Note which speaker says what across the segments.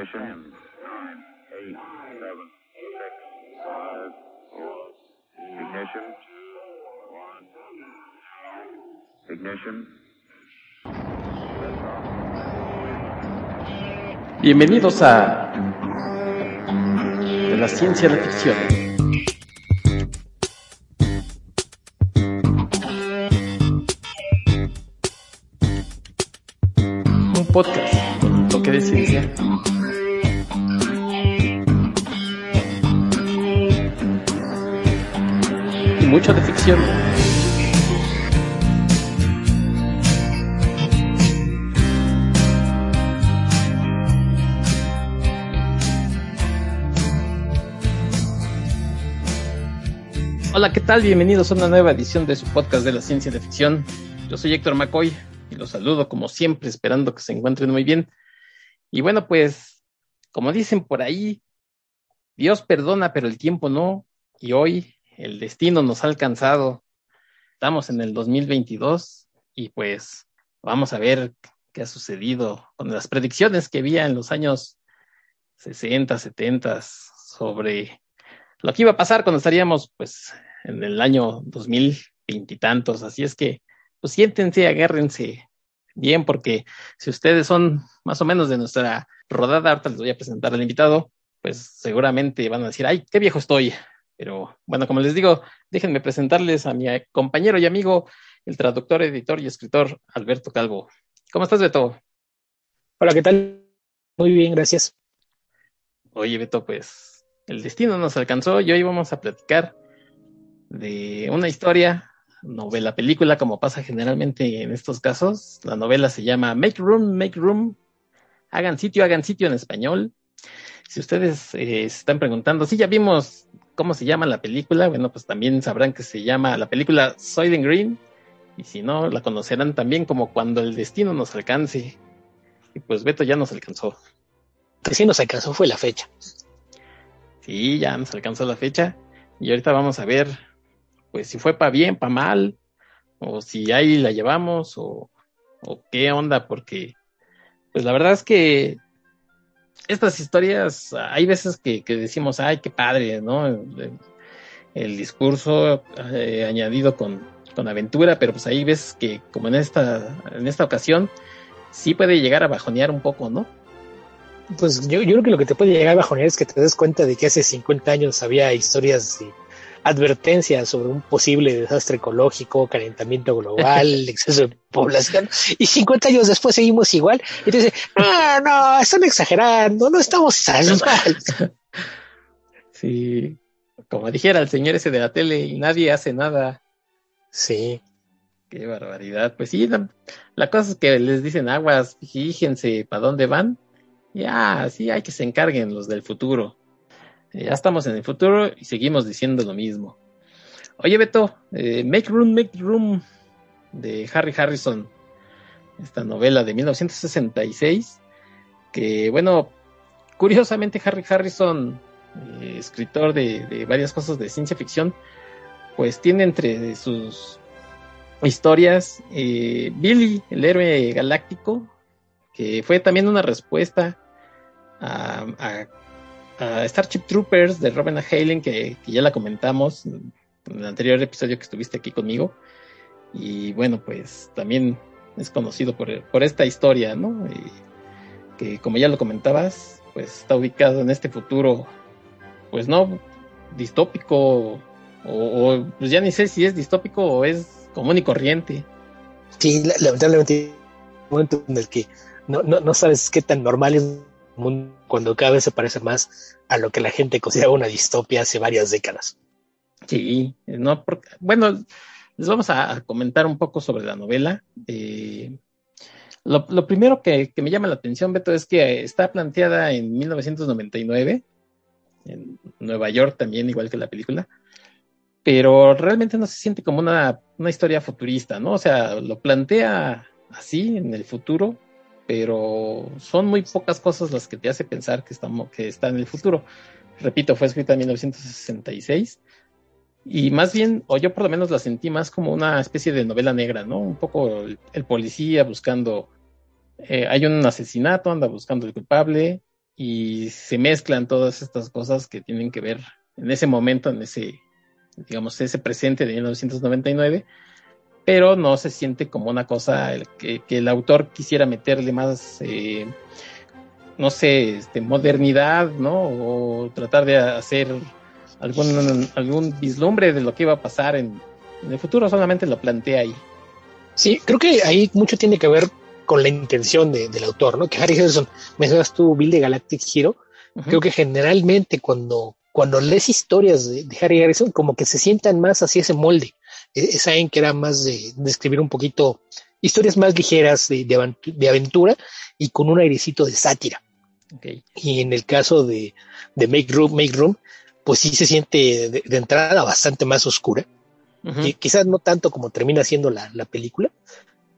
Speaker 1: Ignition. Nine, eight, seven, six, five, four. Ignition. One. Ignition.
Speaker 2: Bienvenidos a de la ciencia de la ficción. Mucho de ficción. Hola, ¿qué tal? Bienvenidos a una nueva edición de su podcast de la ciencia de ficción. Yo soy Héctor McCoy y los saludo como siempre, esperando que se encuentren muy bien. Y bueno, pues, como dicen por ahí, Dios perdona, pero el tiempo no. Y hoy el destino nos ha alcanzado. Estamos en el 2022 y pues vamos a ver qué ha sucedido con las predicciones que había en los años 60, 70 sobre lo que iba a pasar cuando estaríamos pues en el año 2020 y tantos. Así es que pues siéntense, agárrense bien, porque si ustedes son más o menos de nuestra rodada, ahorita les voy a presentar al invitado, pues seguramente van a decir, ay, qué viejo estoy. Pero bueno, como les digo, déjenme presentarles a mi compañero y amigo, el traductor, editor y escritor Alberto Calvo. ¿Cómo estás, Beto?
Speaker 3: Hola, ¿qué tal? Muy bien, gracias.
Speaker 2: Oye, Beto, pues el destino nos alcanzó y hoy vamos a platicar de una historia, novela, película, como pasa generalmente en estos casos. La novela se llama Make Room, Make Room. Hagan sitio, hagan sitio en español. Si ustedes eh, se están preguntando, si ya vimos cómo se llama la película, bueno, pues también sabrán que se llama la película Soylent Green. Y si no, la conocerán también como Cuando el destino nos alcance. Y pues Beto ya nos alcanzó.
Speaker 3: Que sí nos alcanzó fue la fecha.
Speaker 2: Sí, ya nos alcanzó la fecha. Y ahorita vamos a ver, pues si fue para bien, para mal, o si ahí la llevamos, o, o qué onda, porque, pues la verdad es que estas historias, hay veces que, decimos, ay, qué padre, ¿no? El, el discurso eh, añadido con, con aventura, pero pues hay veces que, como en esta, en esta ocasión, sí puede llegar a bajonear un poco, ¿no?
Speaker 3: Pues yo, yo creo que lo que te puede llegar a bajonear es que te des cuenta de que hace 50 años había historias de advertencias sobre un posible desastre ecológico, calentamiento global, exceso de población, y 50 años después seguimos igual, y te dice, no, no, están exagerando, no estamos tan mal.
Speaker 2: Sí, como dijera el señor ese de la tele, y nadie hace nada.
Speaker 3: Sí.
Speaker 2: Qué barbaridad. Pues sí, la, la cosa es que les dicen aguas, fíjense para dónde van. Ya, sí, hay que se encarguen los del futuro. Ya estamos en el futuro y seguimos diciendo lo mismo. Oye, Beto, eh, Make Room, Make Room de Harry Harrison, esta novela de 1966, que bueno, curiosamente Harry Harrison, eh, escritor de, varias cosas de ciencia ficción, pues tiene entre sus historias eh, Billy, el héroe galáctico, que fue también una respuesta a Uh, Starship Troopers de Robin A. Halen, que, que, ya la comentamos en el anterior episodio que estuviste aquí conmigo. Y bueno, pues también es conocido por, por esta historia, ¿no? Y que como ya lo comentabas, pues está ubicado en este futuro, pues no distópico, o, o pues ya ni sé si es distópico o es común y corriente.
Speaker 3: Sí, lamentablemente, un momento en el que no, no, no sabes qué tan normal es cuando cada vez se parece más a lo que la gente considera una distopia hace varias décadas.
Speaker 2: Sí, no, porque, bueno, les vamos a comentar un poco sobre la novela. Eh, lo, primero que, que, me llama la atención, Beto, es que está planteada en 1999, en Nueva York también, igual que la película, pero realmente no se siente como una, una historia futurista, ¿no? O sea, lo plantea así en el futuro, pero son muy pocas cosas las que te hace pensar que, estamos, que está en el futuro. Repito, fue escrita en 1966 y más bien, o yo por lo menos la sentí más como una especie de novela negra, ¿no? Un poco el, policía buscando, eh, hay un asesinato, anda buscando el culpable y se mezclan todas estas cosas que tienen que ver en ese momento, en ese, digamos, ese presente de 1999, pero no se siente como una cosa que, que el autor quisiera meterle más, eh, no sé, este, modernidad, ¿no? O tratar de hacer algún, algún vislumbre de lo que iba a pasar en, en el futuro, solamente lo plantea ahí.
Speaker 3: Sí, creo que ahí mucho tiene que ver con la intención de, del autor, ¿no? Que Harry Harrison, mencionas tú Bill de Galactic Hero, uh -huh. creo que generalmente cuando, cuando lees historias de, de, Harry Harrison, como que se sientan más hacia ese molde. Es alguien que era más de, de, escribir un poquito historias más ligeras de, de, aventura y con un airecito de sátira. Okay. Y en el caso de, Make Room, Make Room, pues sí se siente de, de entrada bastante más oscura. Uh -huh. y quizás no tanto como termina siendo la, la película.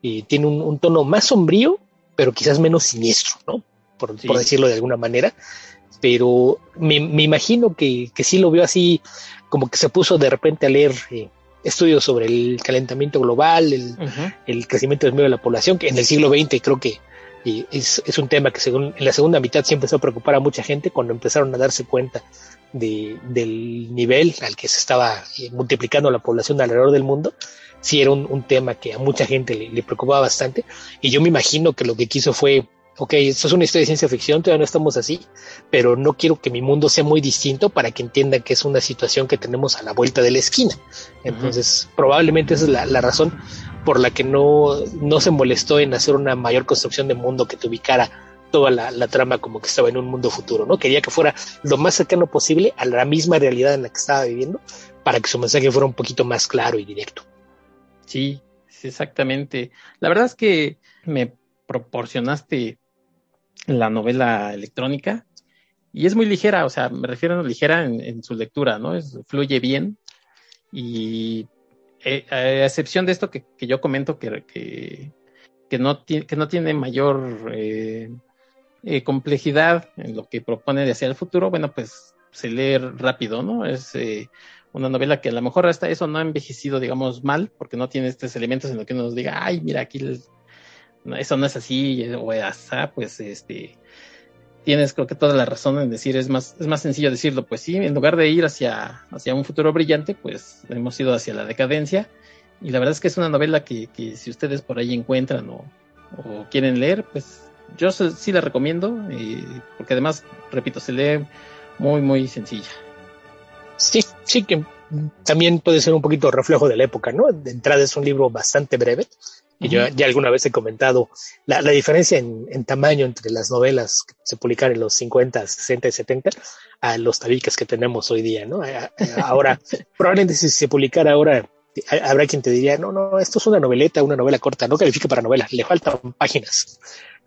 Speaker 3: Y tiene un, un, tono más sombrío, pero quizás menos siniestro, ¿no? Por, sí. por decirlo de alguna manera. Pero me, me imagino que, que, sí lo vio así, como que se puso de repente a leer eh, estudios sobre el calentamiento global, el, uh -huh. el crecimiento del medio de la población, que en el siglo XX creo que y es, es, un tema que según en la segunda mitad sí empezó a preocupar a mucha gente cuando empezaron a darse cuenta de, del nivel al que se estaba eh, multiplicando la población alrededor del mundo, sí era un, un tema que a mucha gente le, le, preocupaba bastante. Y yo me imagino que lo que quiso fue, ok, esto es una historia de ciencia ficción, todavía no estamos así, pero no quiero que mi mundo sea muy distinto para que entiendan que es una situación que tenemos a la vuelta de la esquina. Entonces, uh -huh. probablemente esa es la, la razón por la que no, no se molestó en hacer una mayor construcción de mundo que te ubicara toda la, la, trama como que estaba en un mundo futuro, ¿no? Quería que fuera lo más cercano posible a la misma realidad en la que estaba viviendo para que su mensaje fuera un poquito más claro y directo.
Speaker 2: Sí, sí exactamente. La verdad es que me proporcionaste la novela electrónica y es muy ligera, o sea, me refiero a ligera en, en su lectura, ¿no? Es, fluye bien y eh, a excepción de esto que, que yo comento que, que, no, que no tiene mayor eh, eh, complejidad en lo que propone de hacia el futuro, bueno, pues se lee rápido, ¿no? Es eh, una novela que a lo mejor hasta eso no ha envejecido, digamos, mal, porque no tiene estos elementos en los que uno nos diga, ay, mira, aquí eso no es así, o así, pues este tienes creo que toda la razón en decir, es más, es más sencillo decirlo, pues sí, en lugar de ir hacia, hacia un futuro brillante, pues hemos ido hacia la decadencia. Y la verdad es que es una novela que, que si ustedes por ahí encuentran o, o quieren leer, pues yo sí la recomiendo, eh, porque además, repito, se lee muy, muy sencilla.
Speaker 3: Sí, sí, que también puede ser un poquito reflejo de la época, ¿no? De entrada es un libro bastante breve, y yo ya alguna vez he comentado la, la diferencia en, en, tamaño entre las novelas que se publicaron en los 50, 60 y 70 a los tabiques que tenemos hoy día, ¿no? Ahora, probablemente si se publicara ahora, habrá quien te diría, no, no, esto es una noveleta, una novela corta, no califica para novela, le faltan páginas.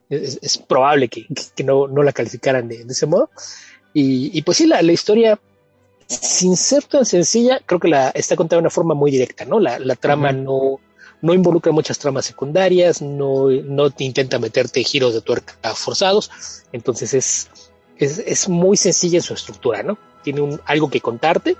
Speaker 3: Es, es probable que, que no, no, la calificaran de, de ese modo. Y, y, pues sí, la, la historia, sin ser tan sencilla, creo que la está contada de una forma muy directa, ¿no? La, la trama uh -huh. no no involucra muchas tramas secundarias, no, no te intenta meterte giros de tuerca forzados, entonces es, es, es muy sencilla en su estructura, ¿no? Tiene un, algo que contarte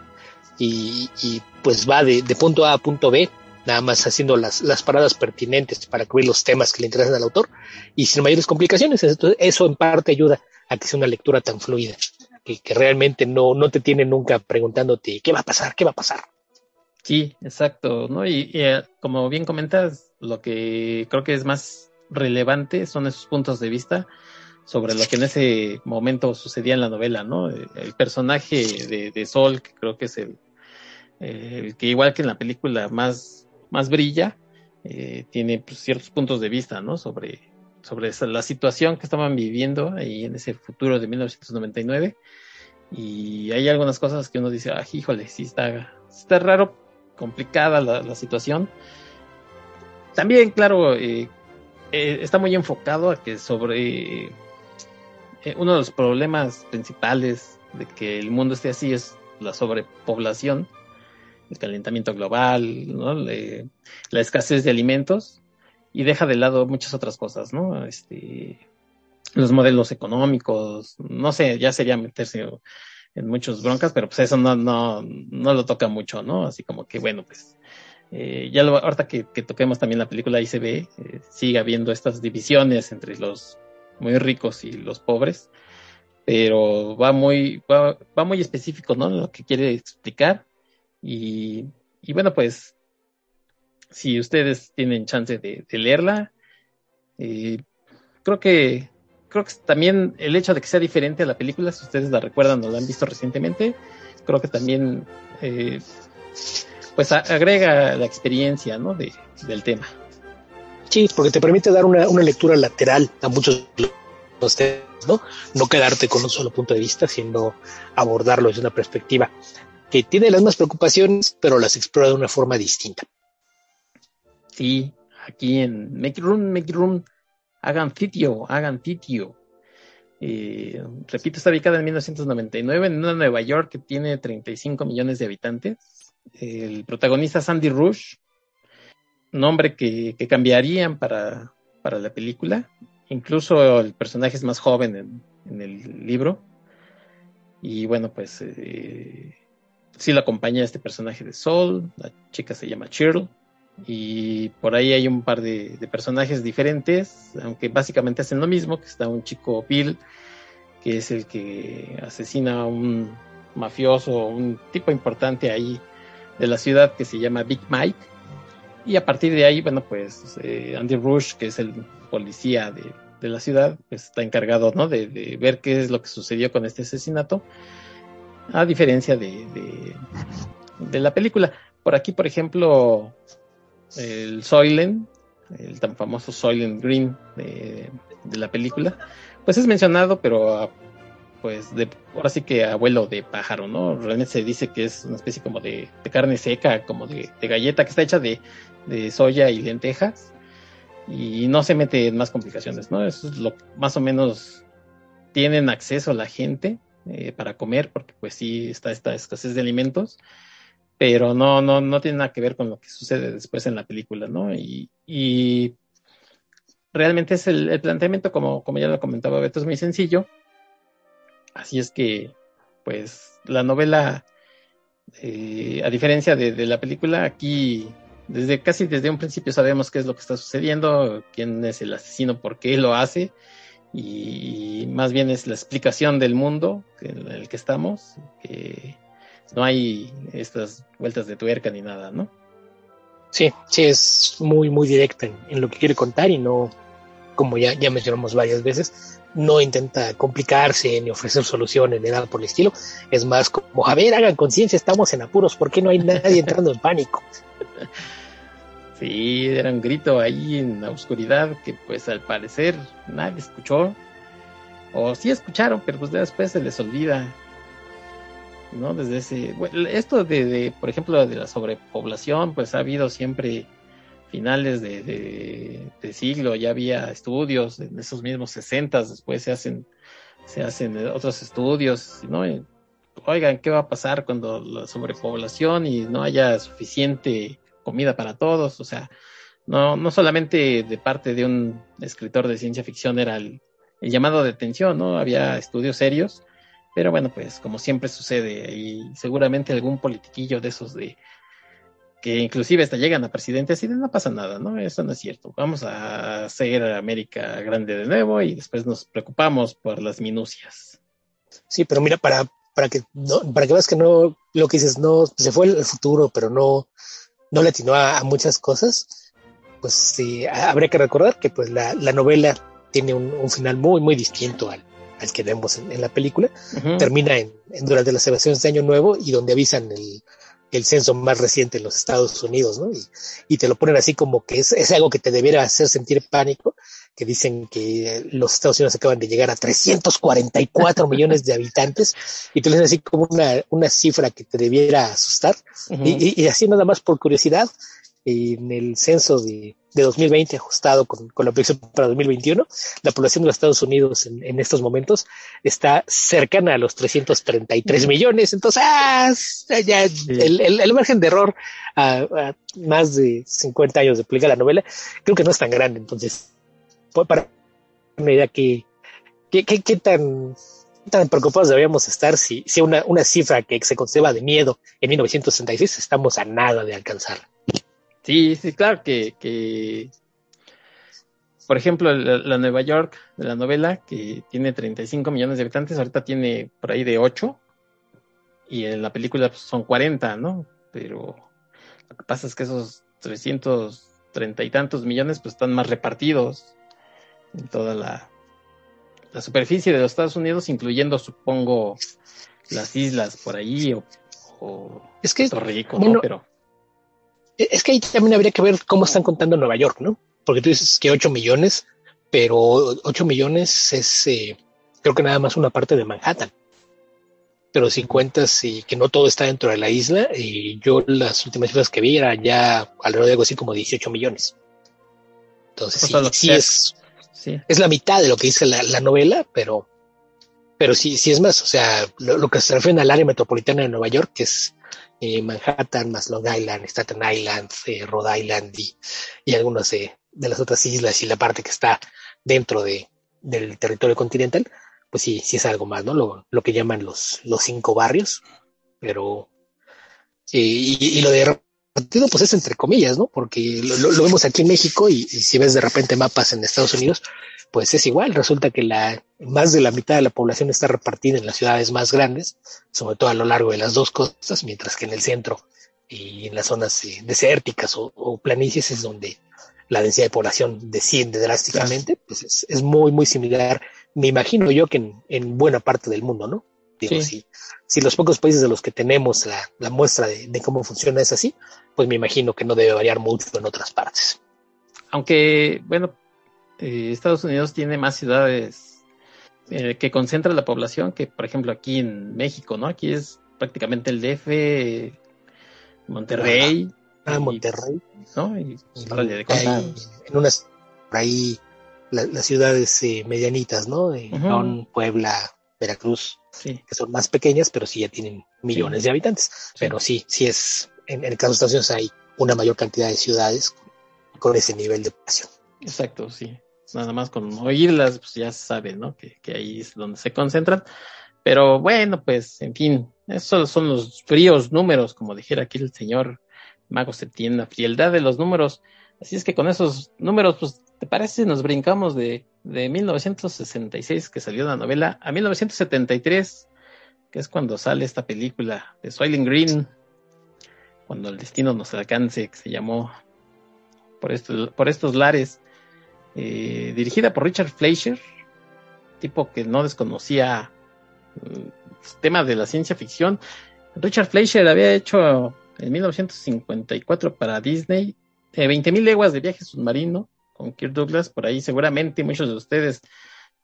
Speaker 3: y, y pues va de, de, punto A a punto B, nada más haciendo las, las paradas pertinentes para cubrir los temas que le interesan al autor y sin mayores complicaciones. Entonces, eso en parte ayuda a que sea una lectura tan fluida, que, que realmente no, no te tiene nunca preguntándote qué va a pasar, qué va a pasar
Speaker 2: Sí, exacto, ¿no? Y, y uh, como bien comentas, lo que creo que es más relevante son esos puntos de vista sobre lo que en ese momento sucedía en la novela, ¿no? El personaje de, de Sol, que creo que es el, el, que igual que en la película más, más brilla, eh, tiene pues, ciertos puntos de vista, ¿no? Sobre, sobre esa, la situación que estaban viviendo ahí en ese futuro de 1999. Y hay algunas cosas que uno dice, ah, híjole, sí está, está raro complicada la, situación. También, claro, eh, eh, está muy enfocado a que sobre eh, uno de los problemas principales de que el mundo esté así es la sobrepoblación, el calentamiento global, ¿no? Le, la escasez de alimentos y deja de lado muchas otras cosas, ¿no? Este, los modelos económicos, no sé, ya sería meterse en muchos broncas, pero pues eso no, no, no lo toca mucho, ¿no? Así como que, bueno, pues, eh, ya lo, ahorita que, que, toquemos también la película ahí se ve, eh, sigue habiendo estas divisiones entre los muy ricos y los pobres, pero va muy, va, va muy específico, ¿no? Lo que quiere explicar. Y, y bueno, pues, si ustedes tienen chance de, de leerla, eh, creo que creo que también el hecho de que sea diferente a la película, si ustedes la recuerdan o la han visto recientemente, creo que también eh, pues a, agrega la experiencia ¿no? de, del tema.
Speaker 3: Sí, porque te permite dar una, una lectura lateral a muchos los temas, ¿no? No quedarte con un solo punto de vista, sino abordarlo desde una perspectiva que tiene las mismas preocupaciones, pero las explora de una forma distinta.
Speaker 2: Sí, aquí en Make Room, Make Room, hagan sitio, hagan sitio. Repito, está ubicada en 1999 en una Nueva York que tiene 35 millones de habitantes. El protagonista es Andy Rush, nombre que, que cambiarían para, para, la película. Incluso el personaje es más joven en, en el libro. Y bueno, pues eh, sí lo acompaña este personaje de Sol. La chica se llama Cheryl. Y por ahí hay un par de, personajes diferentes, aunque básicamente hacen lo mismo, que está un chico Bill, que es el que asesina a un mafioso, un tipo importante ahí de la ciudad que se llama Big Mike. Y a partir de ahí, bueno, pues eh, Andy Rush, que es el policía de, de la ciudad, pues está encargado, ¿no? De, de, ver qué es lo que sucedió con este asesinato, a diferencia de, de la película. Por aquí, por ejemplo, el Soylent, el tan famoso Soylent Green de, de, la película, pues es mencionado, pero pues de, ahora sí que abuelo de pájaro, ¿no? Realmente se dice que es una especie como de, de carne seca, como de, de, galleta que está hecha de, de soya y lentejas y no se mete en más complicaciones, ¿no? Eso es lo más o menos tienen acceso la gente eh, para comer, porque pues sí está esta escasez de alimentos pero no, no, no tiene nada que ver con lo que sucede después en la película, ¿no? Y, y realmente es el, el, planteamiento, como, como ya lo comentaba Beto, es muy sencillo. Así es que, pues, la novela, eh, a diferencia de, de, la película, aquí, desde casi desde un principio sabemos qué es lo que está sucediendo, quién es el asesino, por qué lo hace, y más bien es la explicación del mundo en el que estamos, no hay estas vueltas de tuerca ni nada, ¿no?
Speaker 3: Sí, sí, es muy, muy directa en, en, lo que quiere contar y no, como ya, ya mencionamos varias veces, no intenta complicarse ni ofrecer soluciones ni nada por el estilo. Es más como, a ver, hagan conciencia, estamos en apuros, ¿por qué no hay nadie entrando en pánico?
Speaker 2: Sí, era un grito ahí en la oscuridad que pues al parecer nadie escuchó. O sí escucharon, pero pues después se les olvida. ¿No? Desde ese, bueno, esto de, de, por ejemplo, de la sobrepoblación, pues ha habido siempre finales de, de, de siglo, ya había estudios en esos mismos sesentas, después se hacen, se hacen otros estudios, ¿no? Y, oigan, ¿qué va a pasar cuando la sobrepoblación y no haya suficiente comida para todos? O sea, no, no solamente de parte de un escritor de ciencia ficción era el, el llamado de atención, ¿no? Había estudios serios pero bueno, pues como siempre sucede, y seguramente algún politiquillo de esos de que inclusive hasta llegan a presidentes y no pasa nada, ¿no? Eso no es cierto. Vamos a hacer América grande de nuevo y después nos preocupamos por las minucias.
Speaker 3: Sí, pero mira, para, para que no, para que veas que no, lo que dices, no, se fue el futuro, pero no, no le atinó a, muchas cosas, pues sí, habría que recordar que pues la, la novela tiene un final muy, muy distinto al, al que vemos en, en la película, uh -huh. termina en, en, durante las celebraciones de Año Nuevo y donde avisan el, el censo más reciente en los Estados Unidos, ¿no? Y, y te lo ponen así como que es, es, algo que te debiera hacer sentir pánico, que dicen que los Estados Unidos acaban de llegar a 344 millones de habitantes y te lo dicen así como una, una cifra que te debiera asustar. Uh -huh. y, y, así nada más por curiosidad, en el censo de, de 2020 ajustado con, con, la proyección para 2021, la población de los Estados Unidos en, en estos momentos está cercana a los 333 millones. Entonces, ah, ya el, el, el, margen de error a, a, más de 50 años de publicar la novela, creo que no es tan grande. Entonces, para una idea que, que, que, que tan tan preocupados deberíamos estar si, si una, una cifra que se conserva de miedo en 1966 estamos a nada de alcanzar.
Speaker 2: Sí, sí, claro que, que por ejemplo, la, la, Nueva York de la novela, que tiene 35 millones de habitantes, ahorita tiene por ahí de 8, y en la película pues, son 40, ¿no? Pero lo que pasa es que esos 330 y tantos millones pues están más repartidos en toda la, la superficie de los Estados Unidos, incluyendo, supongo, las islas por ahí o, o
Speaker 3: es que,
Speaker 2: Puerto Rico,
Speaker 3: bueno,
Speaker 2: ¿no? Pero
Speaker 3: Es que ahí también habría que ver cómo están contando Nueva York, ¿no? Porque tú dices que 8 millones, pero 8 millones es, eh, creo que nada más una parte de Manhattan. Pero si cuentas y que no todo está dentro de la isla, y yo las últimas cifras que vi eran ya alrededor de algo así como 18 millones. Entonces,
Speaker 2: O
Speaker 3: sí,
Speaker 2: sea,
Speaker 3: sí es,
Speaker 2: sí,
Speaker 3: es la mitad de lo que dice la, la novela, pero, pero sí, sí es más. O sea, lo, lo que se refiere al área metropolitana de Nueva York, que es eh, Manhattan, más Long Island, Staten Island, eh, Rhode Island y, y algunas de las otras islas y la parte que está dentro de, del territorio continental, pues sí, sí es algo más, ¿no? Lo, lo que llaman los, los cinco barrios, pero y, y, y lo de repartido, pues es entre comillas, ¿no? Porque lo- lo vemos aquí en México y, y si ves de repente mapas en Estados Unidos, pues es igual. Resulta que la más de la mitad de la población está repartida en las ciudades más grandes, sobre todo a lo largo de las dos costas, mientras que en el centro y en las zonas eh, desérticas o, o planicies es donde la densidad de población desciende drásticamente, pues es, es muy, muy similar, me imagino yo que en, en buena parte del mundo, ¿no? Digo,
Speaker 2: Sí.
Speaker 3: si, si los pocos países de los que tenemos la, la muestra de, de cómo funciona es así, pues me imagino que no debe variar mucho en otras partes.
Speaker 2: aunque, bueno, eh, Estados Unidos tiene más ciudades eh, que concentran la población que, por ejemplo, aquí en México, ¿no? Aquí es prácticamente el DF, Monterrey,
Speaker 3: Ah,
Speaker 2: y-
Speaker 3: Monterrey,
Speaker 2: ¿no? Y de
Speaker 3: hay
Speaker 2: contar.
Speaker 3: en unas por ahí la- las ciudades eh, medianitas, ¿no? De. León, Puebla, Veracruz,
Speaker 2: Sí,
Speaker 3: que son más pequeñas, pero sí ya tienen millones de habitantes. Pero sí, sí es, en, en el caso de Estados Unidos hay una mayor cantidad de ciudades con ese nivel de población.
Speaker 2: exacto, sí. Nada más con oírlas, pues ya se sabe, ¿no? Que, que ahí es donde se concentran. Pero bueno, pues, en fin, esos son los fríos números, como dijera aquí el señor Mago Septién, la frialdad de los números. Así es que con esos números, pues, ¿te parece si nos brincamos de, de 1966, que salió la novela, a 1973, que es cuando sale esta película de Soylent Green, cuando el destino nos alcance, que se llamó por, esto- por estos lares, eh, dirigida por Richard Fleischer, tipo que no desconocía mm, temas de la ciencia ficción. Richard Fleischer había hecho en 1954 para Disney eh, 20.000 leguas de viaje submarino con Kirk Douglas. Por ahí seguramente muchos de ustedes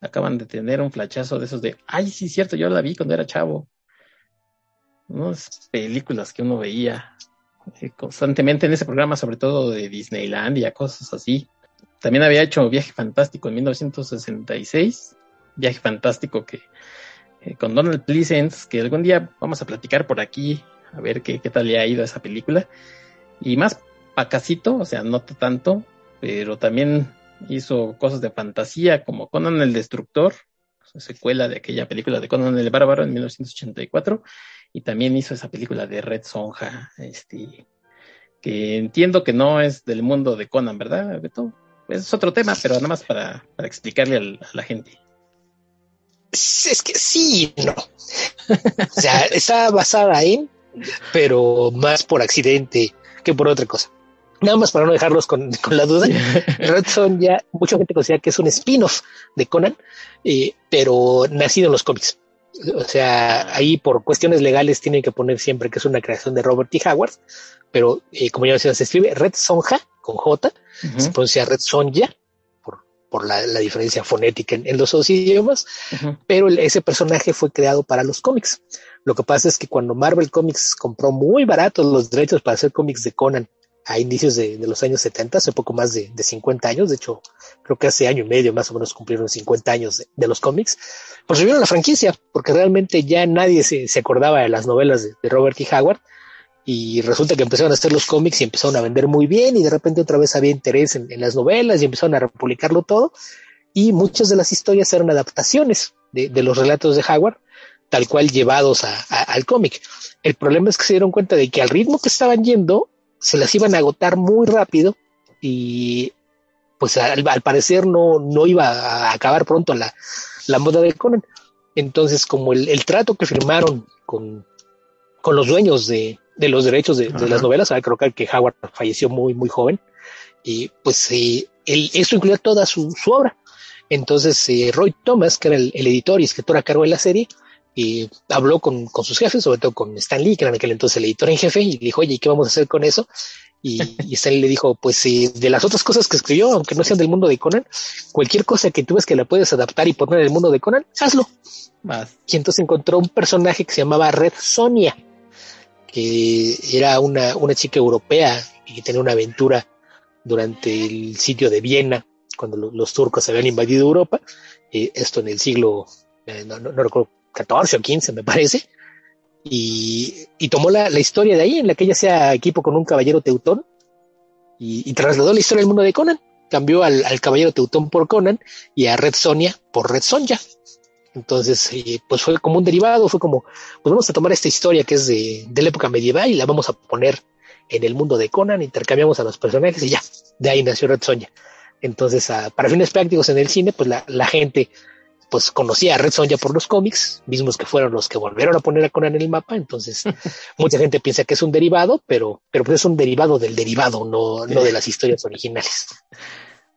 Speaker 2: acaban de tener un flachazo de esos de, ay, sí, cierto, yo la vi cuando era chavo. Unas películas que uno veía eh, constantemente en ese programa, sobre todo de Disneylandia, cosas así. También había hecho Viaje Fantástico en 1966. Viaje Fantástico que eh, con Donald Pleasence, que algún día vamos a platicar por aquí, a ver qué, qué tal le ha ido a esa película. Y más pacacito, o sea, no tanto, pero también hizo cosas de fantasía como Conan el Destructor, secuela de aquella película de Conan el Bárbaro en 1984, y también hizo esa película de Red Sonja, este, que entiendo que no es del mundo de Conan, ¿verdad, Beto? Es otro tema, pero nada más para, para explicarle al- a la gente.
Speaker 3: Es que sí, no. O sea, está basada en, pero más por accidente que por otra cosa. Nada más para no dejarlos con, con la duda. Red Son ya mucha gente considera que es un spin-off de Conan, eh, pero nacido en los cómics. O sea, ahí por cuestiones legales tienen que poner siempre que es una creación de Robert T. Howard, pero eh, como ya decía, se escribe Red Sonja con J,
Speaker 2: Ujú,
Speaker 3: se pronuncia Red Sonja por, por la, la diferencia fonética en, en los dos idiomas, pero el- ese personaje fue creado para los cómics. Lo que pasa es que cuando Marvel Comics compró muy baratos los derechos para hacer cómics de Conan a inicios de, de los años 70, hace poco más de, de 50 años, de hecho, creo que hace año y medio más o menos cumplieron 50 años de, de los cómics, pues subieron la franquicia, porque realmente ya nadie se, acordaba de las novelas de, Robert T. Howard, y resulta que empezaron a hacer los cómics y empezaron a vender muy bien, y de repente otra vez había interés en, las novelas y empezaron a republicarlo todo, y muchas de las historias eran adaptaciones de, los relatos de Howard, tal cual llevados al cómic. El problema es que se dieron cuenta de que al ritmo que estaban yendo, se las iban a agotar muy rápido y pues al, al, parecer no, no iba a acabar pronto la, la moda de Conan. Entonces, como el, el trato que firmaron con, con los dueños de, de los derechos de, de las novelas, creo que Howard falleció muy, muy joven, y pues eh, el, eso incluía toda su, su obra. Entonces, eh, Roy Thomas, que era el, el, editor y escritor a cargo de la serie, y habló con, con, sus jefes, sobre todo con Stan Lee, que era en aquel entonces el editor en jefe, y dijo, oye, ¿qué vamos a hacer con eso? Y, y le dijo, pues eh, de las otras cosas que escribió, aunque no sean del mundo de Conan, cualquier cosa que tú ves que la puedes adaptar y poner en el mundo de Conan, hazlo.
Speaker 2: Más.
Speaker 3: Y entonces encontró un personaje que se llamaba Red Sonia, que era una, una chica europea y que tenía una aventura durante el sitio de Viena, cuando lo, los turcos habían invadido Europa, eh, esto en el siglo, eh, no, no, no, recuerdo, 14 o 15 me parece, y, y tomó la, la, historia de ahí, en la que ella sea equipo con un caballero teutón, y, y trasladó la historia del mundo de Conan, cambió al, al, caballero teutón por Conan y a Red Sonia por Red Sonja. Entonces, eh, pues fue como un derivado, fue como, pues vamos a tomar esta historia que es de, de la época medieval y la vamos a poner en el mundo de Conan, intercambiamos a los personajes y ya, de ahí nació Red Sonja. Entonces, a, para fines prácticos en el cine, pues la, la, gente pues conocía a Red Sonja por los cómics, mismos que fueron los que volvieron a poner a Conan en el mapa. Entonces, mucha gente piensa que es un derivado, pero, pero pues es un derivado del derivado, no, no de las historias originales.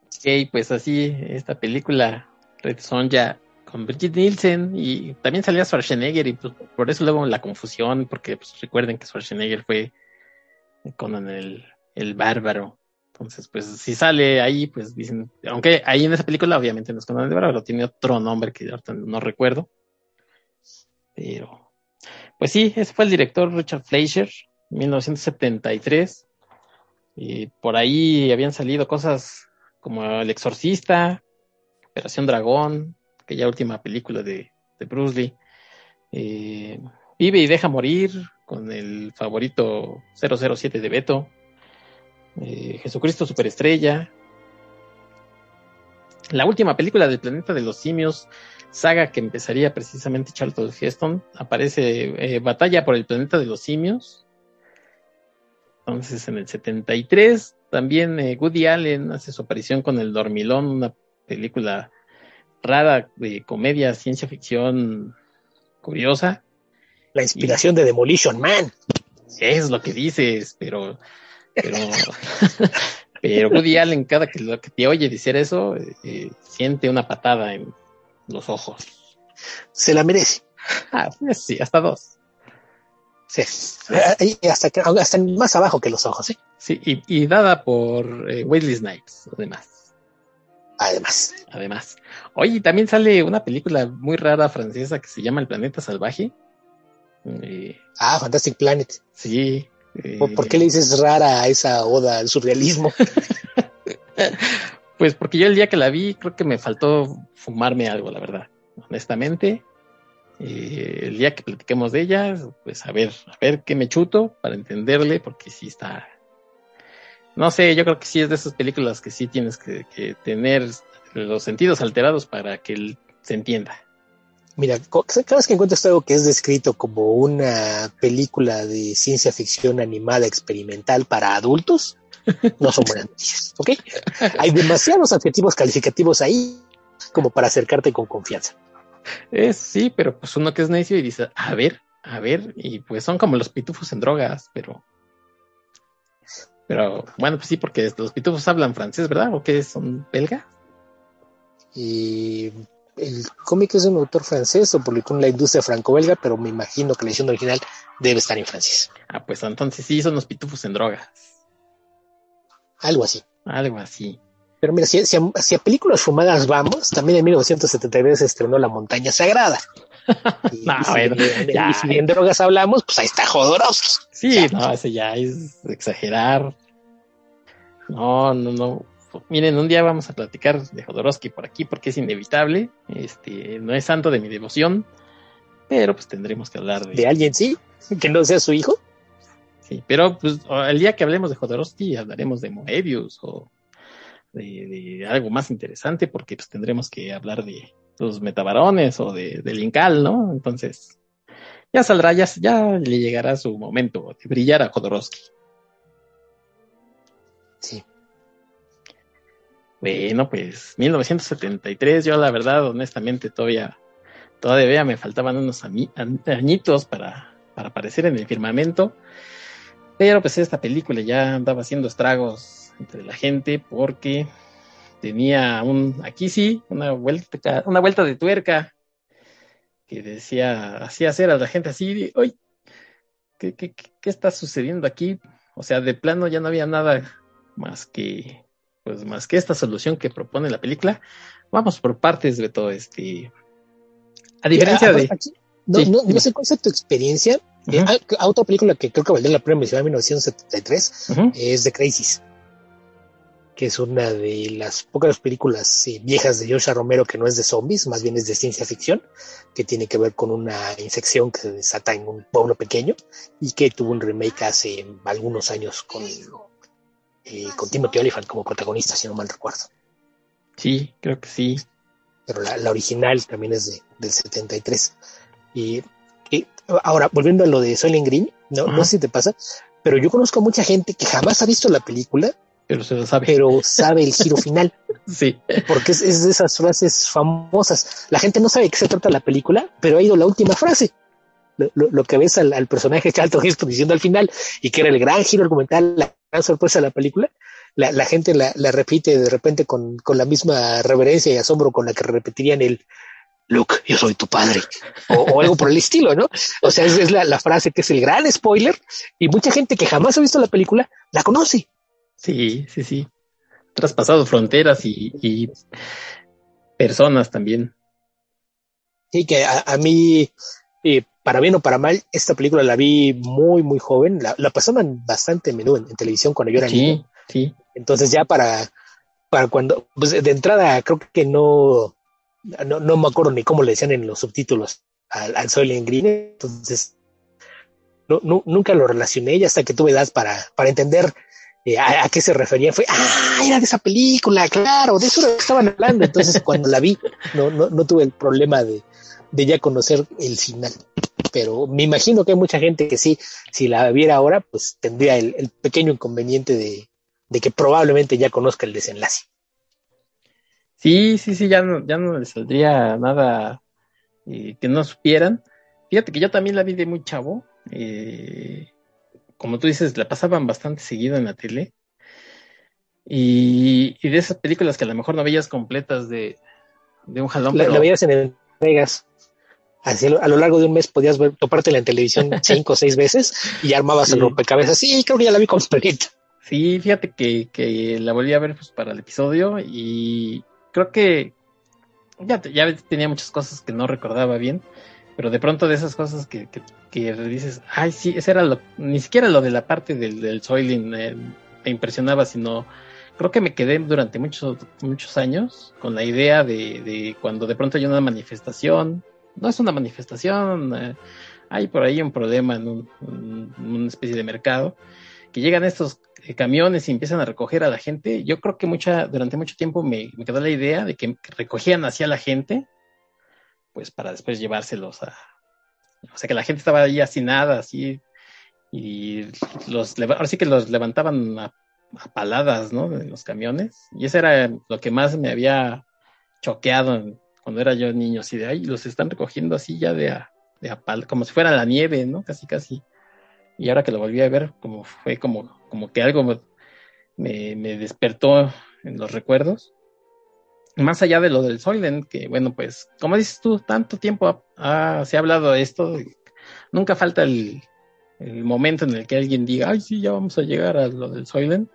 Speaker 2: Ok, pues así, esta película, Red Sonja, con Brigitte Nielsen y también salía Schwarzenegger y pues, por eso luego la confusión, porque pues, recuerden que Schwarzenegger fue Conan el, el bárbaro. Entonces, pues si sale ahí, pues dicen, aunque ahí en esa película obviamente no es Conan el bárbaro, tiene otro nombre que ahorita no recuerdo. Pero, pues sí, ese fue el director Richard Fleischer, 1973. Y por ahí habían salido cosas como El Exorcista, Operación Dragón, aquella última película de, de Bruce Lee. Eh, Vive y deja morir, con el favorito 007 de Beto, eh, Jesucristo Superestrella, la última película del planeta de los simios, saga que empezaría precisamente Charlton Heston, aparece eh, Batalla por el planeta de los simios. Entonces en el 73 también eh, Woody Allen hace su aparición con El Dormilón, una película rara de comedia, ciencia ficción curiosa
Speaker 3: la inspiración y, de Demolition Man.
Speaker 2: Es lo que dices, pero, pero, pero Woody Allen, cada que, lo que te oye decir eso, eh, siente una patada en los ojos.
Speaker 3: Se la merece.
Speaker 2: Ah, sí, hasta dos.
Speaker 3: Sí, hasta, que, hasta más abajo que los ojos, ¿sí?
Speaker 2: Sí, y, y dada por eh, Wesley Snipes, además.
Speaker 3: Además.
Speaker 2: Además. Oye, también sale una película muy rara francesa que se llama El Planeta Salvaje.
Speaker 3: Eh, ah, Fantastic Planet.
Speaker 2: Sí.
Speaker 3: ¿Por, ¿Por, qué le dices rara a esa oda al surrealismo?
Speaker 2: pues porque yo el día que la vi creo que me faltó fumarme algo, la verdad, honestamente. Eh, el día que platiquemos de ella, pues a ver, a ver qué me chuto para entenderle, porque sí está. No sé, yo creo que sí es de esas películas que sí tienes que, que tener los sentidos alterados para que se entienda.
Speaker 3: Mira, cada vez que encuentras algo que es descrito como una película de ciencia ficción animada experimental para adultos, no son buenas noticias, ¿ok? Hay demasiados adjetivos calificativos ahí como para acercarte con confianza.
Speaker 2: Sí, pero pues uno que es necio y dice, a ver, a ver, y pues son como los pitufos en drogas, pero... Pero bueno, pues sí, porque los pitufos hablan francés, ¿verdad? ¿O qué son belga?
Speaker 3: Y el cómic es de un autor francés o publicó en la industria franco-belga, pero me imagino que la edición original debe estar en francés.
Speaker 2: Ah, pues entonces sí, son los pitufos en drogas.
Speaker 3: Algo así.
Speaker 2: Algo así.
Speaker 3: Pero mira, si, si, a, si a, películas fumadas vamos, también en 1973 se estrenó La Montaña Sagrada. Y, no, y, bueno, si, ya, y si en drogas hablamos, pues ahí está Jodorowsky.
Speaker 2: Sí, no, ese ya es exagerar. No, no, no miren, un día vamos a platicar de Jodorowsky por aquí porque es inevitable. Este, no es santo de mi devoción, pero pues tendremos que hablar de.
Speaker 3: ¿De alguien sí? ¿Que no sea su hijo?
Speaker 2: Sí, pero pues el día que hablemos de Jodorowsky hablaremos de Moebius o de, de algo más interesante porque pues tendremos que hablar de los metabarones o de, del Incal, ¿no? Entonces, ya saldrá, ya, ya le llegará su momento de brillar a Jodorowsky.
Speaker 3: Sí.
Speaker 2: Bueno, pues 1973, yo la verdad, honestamente, todavía, todavía me faltaban unos añitos para, para aparecer en el firmamento. Pero pues esta película ya andaba haciendo estragos entre la gente porque tenía un, aquí sí, una vuelta, una vuelta de tuerca que decía, hacía hacer a la gente así, oye, ¿qué, qué, qué está sucediendo aquí? O sea, de plano ya no había nada más que, pues más que esta solución que propone la película. Vamos por partes de todo este. A diferencia de.
Speaker 3: no, no, no, sé cuál es tu experiencia. Eh, a, otra película que creo que valió la pena mencionar en 1973 es The Crisis que es una de las pocas películas eh, viejas de George Romero que no es de zombies, más bien es de ciencia ficción, que tiene que ver con una infección que se desata en un pueblo pequeño y que tuvo un remake hace algunos años con, eh, con Timothy Olyphant como protagonista, si no mal recuerdo.
Speaker 2: Sí, creo que sí.
Speaker 3: Pero la, original también es de, del 73. Y, y, ahora, volviendo a lo de Soylent Green, no, no sé si te pasa, pero yo conozco a mucha gente que jamás ha visto la película
Speaker 2: pero se lo sabe.
Speaker 3: Pero sabe el giro final.
Speaker 2: sí.
Speaker 3: Porque es, de esas frases famosas. La gente no sabe de qué se trata la película, pero ha ido la última frase. Lo, que ves al, personaje Charlton Heston diciendo al final y que era el gran giro argumental, la gran sorpresa la película, la, gente la, repite de repente con, con, la misma reverencia y asombro con la que repetirían el Luke, yo soy tu padre, o, algo por el estilo, ¿no? O sea, es, es la, la, frase que es el gran spoiler y mucha gente que jamás ha visto la película la conoce
Speaker 2: Sí, sí, sí. Traspasado fronteras y, personas también.
Speaker 3: Sí, que a, mí, eh, para bien o para mal, esta película la vi muy, muy joven. La, pasaban bastante menudo en, televisión cuando yo era
Speaker 2: sí,
Speaker 3: niño.
Speaker 2: Sí.
Speaker 3: Entonces ya para, para cuando, pues de entrada creo que no, no, no me acuerdo ni cómo le decían en los subtítulos al, al Soylent Green. Entonces, no, nunca lo relacioné y hasta que tuve edad para, para entender eh, a, qué se refería fue, ah, era de esa película, claro, de eso estaban hablando. Entonces, cuando la vi, no, no, no tuve el problema de, de ya conocer el final. Pero me imagino que hay mucha gente que sí, si la viera ahora, pues tendría el, pequeño inconveniente de, de, que probablemente ya conozca el desenlace.
Speaker 2: Sí, sí, sí, ya no, ya no le saldría nada eh, que no supieran. Fíjate que yo también la vi de muy chavo. Eh, como tú dices, la pasaban bastante seguido en la tele. Y, de esas películas que a lo mejor no veías completas de, un jalón.
Speaker 3: La, veías en entregas. Así, a lo largo de un mes podías ver, topártela en televisión cinco o seis veces y armabas el rompecabezas. Sí, creo que ya la vi completa.
Speaker 2: Sí, fíjate que, que la volví a ver pues, para el episodio y creo que ya, ya tenía muchas cosas que no recordaba bien, pero de pronto de esas cosas que, que dices, ay, sí, ese era lo, ni siquiera lo de la parte del, del soiling eh, me impresionaba, sino creo que me quedé durante muchos, muchos años con la idea de, de cuando de pronto hay una manifestación, no es una manifestación, eh, hay por ahí un problema en, un, una especie de mercado, que llegan estos eh, camiones y empiezan a recoger a la gente. Yo creo que mucha, durante mucho tiempo me, quedó la idea de que recogían hacia la gente, pues para después llevárselos a, o sea que la gente estaba ahí nada, así, y los, ahora sí que los levantaban a, paladas, ¿no? En los camiones. Y eso era lo que más me había choqueado cuando era yo niño, así de ahí, los están recogiendo así ya de a, de a como si fuera la nieve, ¿no? Casi, casi. Y ahora que lo volví a ver, como fue como, como que algo me, me despertó en los recuerdos más allá de lo del Soylent, que bueno, pues, como dices tú, tanto tiempo se ha hablado de esto, nunca falta el, momento en el que alguien diga, ay, sí, ya vamos a llegar a lo del Soylent,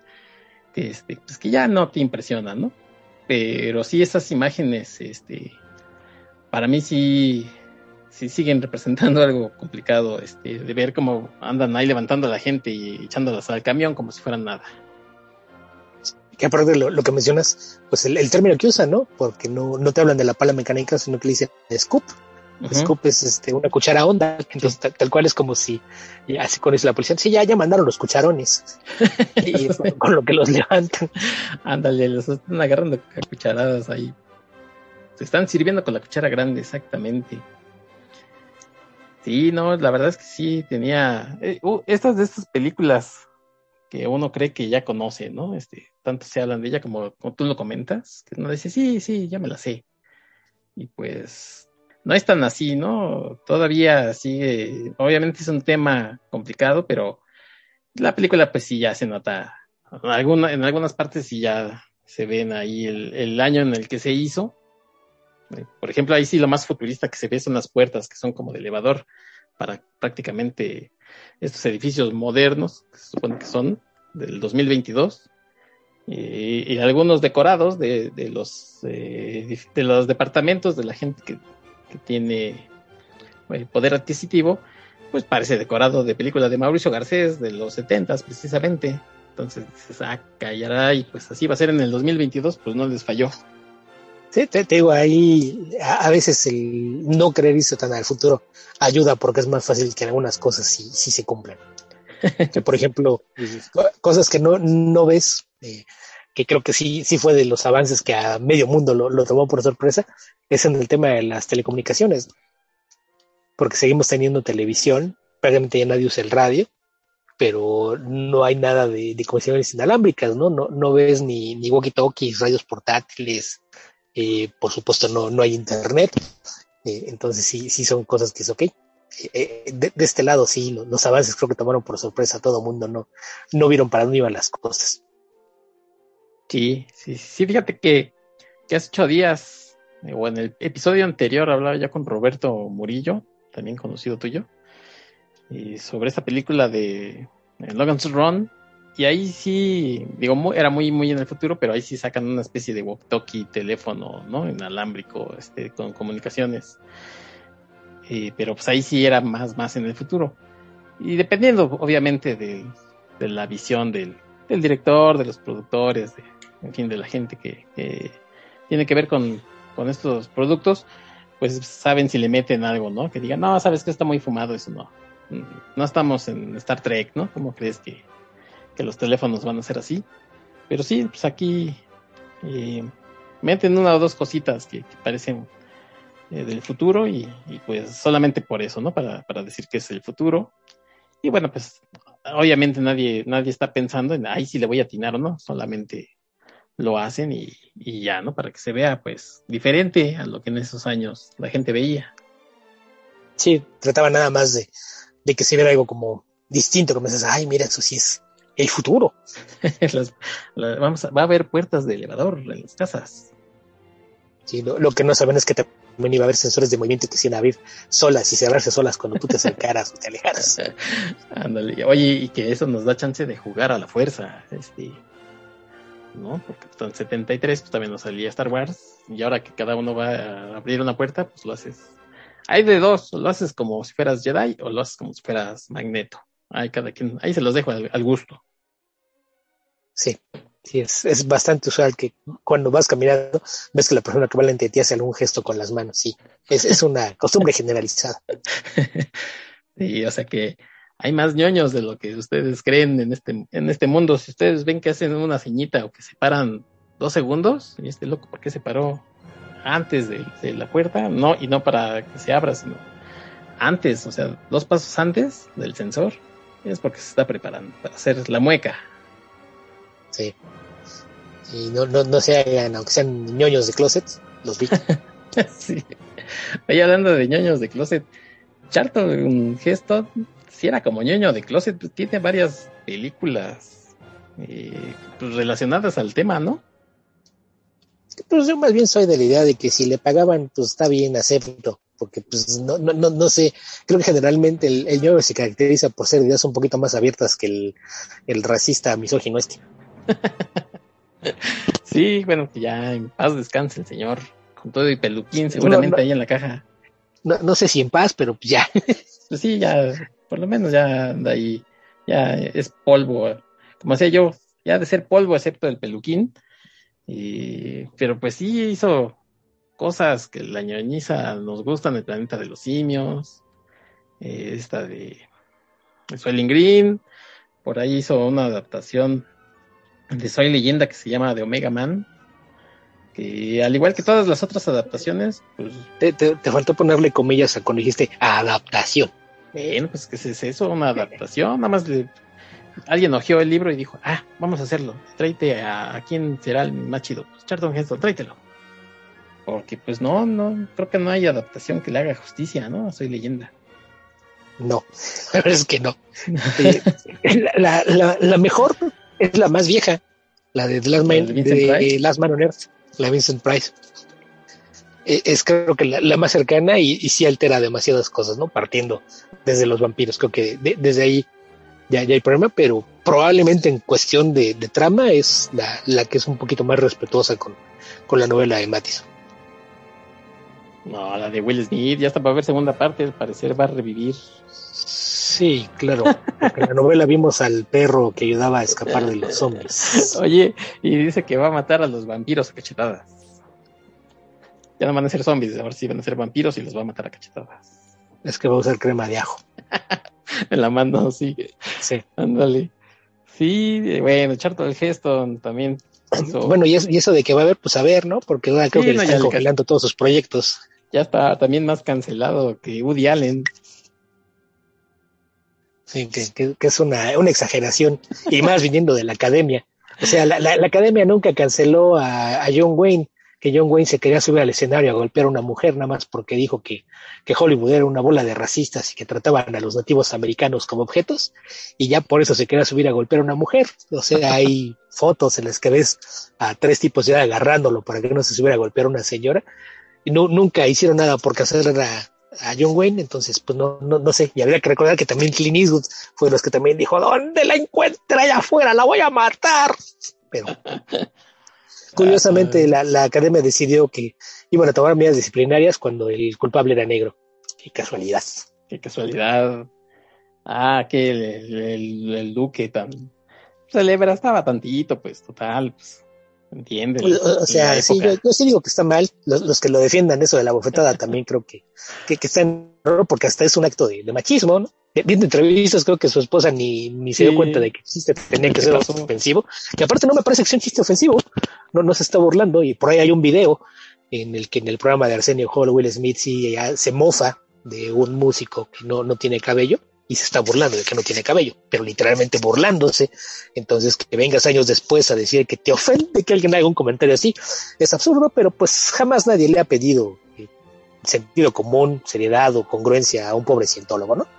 Speaker 2: que este, pues que ya no te impresiona, ¿no? Pero sí, esas imágenes, este, para mí sí, sí siguen representando algo complicado, este, de ver cómo andan ahí levantando a la gente y echándolas al camión como si fueran nada
Speaker 3: que aparte de lo, que mencionas, pues el, término que usan, ¿no? Porque no, no te hablan de la pala mecánica, sino que le dicen scoop. Scoop es este, una cuchara honda, entonces tal, cual es como si, así con eso la policía, sí, ya, ya mandaron los cucharones, y con lo que los levantan.
Speaker 2: Ándale, los están agarrando a cucharadas ahí. Se están sirviendo con la cuchara grande, exactamente. Sí, no, la verdad es que sí, tenía... Eh, uh, estas de estas películas que uno cree que ya conoce, ¿no? Este, tanto se hablan de ella como, como tú lo comentas, que uno dice, sí, sí, ya me la sé. Y pues no es tan así, ¿no? Todavía sigue, obviamente es un tema complicado, pero la película pues sí ya se nota, en, alguna, en algunas partes sí ya se ven ahí el, año en el que se hizo. Eh, Por ejemplo, ahí sí lo más futurista que se ve son las puertas que son como de elevador para prácticamente estos edificios modernos, que se supone que son del 2022, y, y algunos decorados de, de los, eh, de los departamentos de la gente que, que tiene eh, poder adquisitivo, pues parece decorado de película de Mauricio Garcés de los 70 precisamente. Entonces dices, ah, callará, y pues así va a ser en el 2022, pues no les falló.
Speaker 3: Sí, te, te digo, ahí a, a, veces el no creer irse tan al futuro ayuda porque es más fácil que algunas cosas sí, sí se cumplan. que, por ejemplo, cosas que no, no ves, eh, que creo que sí, sí fue de los avances que a medio mundo lo, lo tomó por sorpresa, es en el tema de las telecomunicaciones. Porque seguimos teniendo televisión, prácticamente ya nadie usa el radio, pero no hay nada de, de comunicaciones inalámbricas, ¿no? No, no ves ni, ni walkie-talkies, radios portátiles, eh, por supuesto no, no hay internet, eh, entonces sí, sí son cosas que es ok. Eh, de, de, este lado sí, los, los, avances creo que tomaron por sorpresa a todo mundo, no, no vieron para dónde iban las cosas.
Speaker 2: Sí, sí, sí, fíjate que, que hace ocho días, o en el episodio anterior hablaba ya con Roberto Murillo, también conocido tuyo, y sobre esta película de Logan's Run, y ahí sí, digo, era muy, muy en el futuro, pero ahí sí sacan una especie de walkie-talkie, teléfono, ¿no? Inalámbrico, este, con comunicaciones. Eh, pero pues ahí sí era más, más en el futuro. Y dependiendo, obviamente, de, de la visión del, del, director, de los productores, de, en fin, de la gente que, tiene que ver con, estos productos, pues saben si le meten algo, ¿no? Que digan, no, sabes que está muy fumado, eso no. No estamos en Star Trek, ¿no? ¿Cómo crees que, que los teléfonos van a ser así. Pero sí, pues aquí eh, meten una o dos cositas que, parecen eh, del futuro y, y, pues solamente por eso, ¿no? Para, para decir que es el futuro. Y bueno, pues obviamente nadie, nadie está pensando en, ay, si le voy a atinar o no, solamente lo hacen y, y, ya, ¿no? Para que se vea pues diferente a lo que en esos años la gente veía.
Speaker 3: Sí, trataba nada más de, de que se viera algo como distinto, como dices, ay, mira, eso sí es el futuro.
Speaker 2: las, las, vamos a, va a haber puertas de elevador en las casas.
Speaker 3: Sí, lo, lo, que no saben es que también iba a haber sensores de movimiento que se iban a abrir solas y cerrarse solas cuando tú te acercaras o te alejaras.
Speaker 2: Ándale, oye, y que eso nos da chance de jugar a la fuerza, este, ¿no? Porque en 73 pues, también nos salía Star Wars y ahora que cada uno va a abrir una puerta, pues lo haces. Hay de dos, lo haces como si fueras Jedi o lo haces como si fueras Magneto. Ahí cada quien, ahí se los dejo al, al gusto.
Speaker 3: Sí, sí, es, es, bastante usual que cuando vas caminando ves que la persona que va lente de ti hace algún gesto con las manos. Sí, es, es una costumbre generalizada.
Speaker 2: sí, o sea que hay más ñoños de lo que ustedes creen en este, en este mundo. Si ustedes ven que hacen una ceñita o que se paran dos segundos, y este loco, ¿por qué se paró antes de, de la puerta? No, y no para que se abra, sino antes, o sea, dos pasos antes del sensor, es porque se está preparando para hacer la mueca.
Speaker 3: Sí. Y no, no, no se hagan, aunque sean ñoños de closet, los vi.
Speaker 2: sí. Oye, hablando de ñoños de closet, Charlton Heston, si era como ñoño de closet, pues, tiene varias películas eh, pues, relacionadas al tema, ¿no?
Speaker 3: Pues yo más bien soy de la idea de que si le pagaban, pues está bien, acepto. Porque, pues, no, no, no, no sé, creo que generalmente el, el ñoño se caracteriza por ser ideas un poquito más abiertas que el, el racista misógino este.
Speaker 2: sí, bueno, que ya en paz descanse el señor, con todo y peluquín seguramente no, no, ahí en la caja.
Speaker 3: No, no, sé si en paz, pero ya.
Speaker 2: pues sí, ya, por lo menos ya anda ahí, ya es polvo, como decía yo, ya de ser polvo excepto el peluquín, y, pero pues sí hizo cosas que la ñoñiza nos gustan, el planeta de los simios, eh, esta de Soylent Green, por ahí hizo una adaptación de Soy Leyenda que se llama de Omega Man. Que al igual que todas las otras adaptaciones, pues.
Speaker 3: Te, te, te faltó ponerle comillas cuando dijiste adaptación.
Speaker 2: Bueno, pues que es eso, una adaptación, nada más le, alguien ojeó el libro y dijo, ah, vamos a hacerlo. Tráete a, a quién será el más chido. Pues Charlton Heston, tráetelo. Porque pues no, no, creo que no hay adaptación que le haga justicia, ¿no? Soy leyenda.
Speaker 3: No, la verdad es que no. Eh, la, la, la, mejor es la más vieja, la de Last Man,
Speaker 2: ¿La de?
Speaker 3: Last Man on Earth, la Vincent Price. Eh, Es creo que la, la más cercana y, y sí altera demasiadas cosas, ¿no? Partiendo desde los vampiros, creo que de- desde ahí ya, ya hay problema, pero probablemente en cuestión de, de trama es la, la que es un poquito más respetuosa con, con la novela de Matis.
Speaker 2: No, la de Will Smith, ya está para ver segunda parte, al parecer va a revivir.
Speaker 3: Sí, claro. porque en la novela vimos al perro que ayudaba a escapar de los zombies.
Speaker 2: Oye, y dice que va a matar a los vampiros a cachetadas. Ya no van a ser zombies, ahora sí van a ser vampiros y los va a matar a cachetadas.
Speaker 3: Es que va a usar crema de ajo.
Speaker 2: En la mano, sí,
Speaker 3: Sí.
Speaker 2: ándale. Sí, bueno, Charlton Heston también. hizo-
Speaker 3: Bueno, y, es- y eso de que va a haber, pues a ver, ¿no? Porque ahora creo
Speaker 2: Sí,
Speaker 3: que
Speaker 2: no,
Speaker 3: le
Speaker 2: ya
Speaker 3: están congelando todos sus proyectos.
Speaker 2: ya está también más cancelado que Woody Allen.
Speaker 3: Sí, que, que- que es una, una exageración. Y más viniendo de la academia. O sea, la, la- la academia nunca canceló a, a John Wayne, que John Wayne se quería subir al escenario a golpear a una mujer nada más porque dijo que, que Hollywood era una bola de racistas y que trataban a los nativos americanos como objetos. Y ya por eso se quería subir a golpear a una mujer. O sea, hay fotos en las que ves a tres tipos ya agarrándolo para que no se subiera a golpear a una señora. Y no, nunca hicieron nada por cancelar a, a John Wayne, entonces pues no, no, no sé, y habría que recordar que también Clint Eastwood fue los que también dijo, ¿dónde la encuentra allá afuera? La voy a matar. Pero curiosamente la, la academia decidió que iban a tomar medidas disciplinarias cuando el culpable era negro. Qué casualidad.
Speaker 2: Qué casualidad. Ah, que el, el- el duque tan celebra estaba tantito, pues, total, pues, entiende.
Speaker 3: O, o sea, sí, yo, yo sí digo que está mal. Los, los que lo defiendan eso de la bofetada también creo que, que, que está en error porque hasta es un acto de, de machismo, ¿no? Viendo entrevistas, creo que su esposa ni, ni se dio cuenta de que existe, tenía que
Speaker 2: ¿Qué
Speaker 3: ser
Speaker 2: pasó?
Speaker 3: ofensivo. Que aparte no me parece que sea un chiste ofensivo, no, no se está burlando. Y por ahí hay un video en el que en el programa de Arsenio Hall, Will Smith sí se mofa de un músico que no, no tiene cabello y se está burlando de que no tiene cabello, pero literalmente burlándose. Entonces, que vengas años después a decir que te ofende que alguien haga un comentario así, es absurdo, pero pues jamás nadie le ha pedido eh, sentido común, seriedad o congruencia a un pobre cientólogo, ¿no?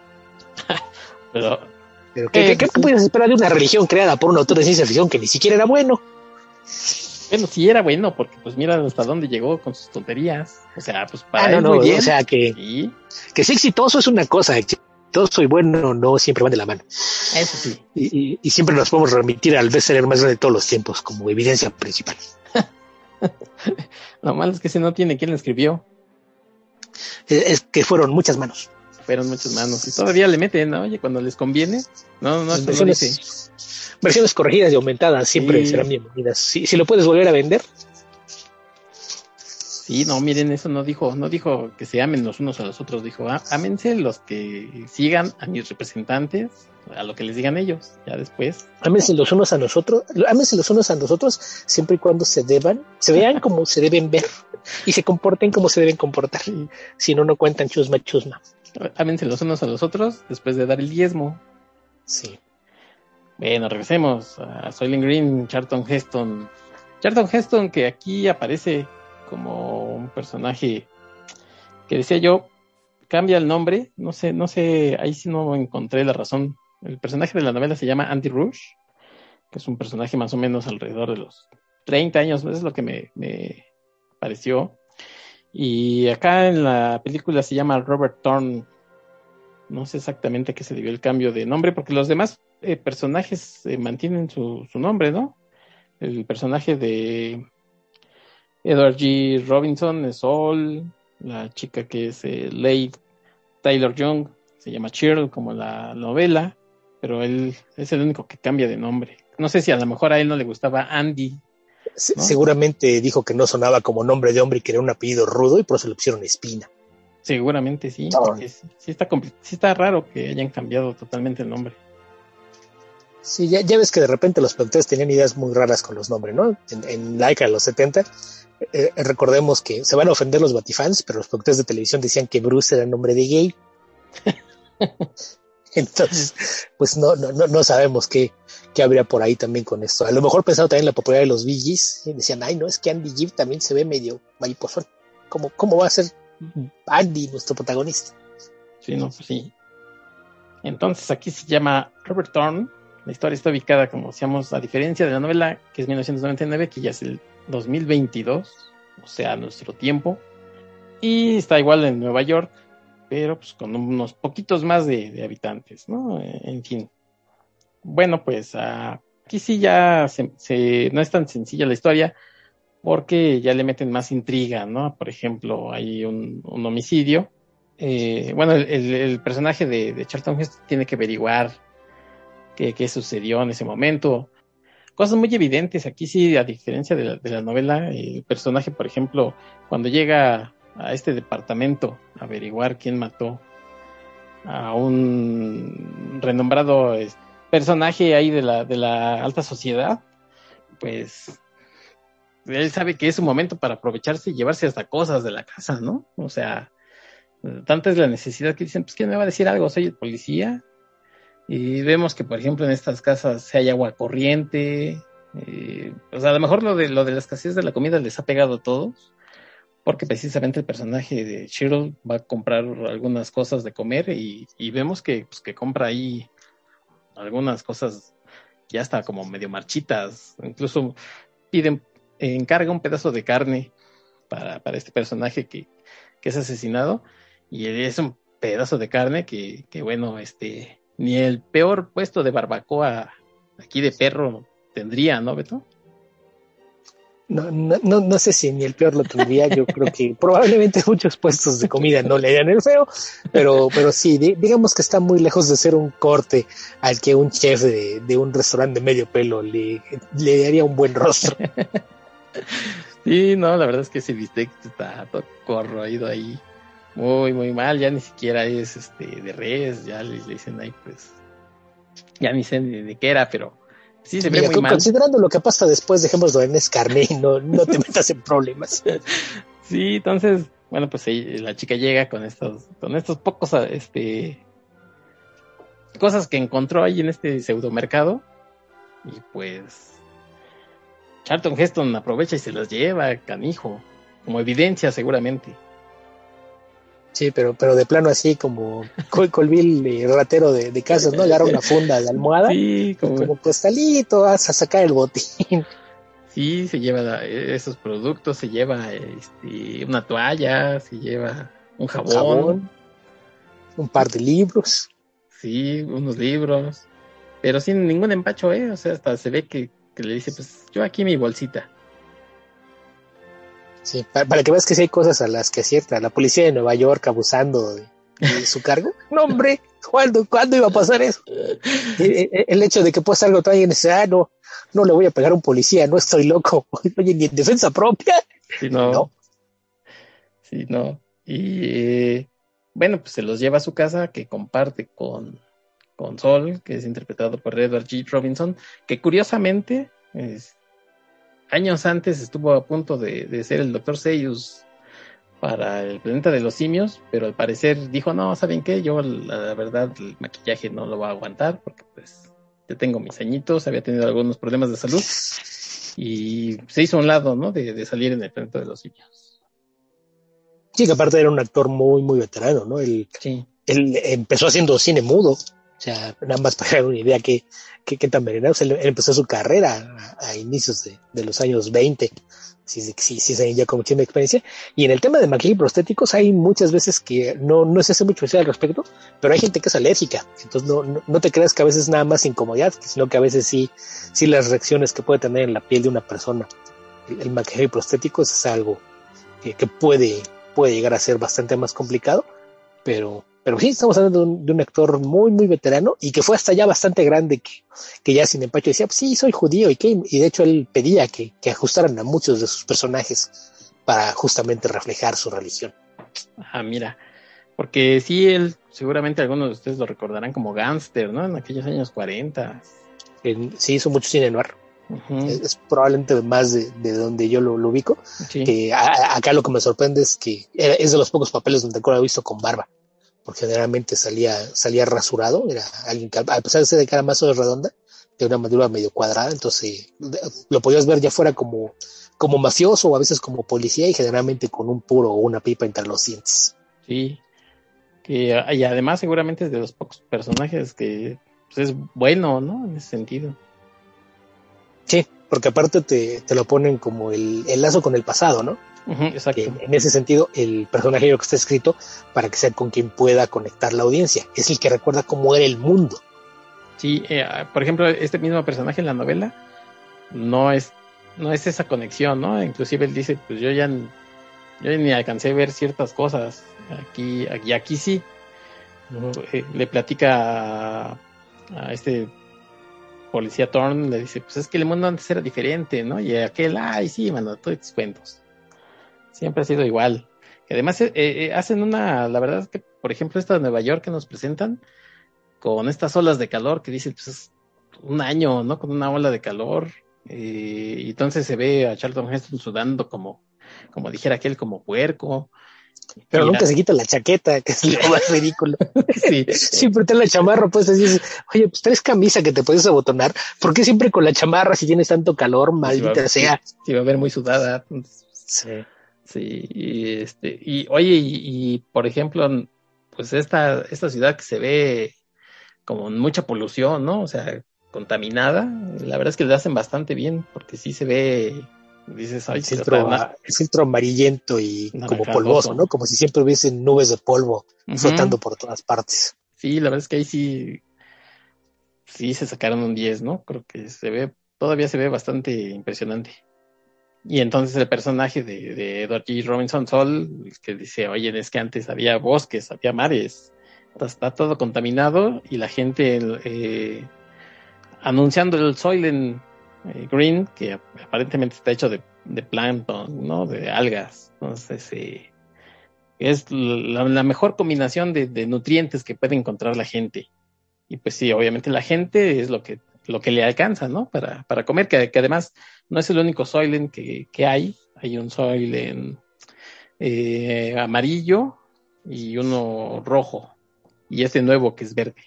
Speaker 2: Pero,
Speaker 3: Pero ¿qué,
Speaker 2: Eh,
Speaker 3: qué- qué
Speaker 2: sí.
Speaker 3: puedes esperar de una religión creada por un autor de ciencia ficción que ni siquiera era bueno?
Speaker 2: bueno, sí era bueno, porque pues mira hasta dónde llegó con sus tonterías. O sea, pues para
Speaker 3: Ah, no,
Speaker 2: él
Speaker 3: no,
Speaker 2: muy bien.
Speaker 3: o sea que,
Speaker 2: sí,
Speaker 3: que sea exitoso es una cosa, exitoso y bueno no siempre van de la mano.
Speaker 2: eso sí.
Speaker 3: Y, y- y siempre nos podemos remitir al bestseller más grande de todos los tiempos como evidencia principal.
Speaker 2: Lo malo es que ese no tiene quien lo escribió.
Speaker 3: Es, es que fueron muchas manos.
Speaker 2: Fueron muchas manos. Y todavía le meten, ¿no? Oye, cuando les conviene. No, no,
Speaker 3: versiones, versiones corregidas y aumentadas siempre
Speaker 2: Sí.
Speaker 3: serán bienvenidas. Si, si lo puedes volver a vender,
Speaker 2: Sí, no, miren, eso no dijo, no dijo que se amen los unos a los otros, dijo, "Ah, ámense los que sigan a mis representantes, a lo que les digan ellos, ya después.
Speaker 3: ámense los unos a nosotros, ámense los unos a nosotros siempre y cuando se deban, se vean como se deben ver y se comporten como se deben comportar.
Speaker 2: Sí.
Speaker 3: Si no, no cuentan chusma, chusma.
Speaker 2: Ámense los unos a los otros después de dar el diezmo.
Speaker 3: Sí.
Speaker 2: Bueno, regresemos a Soylent Green, Charlton Heston. Charlton Heston que aquí aparece como un personaje que decía yo, cambia el nombre, no sé, no sé, ahí sí no encontré la razón. El personaje de la novela se llama Andy Rush, que es un personaje más o menos alrededor de los 30 años, es lo que me, me pareció. Y acá en la película se llama Robert Thorne. No sé exactamente a qué se debió el cambio de nombre, porque los demás eh, personajes eh, mantienen su, nombre, ¿no? El personaje de Edward G. Robinson es Sol, la chica que es eh, Leigh Taylor Young se llama Cheryl como la novela, pero él es el único que cambia de nombre. No sé si a lo mejor a él no le gustaba Andy.
Speaker 3: Seguramente dijo que no sonaba como nombre de hombre y que era un apellido rudo y por eso le pusieron espina.
Speaker 2: Seguramente sí. Sí, sí está, sí está raro que hayan cambiado totalmente el nombre.
Speaker 3: Sí, ya, ya ves que de repente los productores tenían ideas muy raras con los nombres, ¿no? En, en Laika, en los 70, eh, recordemos que se van a ofender los Batifans, pero los productores de televisión decían que Bruce era el nombre de gay. Entonces, pues no, no, no, no sabemos qué, qué habría por ahí también con esto. A lo mejor pensado también en la popularidad de los Gees, y decían, ay, no, es que Andy Gibb también se ve medio mariposón. ¿Cómo, cómo va a ser Andy nuestro protagonista?
Speaker 2: Sí, no, pues sí. Entonces aquí se llama Robert Thorne. La historia está ubicada, como decíamos, a diferencia de la novela, que es 1999, que ya es el 2022, o sea, nuestro tiempo. Y está igual en Nueva York, pero pues con unos poquitos más de, habitantes, ¿no? En fin. Bueno, pues aquí sí ya se, no es tan sencilla la historia, porque ya le meten más intriga, ¿no? Por ejemplo, hay un, homicidio. Eh, bueno, el, personaje de, Charlton Heston tiene que averiguar qué, sucedió en ese momento. Cosas muy evidentes. Aquí sí, a diferencia de de la novela, el personaje, por ejemplo, cuando llega a este departamento averiguar quién mató a un renombrado personaje ahí de la, de la alta sociedad, pues él sabe que es un momento para aprovecharse y llevarse hasta cosas de la casa, ¿no? O sea, tanta es la necesidad que dicen, pues ¿quién me va a decir algo? Soy el policía. Y vemos que, por ejemplo, en estas casas hay agua corriente. Eh, sea, a lo mejor lo de, lo de la escasez de la comida les ha pegado a todos porque precisamente el personaje de Cheryl va a comprar algunas cosas de comer y, y vemos que, pues, que compra ahí algunas cosas ya está como medio marchitas, incluso piden, encarga un pedazo de carne para, para este personaje que, que es asesinado y es un pedazo de carne que, que bueno, este, ni el peor puesto de barbacoa aquí de perro tendría, ¿no, Beto?
Speaker 3: No, no, no, no, sé si ni el peor lo tendría. Yo creo que probablemente muchos puestos de comida no le harían el feo, pero, pero sí, di, digamos que está muy lejos de ser un corte al que un chef de, de un restaurante de medio pelo le, le daría un buen rostro.
Speaker 2: Sí, no, la verdad es que ese bistec está todo corroído ahí. Muy, muy mal. Ya ni siquiera es este de res, ya le, le dicen ahí, pues. Ya ni sé de, de qué era, pero Sí, se ve
Speaker 3: Mira,
Speaker 2: muy mal.
Speaker 3: Considerando lo que pasa después, dejémoslo en escarne y no, no te metas en problemas.
Speaker 2: Sí, entonces, bueno, pues la chica llega con estos, con estos pocos, este, cosas que encontró ahí en este pseudomercado. Y pues, Charlton Heston aprovecha y se las lleva, canijo, como evidencia seguramente.
Speaker 3: Sí, pero, pero de plano así como Col Colville, ratero de, de casas, ¿no? Agarra una funda de almohada,
Speaker 2: sí,
Speaker 3: como, como costalito, vas a sacar el botín.
Speaker 2: Sí, se lleva esos productos, se lleva este, una toalla, se lleva un jabón, un jabón,
Speaker 3: un par de libros.
Speaker 2: Sí, unos libros, pero sin ningún empacho, ¿eh? O sea, hasta se ve que, que le dice, pues yo aquí mi bolsita.
Speaker 3: Sí, para, para, que veas que sí hay cosas a las que acierta. La policía de Nueva York abusando de, de su cargo. No, hombre, ¿cuándo, ¿cuándo iba a pasar eso? El, el hecho de que pueda algo tan y ah, no, no le voy a pegar a un policía, no estoy loco. Oye, ni en defensa propia.
Speaker 2: Sí, no. no. Sí, no. Y eh, bueno, pues se los lleva a su casa que comparte con, con Sol, que es interpretado por Edward G. Robinson, que curiosamente es, años antes estuvo a punto de, de ser el doctor Seyus para el planeta de los simios, pero al parecer dijo, no, ¿saben qué? Yo la, la, verdad el maquillaje no lo voy a aguantar porque pues yo tengo mis añitos, había tenido algunos problemas de salud y se hizo a un lado, ¿no? De, de, salir en el planeta de los simios.
Speaker 3: Sí, que aparte era un actor muy, muy veterano, ¿no? Él,
Speaker 2: sí.
Speaker 3: él empezó haciendo cine mudo, o sea, nada más para una idea que, que, que tan venerado, él, empezó su carrera a, a inicios de, de, los años 20, sí, sí, sí, sí, ya como tiene experiencia. Y en el tema de maquillaje prostéticos hay muchas veces que no, no se hace mucho al respecto, pero hay gente que es alérgica, entonces no, no, no te creas que a veces nada más incomodidad, sino que a veces sí, sí las reacciones que puede tener en la piel de una persona. El, el maquillaje y prostéticos es algo que, que puede, puede llegar a ser bastante más complicado, pero pero sí, estamos hablando de un, de un, actor muy, muy veterano y que fue hasta ya bastante grande, que, que ya sin empacho decía, pues sí, soy judío y que, y de hecho él pedía que, que ajustaran a muchos de sus personajes para justamente reflejar su religión.
Speaker 2: Ah, mira, porque sí, él, seguramente algunos de ustedes lo recordarán como gángster, ¿no? En aquellos años 40.
Speaker 3: En, sí, hizo mucho cine noir. Uh -huh. es, es, probablemente más de, de donde yo lo, lo ubico. Sí. Que a, acá lo que me sorprende es que es de los pocos papeles donde he visto con barba porque generalmente salía, salía rasurado, era alguien que a pesar de ser de cara más redonda, de una mandíbula medio cuadrada, entonces lo podías ver ya fuera como, como mafioso o a veces como policía y generalmente con un puro o una pipa entre los dientes.
Speaker 2: Sí, que, y además seguramente es de los pocos personajes que pues, es bueno, ¿no? En ese sentido.
Speaker 3: Sí, porque aparte te, te lo ponen como el, el, lazo con el pasado, ¿no?
Speaker 2: exacto.
Speaker 3: en ese sentido, el personaje que está escrito para que sea con quien pueda conectar la audiencia. Es el que recuerda cómo era el mundo.
Speaker 2: Sí, eh, por ejemplo, este mismo personaje en la novela no es, no es esa conexión, ¿no? Inclusive él dice, pues yo ya, yo ni alcancé a ver ciertas cosas. Aquí, aquí, aquí sí. Eh, le platica a, a este policía Thorn le dice, pues es que el mundo antes era diferente, ¿no? Y aquel, ay, sí, mano, todos tus cuentos. Siempre ha sido igual. Además eh, eh, hacen una, la verdad es que, por ejemplo, esta de Nueva York que nos presentan, con estas olas de calor que dicen, pues es un año, ¿no? Con una ola de calor. Eh, y entonces se ve a Charlton Heston sudando como, como dijera aquel, como puerco.
Speaker 3: Pero nunca se quita la chaqueta, que es lo más ridículo. sí. Siempre te la chamarra, pues así dices, oye, pues traes camisa que te puedes abotonar. ¿Por qué siempre con la chamarra si tienes tanto calor, maldita sea?
Speaker 2: Sí, va a ver muy sudada. Sí. Sí, y este, y oye, y, y, por ejemplo, pues esta, esta ciudad que se ve como mucha polución, ¿no? O sea, contaminada, la verdad es que le hacen bastante bien, porque sí se ve dices, ay,
Speaker 3: el filtro, el filtro amarillento y como polvoso, ¿no? Como si siempre hubiesen nubes de polvo uh -huh. flotando por todas partes.
Speaker 2: Sí, la verdad es que ahí sí, sí se sacaron un 10, ¿no? Creo que se ve, todavía se ve bastante impresionante. Y entonces el personaje de, de Edward G. Robinson Sol, que dice, oye, es que antes había bosques, había mares, está, está todo contaminado y la gente eh, anunciando el Soylent eh, Green, que aparentemente está hecho de, de plancton, ¿no? De algas. Entonces, eh, es la, mejor combinación de, de, nutrientes que puede encontrar la gente. Y pues sí, obviamente la gente es lo que, lo que le alcanza, ¿no? Para, para comer, que, que además no es el único Soylent que, que hay. Hay un Soylent eh, amarillo y uno rojo. Y este nuevo que es verde.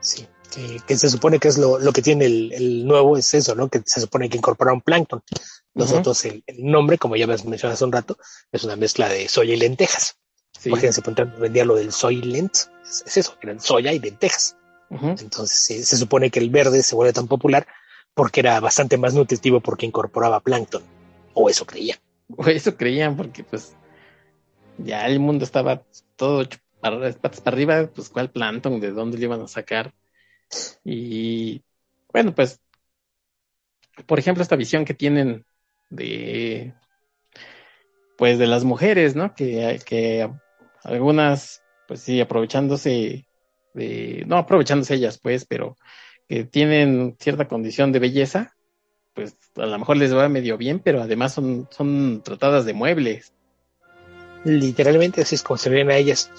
Speaker 3: Sí que, que, se supone que es lo, lo que tiene el, el, nuevo, es eso, ¿no? Que se supone que incorpora un plancton. Nosotros, uh -huh. el, el, nombre, como ya mencionado hace un rato, es una mezcla de soya y lentejas. Sí. Imagínense, vendía lo del soy lent, es, es, eso, eran soya y lentejas. Uh -huh. Entonces, se, se supone que el verde se vuelve tan popular porque era bastante más nutritivo porque incorporaba plancton. O eso creían.
Speaker 2: O eso creían porque, pues, ya el mundo estaba todo para, para arriba, pues, ¿cuál plancton? ¿De dónde le iban a sacar? Y bueno, pues, por ejemplo, esta visión que tienen de, pues, de las mujeres, ¿no? Que, que algunas, pues sí, aprovechándose de, no aprovechándose ellas, pues, pero que tienen cierta condición de belleza, pues a lo mejor les va medio bien, pero además son, son tratadas de muebles
Speaker 3: literalmente así es como se ven a ellas.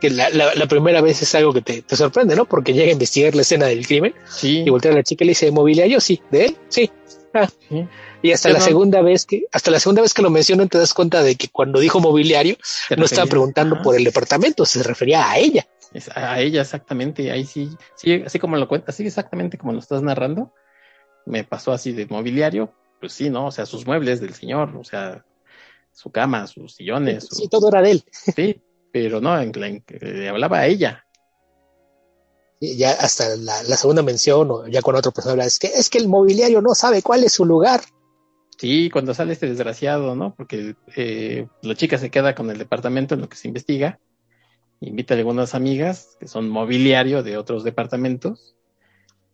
Speaker 3: Que la, la, la primera vez es algo que te, te, sorprende, ¿no? Porque llega a investigar la escena del crimen
Speaker 2: sí.
Speaker 3: y voltea a la chica y le dice, ¿mobiliario? Sí. ¿De él? Sí. Ah. sí. Y hasta la segunda vez que, hasta la segunda vez que lo mencionan te das cuenta de que cuando dijo mobiliario no estaba preguntando por el departamento, se refería a ella.
Speaker 2: A ella exactamente, ahí sí, sí, así como lo cuentas, así exactamente como lo estás narrando, me pasó así de mobiliario, pues sí, ¿no? O sea, sus muebles del señor, o sea, su cama, sus sillones.
Speaker 3: Sí, su... todo era de él.
Speaker 2: Sí, pero no, en, en, le hablaba a ella.
Speaker 3: Y ya hasta la, la, segunda mención, o ya con otra persona es que, es que el mobiliario no sabe cuál es su lugar.
Speaker 2: Sí, cuando sale este desgraciado, ¿no? Porque eh, la chica se queda con el departamento en lo que se investiga, invita a algunas amigas que son mobiliario de otros departamentos,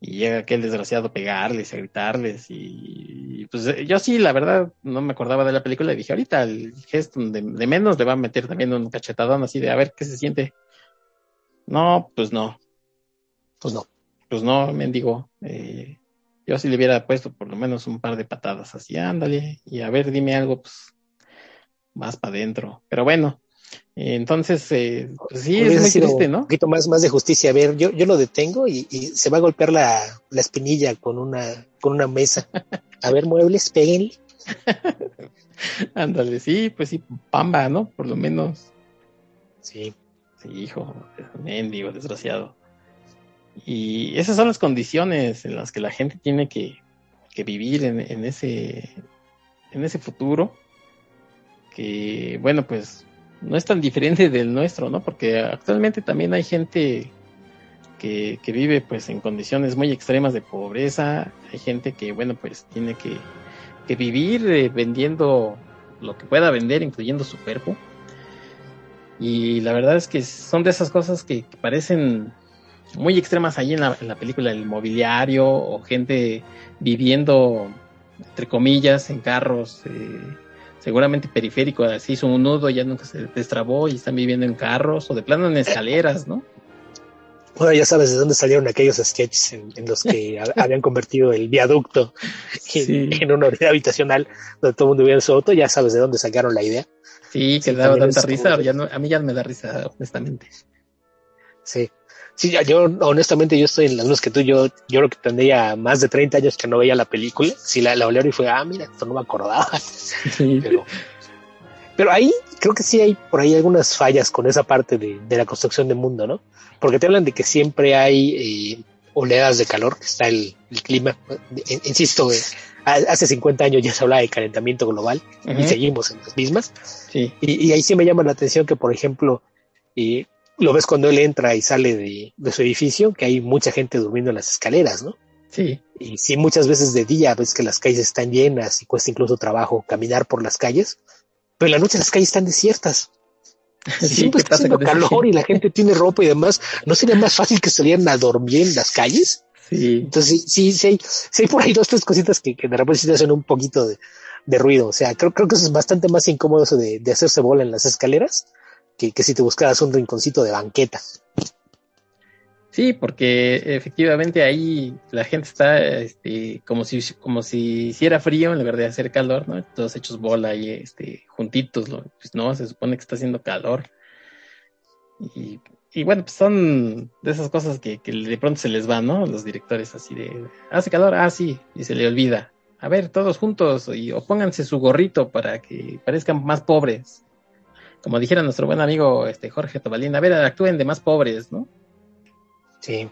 Speaker 2: y llega aquel desgraciado a pegarles, a gritarles y pues yo sí, la verdad, no me acordaba de la película y dije, ahorita el gesto de, de, menos le va a meter también un cachetadón así de a ver qué se siente. No, pues no.
Speaker 3: Pues no.
Speaker 2: Pues no, mendigo. Eh, yo sí le hubiera puesto por lo menos un par de patadas así, ándale, y a ver, dime algo, pues más para adentro. Pero bueno, entonces, eh, pues sí, es muy triste, ¿no?
Speaker 3: Un poquito más, más de justicia. A ver, yo, yo lo detengo y, y se va a golpear la, la, espinilla con una, con una mesa. A ver, muebles, péguenle.
Speaker 2: Ándale, sí, pues sí, pamba, ¿no? Por lo menos.
Speaker 3: Sí.
Speaker 2: hijo, mendigo, desgraciado. Y esas son las condiciones en las que la gente tiene que, que vivir en, en, ese, en ese futuro, que bueno, pues no es tan diferente del nuestro, ¿no? Porque actualmente también hay gente que, que vive pues en condiciones muy extremas de pobreza, hay gente que bueno, pues tiene que, que vivir eh, vendiendo lo que pueda vender, incluyendo su cuerpo. Y la verdad es que son de esas cosas que, parecen muy extremas ahí en la, en la película, el mobiliario o gente viviendo, entre comillas, en carros, eh, seguramente periférico, así hizo un nudo, ya nunca se destrabó y están viviendo en carros o de plano en escaleras, ¿no?
Speaker 3: Bueno, ya sabes de dónde salieron aquellos sketches en, en los que habían convertido el viaducto en,
Speaker 2: Sí.
Speaker 3: en una unidad habitacional donde todo el mundo vivía en su auto, ya sabes de dónde sacaron la idea.
Speaker 2: Sí, que
Speaker 3: Sí,
Speaker 2: daba tanta risa, ya no, a mí ya me da risa, honestamente.
Speaker 3: Sí. Sí, ya, yo honestamente yo estoy en las mismas que tú, yo, yo creo que tendría más de 30 años que no veía la película. Si la, la olieron y fue, ah, mira, esto no me acordaba.
Speaker 2: Sí.
Speaker 3: Pero, pero ahí creo que sí hay por ahí algunas fallas con esa parte de, de la construcción del mundo, ¿no? Porque te hablan de que siempre hay eh, oleadas de calor, que está el, el clima. Eh, Insisto, eh, ha- hace 50 años ya se hablaba de calentamiento global y seguimos en las mismas.
Speaker 2: sí.
Speaker 3: Y, y ahí sí me llama la atención que, por ejemplo, eh, lo ves cuando él entra y sale de, de su edificio, que hay mucha gente durmiendo en las escaleras, ¿no?
Speaker 2: Sí,
Speaker 3: Y sí, muchas veces de día ves que las calles están llenas y cuesta incluso trabajo caminar por las calles, pero en la noche las calles están desiertas. Si
Speaker 2: Sí,
Speaker 3: siempre
Speaker 2: ¿qué
Speaker 3: está haciendo calor y la gente tiene ropa y demás, ¿no sería más fácil que salieran a dormir en las calles?
Speaker 2: sí,
Speaker 3: Entonces, sí, sí, sí hay, sí hay por ahí dos, tres cositas que, que de repente sí te hacen un poquito de, de ruido. O sea, creo, creo que eso es bastante más incómodo eso de, de hacerse bola en las escaleras que, si te buscaras un rinconcito de banqueta.
Speaker 2: sí, porque efectivamente ahí la gente está este, como si como si hiciera frío en lugar de hacer calor, ¿no? Todos hechos bola ahí, este, juntitos, ¿no? Pues no, se supone que está haciendo calor. Y, bueno, pues son de esas cosas que, que de pronto se les van, ¿no? Los directores así de, hace calor, ah, sí, y se le olvida. A ver, todos juntos, y, o pónganse su gorrito para que parezcan más pobres. Como dijera nuestro buen amigo este Jorge Tobalín, a ver, actúen de más pobres, ¿no?
Speaker 3: Sí.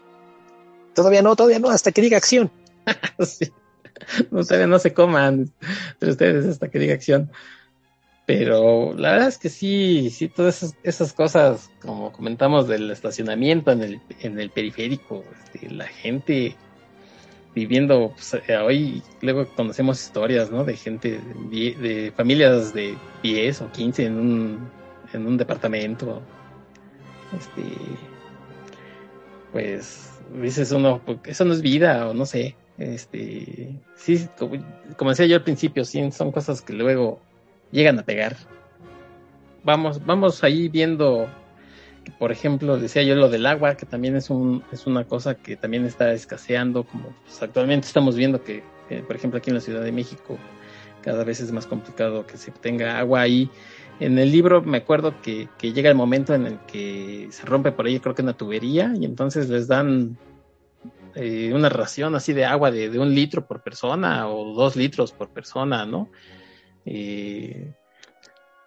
Speaker 3: Todavía no, todavía no, hasta que diga acción.
Speaker 2: Sí. No, ustedes no se coman entre ustedes hasta que diga acción. Pero la verdad es que sí, sí, todas esas, esas cosas, como comentamos del estacionamiento en el, en el periférico, este, la gente viviendo, pues, eh, hoy luego conocemos historias, ¿no? De gente, de, de familias de 10 o 15 en un, en un departamento. Este, pues dices uno, pues, eso no es vida o no sé. Este, sí, como, decía yo al principio, sí, son cosas que luego llegan a pegar. Vamos, vamos ahí viendo, por ejemplo, decía yo lo del agua, que también es un, es una cosa que también está escaseando, como pues, actualmente estamos viendo que, eh, por ejemplo, aquí en la Ciudad de México, cada vez es más complicado que se tenga agua ahí. En el libro me acuerdo que, llega el momento en el que se rompe por ahí, creo que una tubería, y entonces les dan eh, una ración así de agua de, de, un litro por persona o dos litros por persona, ¿no? Eh,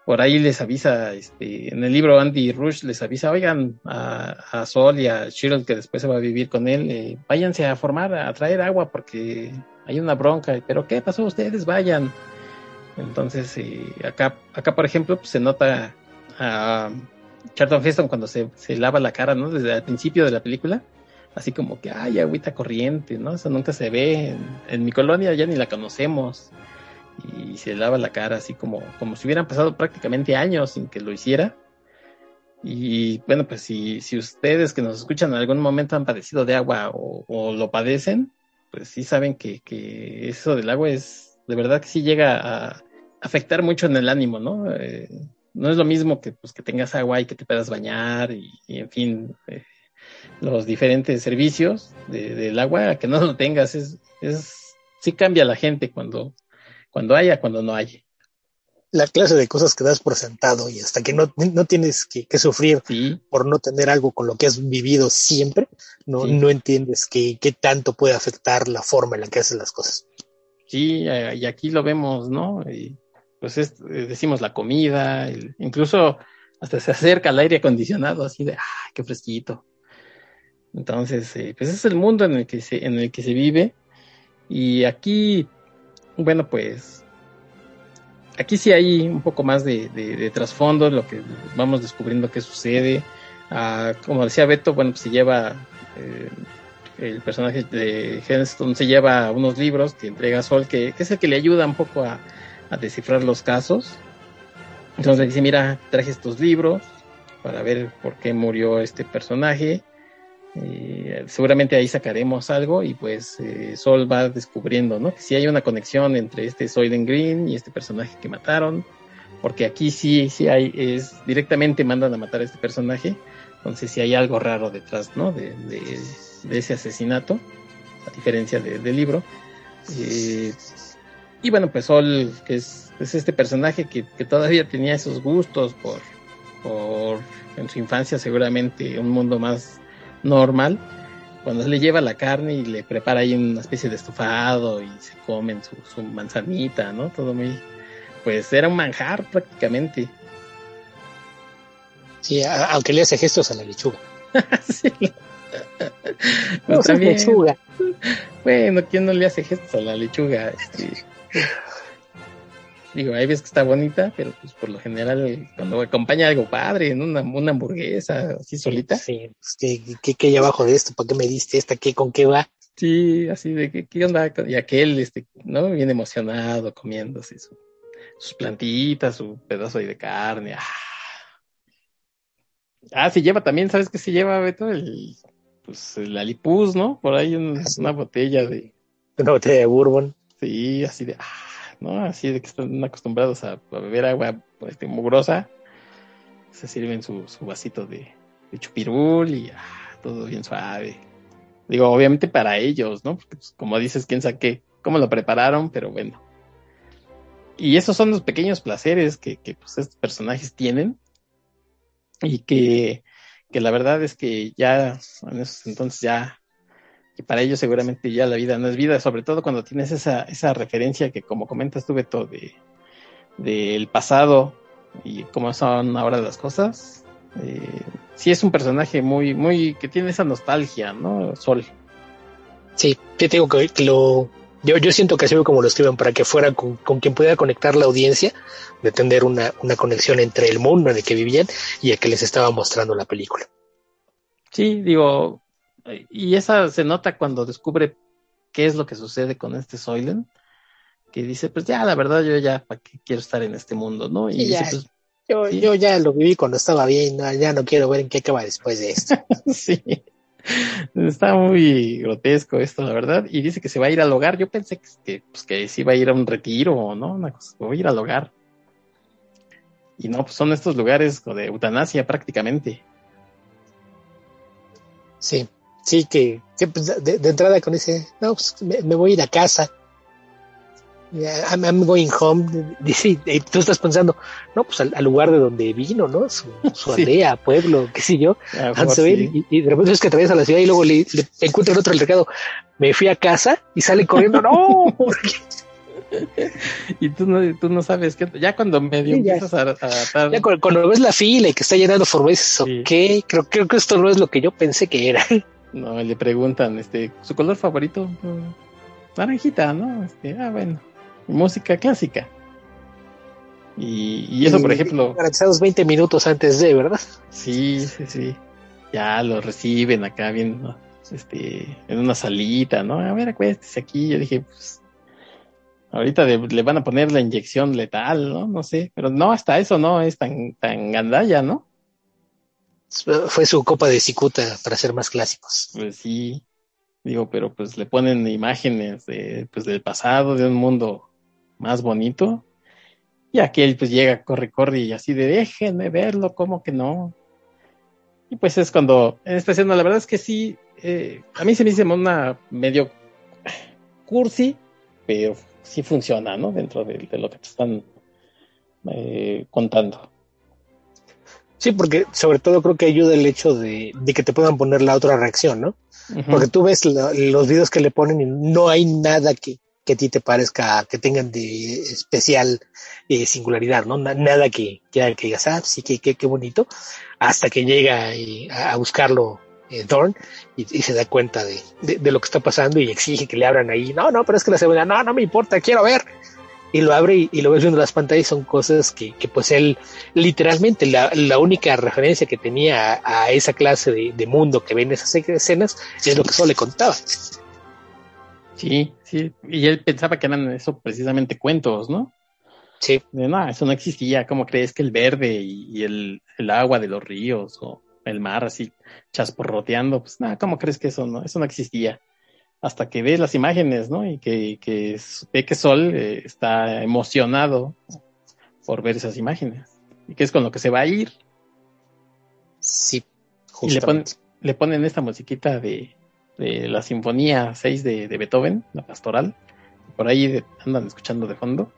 Speaker 2: por ahí les avisa, este, en el libro Andy Rush les avisa, oigan, a, a Sol y a Cheryl, que después se va a vivir con él, eh, váyanse a formar, a traer agua porque hay una bronca, pero ¿qué pasó? Ustedes vayan. Entonces, eh, acá, acá, por ejemplo, pues, se nota a Charlton Heston cuando se, se lava la cara, ¿no? Desde el principio de la película, así como que hay agüita corriente, ¿no? Eso nunca se ve. En, mi colonia ya ni la conocemos. Y se lava la cara así como, como si hubieran pasado prácticamente años sin que lo hiciera. Y bueno, pues si, si ustedes que nos escuchan en algún momento han padecido de agua o, o lo padecen, pues sí saben que, que, eso del agua es de verdad que sí llega a afectar mucho en el ánimo, ¿no? Eh, no es lo mismo que pues que tengas agua y que te puedas bañar y, y en fin, eh, los diferentes servicios de, del agua, que no lo tengas, es, es, sí cambia la gente cuando, cuando haya, cuando no haya.
Speaker 3: La clase de cosas que das por sentado y hasta que no, no tienes que, que sufrir
Speaker 2: sí.
Speaker 3: por no tener algo con lo que has vivido siempre, no, sí. no entiendes qué tanto puede afectar la forma en la que haces las cosas.
Speaker 2: Sí, y aquí lo vemos, ¿no? Y pues es, decimos la comida, el, incluso hasta se acerca al aire acondicionado, así de, ¡ah, qué fresquito! Entonces, eh, pues es el mundo en el que se, en el que se vive. Y aquí, bueno, pues, aquí sí hay un poco más de, de, trasfondo, lo que vamos descubriendo qué sucede. Ah, como decía Beto, bueno, pues se lleva, eh, el personaje de Henston se lleva unos libros que entrega Sol, que, que es el que le ayuda un poco a, a descifrar los casos. Entonces le dice, mira, traje estos libros para ver por qué murió este personaje. seguramente ahí sacaremos algo y pues eh, Sol va descubriendo, ¿no? Que si hay una conexión entre este Soylent Green y este personaje que mataron, porque aquí sí, sí hay, es directamente mandan a matar a este personaje, entonces sí hay algo raro detrás, ¿no? De, ese asesinato, a diferencia del libro. Eh, y bueno, pues Sol, que es es este personaje que, todavía tenía esos gustos por, por en su infancia seguramente un mundo más normal, cuando le lleva la carne y le prepara ahí una especie de estofado y se comen su, su manzanita, ¿no? Todo muy, pues era un manjar prácticamente.
Speaker 3: Sí, aunque le hace gestos a la lechuga. sí.
Speaker 2: Pues lechuga. Bueno, ¿quién no le hace gestos a la lechuga? Este, Digo, hay veces que está bonita, pero pues por lo general cuando acompaña algo padre, en una, una hamburguesa así solita.
Speaker 3: Sí, pues ¿qué, qué, hay abajo de esto? ¿Para qué me diste esta? ¿Qué, ¿Con qué va?
Speaker 2: Sí, así de ¿qué, qué onda? Y aquel, este, ¿no? Bien emocionado comiéndose sus plantitas, su pedazo de carne. Ah. ah, se lleva también, ¿sabes qué se lleva, Beto? El, pues el alipuz, ¿no? Por ahí ah, una botella de...
Speaker 3: Una botella de bourbon.
Speaker 2: Sí, así de... Ah ¿no? Así de que están acostumbrados a, beber agua este, mugrosa, se sirven su, vasito de, chupirul y ah, todo bien suave. Digo, obviamente para ellos, ¿no? Porque, pues, como dices, quién sabe qué, cómo lo prepararon, pero bueno. Y esos son los pequeños placeres que, que pues, estos personajes tienen y que, que la verdad es que ya, en esos entonces ya y para ellos seguramente ya la vida no es vida, sobre todo cuando tienes esa, esa referencia que como comentas tú, Beto, de del pasado y cómo son ahora las cosas. Eh, sí es un personaje muy, muy, que tiene esa nostalgia, ¿no? Sol.
Speaker 3: Sí, te digo que, lo, yo, yo siento que así como lo escriben para que fuera con, con quien pudiera conectar la audiencia, de tener una, una conexión entre el mundo en el que vivían y el que les estaba mostrando la película.
Speaker 2: Sí, digo, y esa se nota cuando descubre qué es lo que sucede con este Soylent, que dice, pues ya, la verdad, yo ya, ¿para qué quiero estar en este mundo, no? Y
Speaker 3: dice,
Speaker 2: pues,
Speaker 3: yo, yo ya lo viví cuando estaba bien, ya no quiero ver en qué acaba después de esto.
Speaker 2: sí. Está muy grotesco esto, la verdad. Y dice que se va a ir al hogar. Yo pensé que, pues, que sí iba a ir a un retiro, ¿no? Una cosa, voy a ir al hogar. Y no, pues son estos lugares de eutanasia prácticamente.
Speaker 3: Sí. Sí, que, pues, de, entrada con ese, no, pues me, voy a ir a casa. I'm, going home. Dice, y tú estás pensando, no, pues al, lugar de donde vino, ¿no? Su, aldea, pueblo, qué sé yo. y, de repente es que atraviesa la ciudad y luego le, le encuentra otro el recado. Me fui a casa y sale corriendo, no.
Speaker 2: y tú no, tú no sabes qué, ya cuando medio empiezas a,
Speaker 3: Ya cuando, ves la fila y que está llenando formas, dices, ok, creo, creo que esto no es lo que yo pensé que era.
Speaker 2: No, le preguntan, este, su color favorito, naranjita, ¿no? Este, ah, bueno, música clásica. Y, y eso, por ejemplo.
Speaker 3: Garantizados 20 minutos antes de, ¿verdad?
Speaker 2: Sí, sí, sí. Ya lo reciben acá bien, este, en una salita, ¿no? A ver, acuéstese aquí. Yo dije, pues, ahorita le van a poner la inyección letal, ¿no? No sé, pero no, hasta eso no es tan, tan gandalla, ¿no?
Speaker 3: Fue su copa de cicuta para ser más clásicos.
Speaker 2: Pues sí, digo, pero pues le ponen imágenes de, pues del pasado, de un mundo más bonito. Y aquel pues llega, corre, corre y así de déjenme verlo, ¿cómo que no? Y pues es cuando, en esta escena, la verdad es que sí, eh, a mí se me hizo una medio cursi, pero sí funciona, ¿no? Dentro de, lo que te están eh, contando.
Speaker 3: Sí, porque sobre todo creo que ayuda el hecho de, que te puedan poner la otra reacción, ¿no? Porque tú ves los videos que le ponen y no hay nada que, que a ti te parezca que tengan de especial eh, singularidad, ¿no? nada que, que, que digas, ah, sí, que, qué bonito, hasta que llega eh, a buscarlo eh, Dorn y, se da cuenta de, de, lo que está pasando y exige que le abran ahí. No, no, pero es que la seguridad, no, no me importa, quiero ver. Y lo abre y, lo ves viendo las pantallas. Son cosas que, que pues él, literalmente, la, la, única referencia que tenía a, esa clase de, de, mundo que ve en esas escenas es lo que solo le contaba.
Speaker 2: Sí, sí. Y él pensaba que eran eso precisamente cuentos, ¿no?
Speaker 3: Sí.
Speaker 2: De, no, eso no existía. ¿Cómo crees que el verde y, y el, el agua de los ríos o el mar así chasporroteando, pues nada, ¿cómo crees que eso no? Eso no existía. Hasta que ves las imágenes, ¿no? Y que, que ve que Sol eh, está emocionado por ver esas imágenes. Y que es con lo que se va a ir.
Speaker 3: Sí,
Speaker 2: Y le, ponen, le ponen esta musiquita de, de la Sinfonía 6 de, de Beethoven, la pastoral. Por ahí andan escuchando de fondo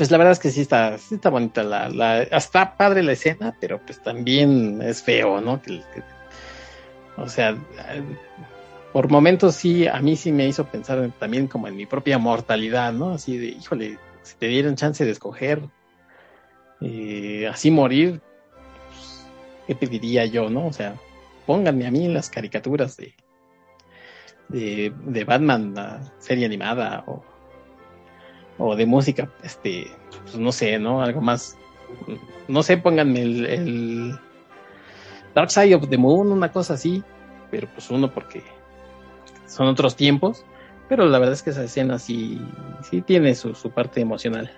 Speaker 2: pues la verdad es que sí está, sí está bonita la, la, está padre la escena, pero pues también es feo, ¿no? Que, o sea, por momentos sí, a mí sí me hizo pensar también como en mi propia mortalidad, ¿no? Así de, híjole, si te dieran chance de escoger eh, así morir, pues, ¿qué pediría yo, no? O sea, pónganme a mí en las caricaturas de, de, de Batman, la serie animada, o o de música, este, pues no sé, ¿no? Algo más, no sé, pónganme el, el, Dark Side of the Moon, una cosa así, pero pues uno porque son otros tiempos, pero la verdad es que esa escena sí, sí tiene su, su parte emocional.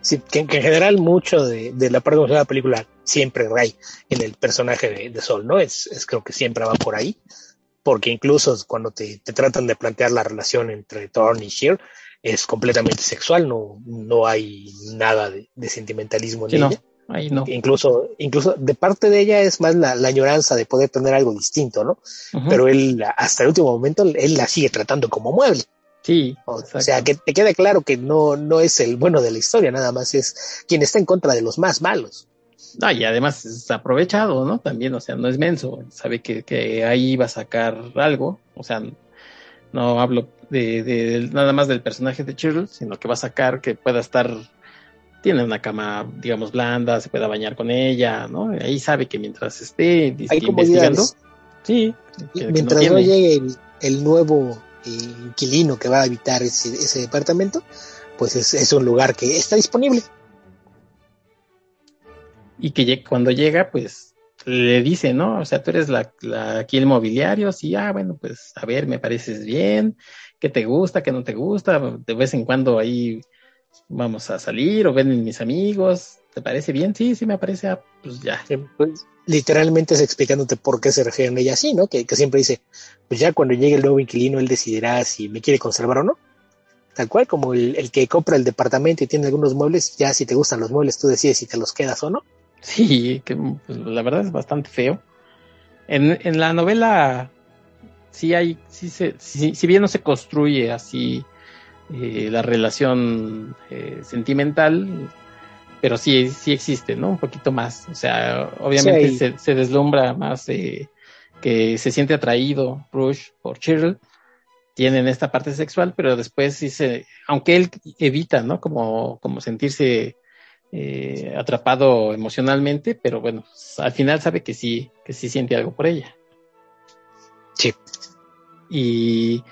Speaker 3: Sí, que, en general mucho de, de, la parte de la película siempre hay en el personaje de, de Sol, ¿no? Es, es, creo que siempre va por ahí, porque incluso cuando te, te tratan de plantear la relación entre Thorne y Sheer, es completamente sexual, no, no hay nada de, de sentimentalismo en
Speaker 2: sí,
Speaker 3: ella.
Speaker 2: No, ahí no.
Speaker 3: Incluso, incluso de parte de ella es más la, la añoranza de poder tener algo distinto, ¿no? Uh -huh. Pero él, hasta el último momento, él la sigue tratando como mueble.
Speaker 2: Sí.
Speaker 3: O, o, sea, que te quede claro que no, no es el bueno de la historia, nada más es quien está en contra de los más malos.
Speaker 2: No, y además es aprovechado, ¿no? También, o sea, no es menso, sabe que, que ahí va a sacar algo, o sea, no hablo de, de, nada más del personaje de Cheryl, sino que va a sacar que pueda estar, tiene una cama, digamos, blanda, se pueda bañar con ella, ¿no? Ahí sabe que mientras esté investigando, sí,
Speaker 3: que, mientras que no, no, llegue el, el nuevo eh, inquilino que va a habitar ese, ese departamento, pues es, es, un lugar que está disponible.
Speaker 2: Y que cuando llega, pues le dice, ¿no? O sea, tú eres la, la, aquí el mobiliario, sí, ah, bueno, pues a ver, me pareces bien, qué te gusta, qué no te gusta, de vez en cuando ahí vamos a salir o ven mis amigos, ¿te parece bien? Sí, sí, me parece, ah, pues ya.
Speaker 3: Sí, pues, literalmente es explicándote por qué se refieren a ella así, ¿no? Que, que siempre dice, pues ya cuando llegue el nuevo inquilino, él decidirá si me quiere conservar o no. Tal cual, como el, el que compra el departamento y tiene algunos muebles, ya si te gustan los muebles, tú decides si te los quedas o no.
Speaker 2: Sí, que pues, la verdad es bastante feo. En, en la novela sí hay, sí se, sí, si bien no se construye así eh, la relación eh, sentimental, pero sí, sí existe, ¿no? Un poquito más. O sea, obviamente sí, se, se, deslumbra más eh, que se siente atraído Rush por Cheryl. Tienen esta parte sexual, pero después sí se, aunque él evita, ¿no? Como, como sentirse eh, atrapado emocionalmente, pero bueno, al final sabe que sí, que sí siente algo por ella.
Speaker 3: Sí.
Speaker 2: Y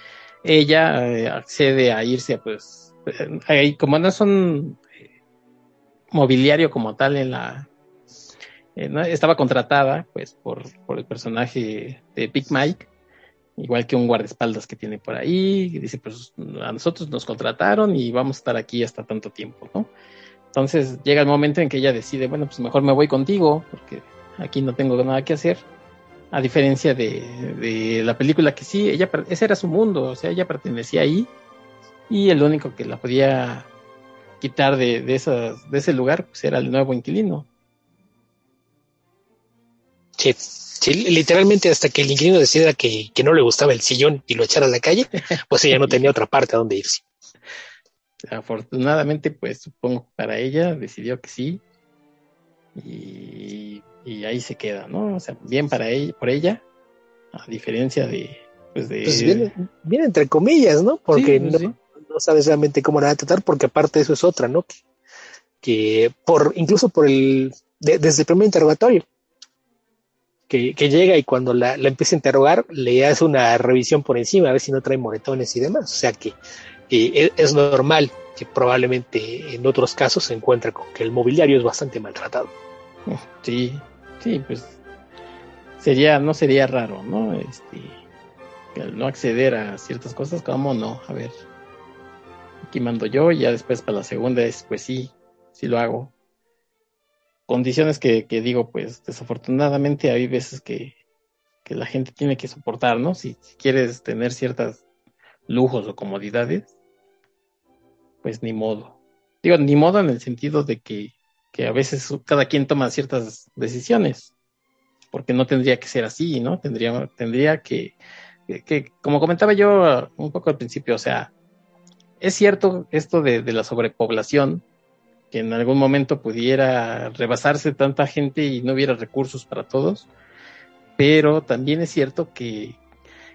Speaker 2: ella eh, accede a irse, pues, eh, como no son mobiliario como tal en la, eh, estaba contratada, pues, por, por el personaje de Big Mike, igual que un guardaespaldas que tiene por ahí, y dice, pues, a nosotros nos contrataron y vamos a estar aquí hasta tanto tiempo, ¿no? Entonces llega el momento en que ella decide, bueno, pues mejor me voy contigo, porque aquí no tengo nada que hacer. A diferencia de, de la película que sí, ella, ese era su mundo, o sea, ella pertenecía ahí y el único que la podía quitar de, de, esas, de ese lugar pues era el nuevo inquilino.
Speaker 3: Sí, sí, literalmente hasta que el inquilino decidiera que, que no le gustaba el sillón y lo echara a la calle, pues ella no tenía otra parte a donde irse
Speaker 2: afortunadamente, pues supongo para ella decidió que sí. Y, y, ahí se queda, ¿no? O sea, bien para ella, por ella, a diferencia de, pues de...
Speaker 3: Pues bien, bien entre comillas, ¿no? Porque
Speaker 2: Sí, pues
Speaker 3: no,
Speaker 2: sí.
Speaker 3: no sabes realmente cómo la van a tratar, porque aparte eso es otra, ¿no? Que, que por, incluso por el, de- desde el primer interrogatorio, que, que llega y cuando la, la empieza a interrogar, le hace una revisión por encima, a ver si no trae moretones y demás. O sea que eh, es, es normal que probablemente en otros casos se encuentre con que el mobiliario es bastante maltratado.
Speaker 2: Sí, sí, pues sería, no sería raro, ¿no? Este, que al no acceder a ciertas cosas, ¿cómo no? A ver, aquí mando yo y ya después para la segunda es, pues sí, sí lo hago. Condiciones que, que digo, pues desafortunadamente hay veces que, que la gente tiene que soportar, ¿no? Si, si quieres tener ciertos lujos o comodidades, pues ni modo. Digo, ni modo en el sentido de que que a veces cada quien toma ciertas decisiones, porque no tendría que ser así, ¿no? Tendría, tendría que, que, como comentaba yo un poco al principio, o sea, es cierto esto de, de la sobrepoblación, que en algún momento pudiera rebasarse tanta gente y no hubiera recursos para todos, pero también es cierto que,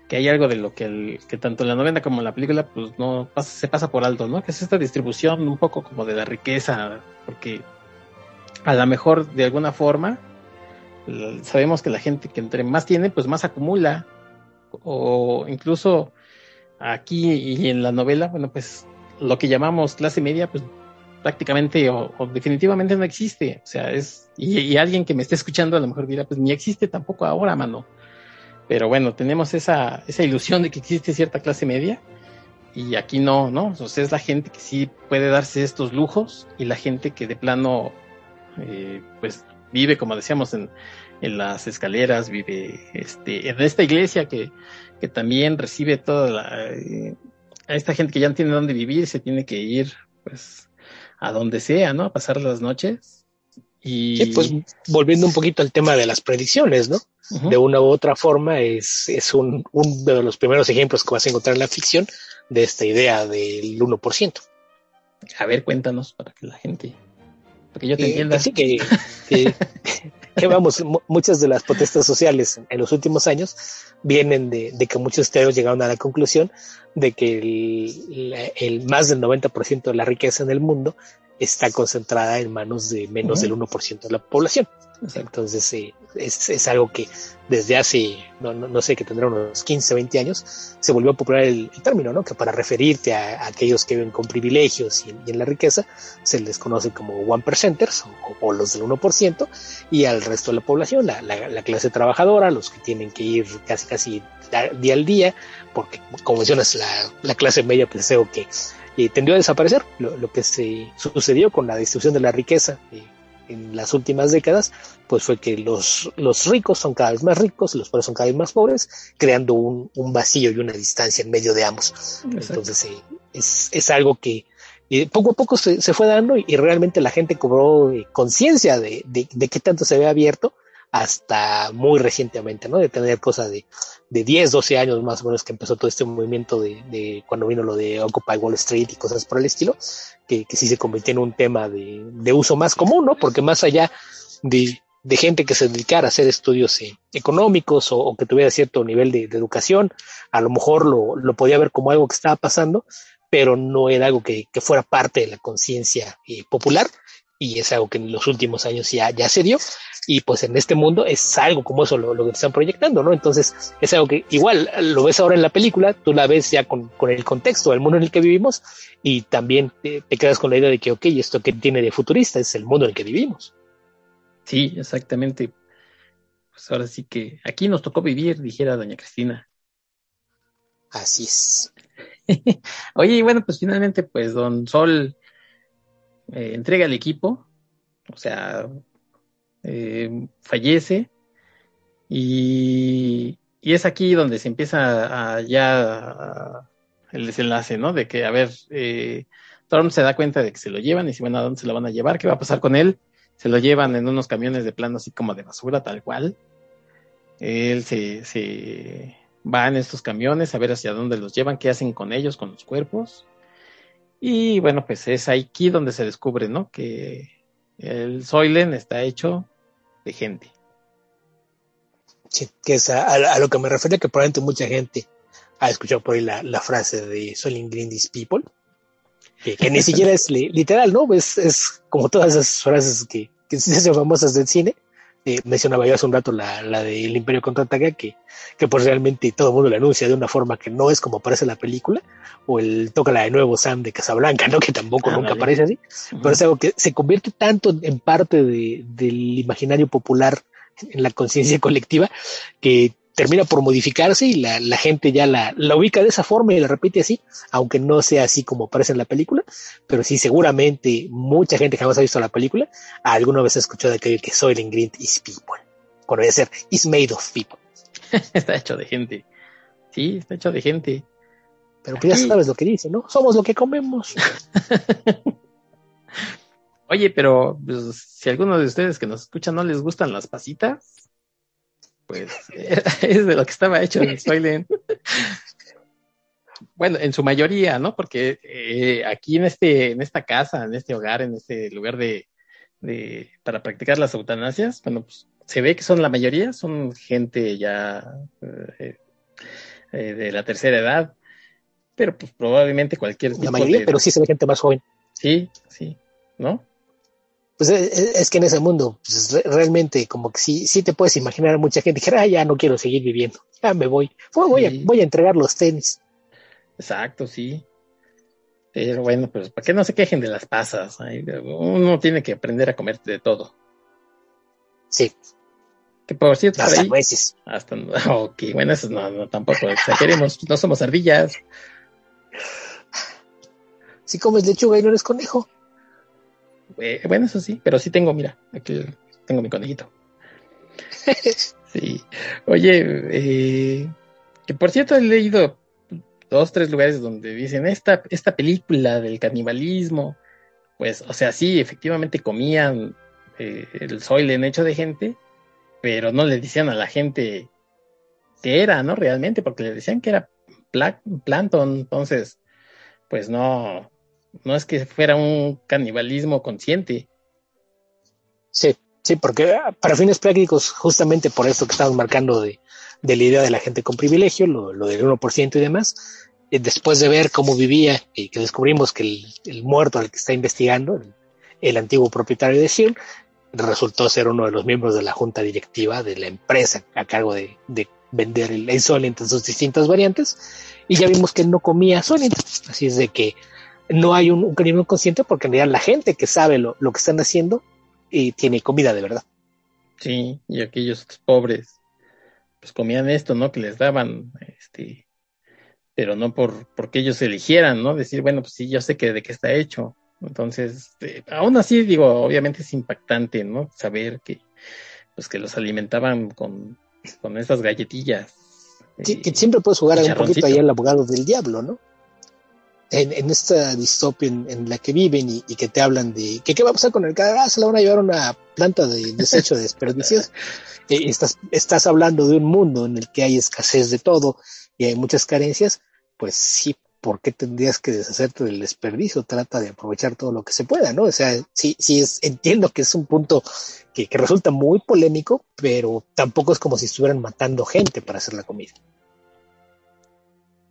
Speaker 2: que hay algo de lo que, el, que tanto en la novela como en la película pues no pasa, se pasa por alto, ¿no? Que es esta distribución un poco como de la riqueza, porque a lo mejor de alguna forma sabemos que la gente que entre más tiene, pues más acumula. O incluso aquí y en la novela, bueno, pues lo que llamamos clase media, pues prácticamente o, o definitivamente no existe. O sea, es, y, y, alguien que me esté escuchando a lo mejor dirá, pues ni existe tampoco ahora, mano. Pero bueno, tenemos esa, esa ilusión de que existe cierta clase media y aquí no, ¿no? Sea, es la gente que sí puede darse estos lujos y la gente que de plano eh, pues vive, como decíamos, en, en, las escaleras, vive este, en esta iglesia que, que también recibe toda la, eh, a esta gente que ya no tiene dónde vivir, se tiene que ir, pues, a donde sea, ¿no? A pasar las noches. Y
Speaker 3: sí, pues volviendo un poquito al tema de las predicciones, ¿no? Uh -huh. De una u otra forma es, es un, uno de los primeros ejemplos que vas a encontrar en la ficción de esta idea del 1%.
Speaker 2: A ver, cuéntanos para que la gente que yo te entienda.
Speaker 3: Eh, sí, que, que, que, vamos, muchas de las protestas sociales en los últimos años vienen de, de que muchos teóricos llegaron a la conclusión de que el, el más del 90% de la riqueza en el mundo está concentrada en manos de menos uh -huh. del 1% de la población. Entonces, eh, es, es, algo que desde hace, no, no, no, sé, que tendrá unos 15, 20 años, se volvió popular el, el término, ¿no? Que para referirte a, a, aquellos que viven con privilegios y, y, en la riqueza, se les conoce como one percenters o, o los del 1%, y al resto de la población, la, la, la, clase trabajadora, los que tienen que ir casi, casi día al día, porque, como mencionas, la, la clase media, pues creo que eh, tendió a desaparecer. Lo, lo, que se sucedió con la distribución de la riqueza eh, en las últimas décadas, pues fue que los, los ricos son cada vez más ricos, los pobres son cada vez más pobres, creando un, un vacío y una distancia en medio de ambos. Exacto. Entonces, eh, es, es algo que eh, poco a poco se, se, fue dando y, y, realmente la gente cobró eh, conciencia de, de, de qué tanto se había abierto hasta muy recientemente, ¿no? De tener cosas de, de 10, 12 años más o menos que empezó todo este movimiento de, de cuando vino lo de Occupy Wall Street y cosas por el estilo, que, que sí se convirtió en un tema de, de uso más común, ¿no? Porque más allá de, de gente que se dedicara a hacer estudios eh, económicos o, que tuviera cierto nivel de, de, educación, a lo mejor lo, lo podía ver como algo que estaba pasando, pero no era algo que, que fuera parte de la conciencia eh, popular y es algo que en los últimos años ya, ya se dio y pues en este mundo es algo como eso lo, lo que están proyectando, ¿no? Entonces es algo que igual lo ves ahora en la película, tú la ves ya con, con el contexto del mundo en el que vivimos y también te, te quedas con la idea de que, ok, esto que tiene de futurista es el mundo en el que vivimos.
Speaker 2: Sí, exactamente. Pues ahora sí que aquí nos tocó vivir, dijera doña Cristina.
Speaker 3: Así es.
Speaker 2: Oye, y bueno, pues finalmente, pues don Sol eh, entrega el equipo, o sea, eh, fallece y, y, es aquí donde se empieza a, ya el desenlace, ¿no? De que, a ver, eh, se da cuenta de que se lo llevan y si bueno, ¿a dónde se lo van a llevar? ¿Qué va a pasar con él? Se lo llevan en unos camiones de plano así como de basura, tal cual. Él se, se va en estos camiones a ver hacia dónde los llevan, qué hacen con ellos, con los cuerpos. Y bueno, pues es aquí donde se descubre, ¿no? Que el Soilen está hecho de gente.
Speaker 3: Sí, que es a, a, lo que me refiero, que probablemente mucha gente ha escuchado por ahí la, frase de Soylent Green is people, que, ni siquiera es li- literal, ¿no? Es, es como todas esas frases que, que se hacen famosas del cine. Eh, mencionaba yo hace un rato la, la del Imperio contraataca, que, que pues realmente todo el mundo la anuncia de una forma que no es como aparece en la película, o el Tócala de nuevo Sam de Casablanca, ¿no? Que tampoco nunca aparece así, pero es algo que se convierte tanto en parte de, del imaginario popular en la conciencia colectiva que termina por modificarse y la, la gente ya la, la ubica de esa forma y la repite así, aunque no sea así como aparece en la película, pero sí seguramente mucha gente que jamás ha visto la película alguna vez ha escuchado aquello que Soylent Green is people, cuando debe ser is made of people,
Speaker 2: está hecho de gente. Sí, está hecho de gente.
Speaker 3: pero pues ya sabes lo que dice, ¿no? Somos lo que comemos.
Speaker 2: Oye, pero pues, si a alguno de ustedes que nos escuchan no les gustan las pasitas, pues es de lo que estaba hecho el Soylent. Bueno, en su mayoría, ¿no? Porque eh, aquí en este, en esta casa, en este hogar, en este lugar de, de para practicar las eutanasias, bueno, pues se ve que son la mayoría, son gente ya eh, eh, de la tercera edad, pero pues probablemente cualquier tipo
Speaker 3: La mayoría,
Speaker 2: de,
Speaker 3: pero sí se ve gente más joven.
Speaker 2: sí, sí, ¿no?
Speaker 3: Pues es, es que en ese mundo, pues, re- realmente como que sí, sí te puedes imaginar a mucha gente que ah, ya no quiero seguir viviendo, ya me voy, voy, voy,
Speaker 2: Sí.
Speaker 3: a, voy a entregar los tenis.
Speaker 2: Exacto, sí. Pero bueno, pues para que no se quejen de las pasas. Ay, Uno tiene que aprender a comer de todo.
Speaker 3: Sí,
Speaker 2: Que por cierto,
Speaker 3: hasta
Speaker 2: ahí,
Speaker 3: nueces.
Speaker 2: hasta, ok, bueno, eso no, no tampoco exageremos, no somos ardillas.
Speaker 3: Si comes lechuga y no eres conejo.
Speaker 2: Eh, bueno, eso sí, pero sí tengo, mira, aquí tengo mi conejito. Sí. Oye, eh, que por cierto he leído dos, tres lugares donde dicen esta, esta película del canibalismo, pues, o sea, sí, efectivamente comían eh, el soilen hecho de gente, pero no le decían a la gente que era, ¿no? Realmente, porque le decían que era pla- plancton, entonces, pues no, no es que fuera un canibalismo consciente.
Speaker 3: Sí, sí, porque ah, para fines prácticos, justamente por esto que estamos marcando de, de la idea de la gente con privilegio, lo, lo del 1% y demás, después de ver cómo vivía y que descubrimos que el, el muerto al que está investigando, el, antiguo propietario de Shield, resultó ser uno de los miembros de la junta directiva de la empresa a cargo de, de vender el, Solent en sus distintas variantes, y ya vimos que no comía Solent, así es de que no hay un, un crimen consciente porque en realidad la gente que sabe lo, lo que están haciendo y tiene comida de verdad.
Speaker 2: Sí, y aquellos pobres, pues comían esto, ¿no? Que les daban, este, pero no por porque ellos eligieran, ¿no? Decir, bueno, pues sí, yo sé que de qué está hecho. Entonces, eh, aún así, digo, obviamente es impactante, ¿no? Saber que, pues que los alimentaban con, con estas galletillas.
Speaker 3: Sí,
Speaker 2: eh,
Speaker 3: que siempre puedes jugar un
Speaker 2: chicharroncito.
Speaker 3: poquito ahí al abogado del diablo, ¿no? En, en esta distopia en, en la que viven y, y que te hablan de que qué va a pasar con el cara, ah, se la van a llevar a una planta de desecho de desperdicios. Eh, estás, estás hablando de un mundo en el que hay escasez de todo y hay muchas carencias, pues sí, ¿por qué tendrías que deshacerte del desperdicio? Trata de aprovechar todo lo que se pueda, ¿no? O sea, sí, sí es, entiendo que es un punto que, que resulta muy polémico, pero tampoco es como si estuvieran matando gente para hacer la comida.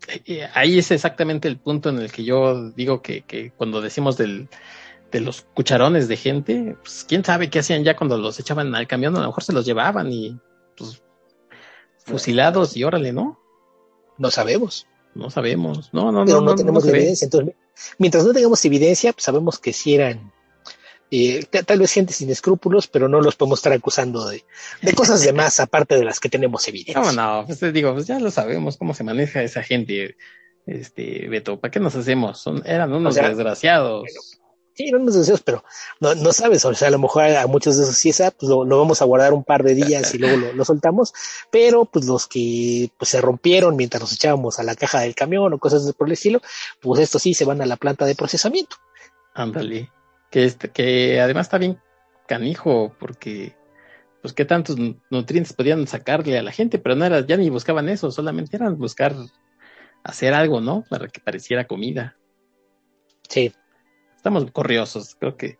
Speaker 2: Eh, ahí es exactamente el punto en el que yo digo que, que cuando decimos del, de los cucharones de gente, pues quién sabe qué hacían ya cuando los echaban al camión, a lo mejor se los llevaban y pues fusilados y órale, ¿no?
Speaker 3: No sabemos.
Speaker 2: No sabemos. No, no,
Speaker 3: pero
Speaker 2: no,
Speaker 3: no,
Speaker 2: no,
Speaker 3: tenemos
Speaker 2: no
Speaker 3: evidencia. Entonces, mientras no tengamos evidencia, pues sabemos que sí eran eh, ta- tal vez gente sin escrúpulos, pero no los podemos estar acusando de, de cosas de más aparte de las que tenemos evidencia.
Speaker 2: No, no, pues te digo, pues ya lo sabemos cómo se maneja esa gente, este, Beto, ¿para qué nos hacemos? Son, eran unos
Speaker 3: O sea,
Speaker 2: desgraciados.
Speaker 3: Sí, no nos deseos, pero no, no sabes, o sea, a lo mejor a muchos de esos sí esa, pues lo, lo vamos a guardar un par de días y luego lo, lo soltamos, pero pues los que pues, se rompieron mientras nos echábamos a la caja del camión o cosas por el estilo, pues estos sí se van a la planta de procesamiento.
Speaker 2: Ándale. Que este, que además está bien canijo, porque pues qué tantos nu- nutrientes podían sacarle a la gente, pero no era, ya ni buscaban eso, solamente eran buscar hacer algo, ¿no? Para que pareciera comida.
Speaker 3: Sí,
Speaker 2: Estamos corriosos, creo que,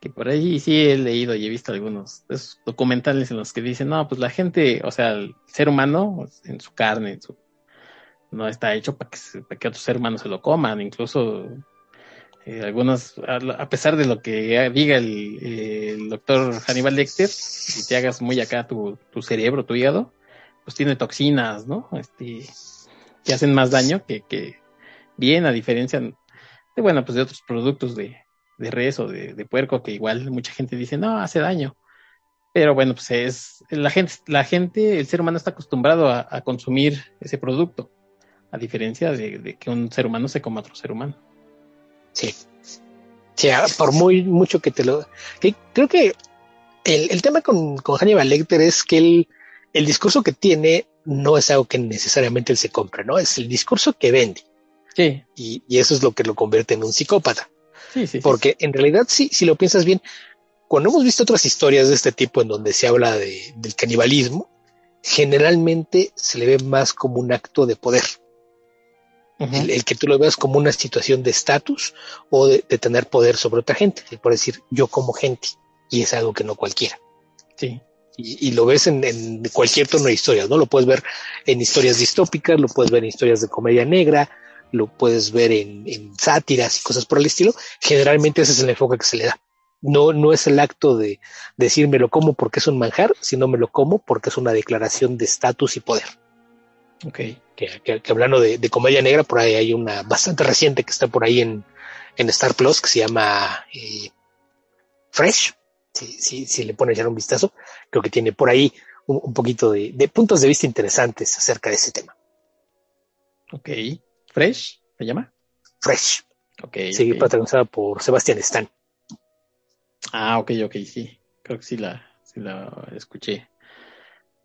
Speaker 2: que por ahí sí he leído y he visto algunos de esos documentales en los que dicen, no, pues la gente, o sea, el ser humano, en su carne, en su, no está hecho para que, para que otros hermanos se lo coman, incluso eh, algunos, a, pesar de lo que diga el, doctor Hannibal Lecter, y te hagas muy acá tu, tu cerebro, tu hígado, pues tiene toxinas, ¿no? Este, que hacen más daño que, que bien, a diferencia de, bueno, pues de otros productos de, de res o de, de puerco que igual mucha gente dice, no, hace daño. Pero bueno, pues es, la gente, la gente, el ser humano está acostumbrado a, consumir ese producto, a diferencia de, de, que un ser humano se coma otro ser humano.
Speaker 3: Sí. Sí, por muy mucho que te lo. Que creo que el, el tema con, con, Hannibal Lecter es que él, el discurso que tiene no es algo que necesariamente él se compre, ¿no? Es el discurso que vende.
Speaker 2: Sí.
Speaker 3: Y, y eso es lo que lo convierte en un psicópata.
Speaker 2: Sí, sí,
Speaker 3: Porque
Speaker 2: sí.
Speaker 3: en realidad, sí, si lo piensas bien, cuando hemos visto otras historias de este tipo en donde se habla de, del canibalismo, generalmente se le ve más como un acto de poder. Uh -huh. el, el, que tú lo veas como una situación de estatus o de, de, tener poder sobre otra gente, por decir yo como gente, y es algo que no cualquiera.
Speaker 2: Sí.
Speaker 3: Y, y lo ves en, en, cualquier tono de historias, ¿no? Lo puedes ver en historias distópicas, lo puedes ver en historias de comedia negra, lo puedes ver en, en sátiras y cosas por el estilo. Generalmente ese es el enfoque que se le da. No, no es el acto de decir me lo como porque es un manjar, sino me lo como porque es una declaración de estatus y poder.
Speaker 2: Ok.
Speaker 3: Que, que, que hablando de, de, comedia negra, por ahí hay una bastante reciente que está por ahí en, en Star Plus que se llama eh, Fresh. Si, si, si le ponen ya un vistazo, creo que tiene por ahí un, un poquito de, de, puntos de vista interesantes acerca de ese tema.
Speaker 2: Ok. Fresh, ¿se llama?
Speaker 3: Fresh.
Speaker 2: Ok.
Speaker 3: Sí,
Speaker 2: okay.
Speaker 3: protagonizada por Sebastián Stan.
Speaker 2: Ah, ok, ok, sí. Creo que sí la, sí la escuché.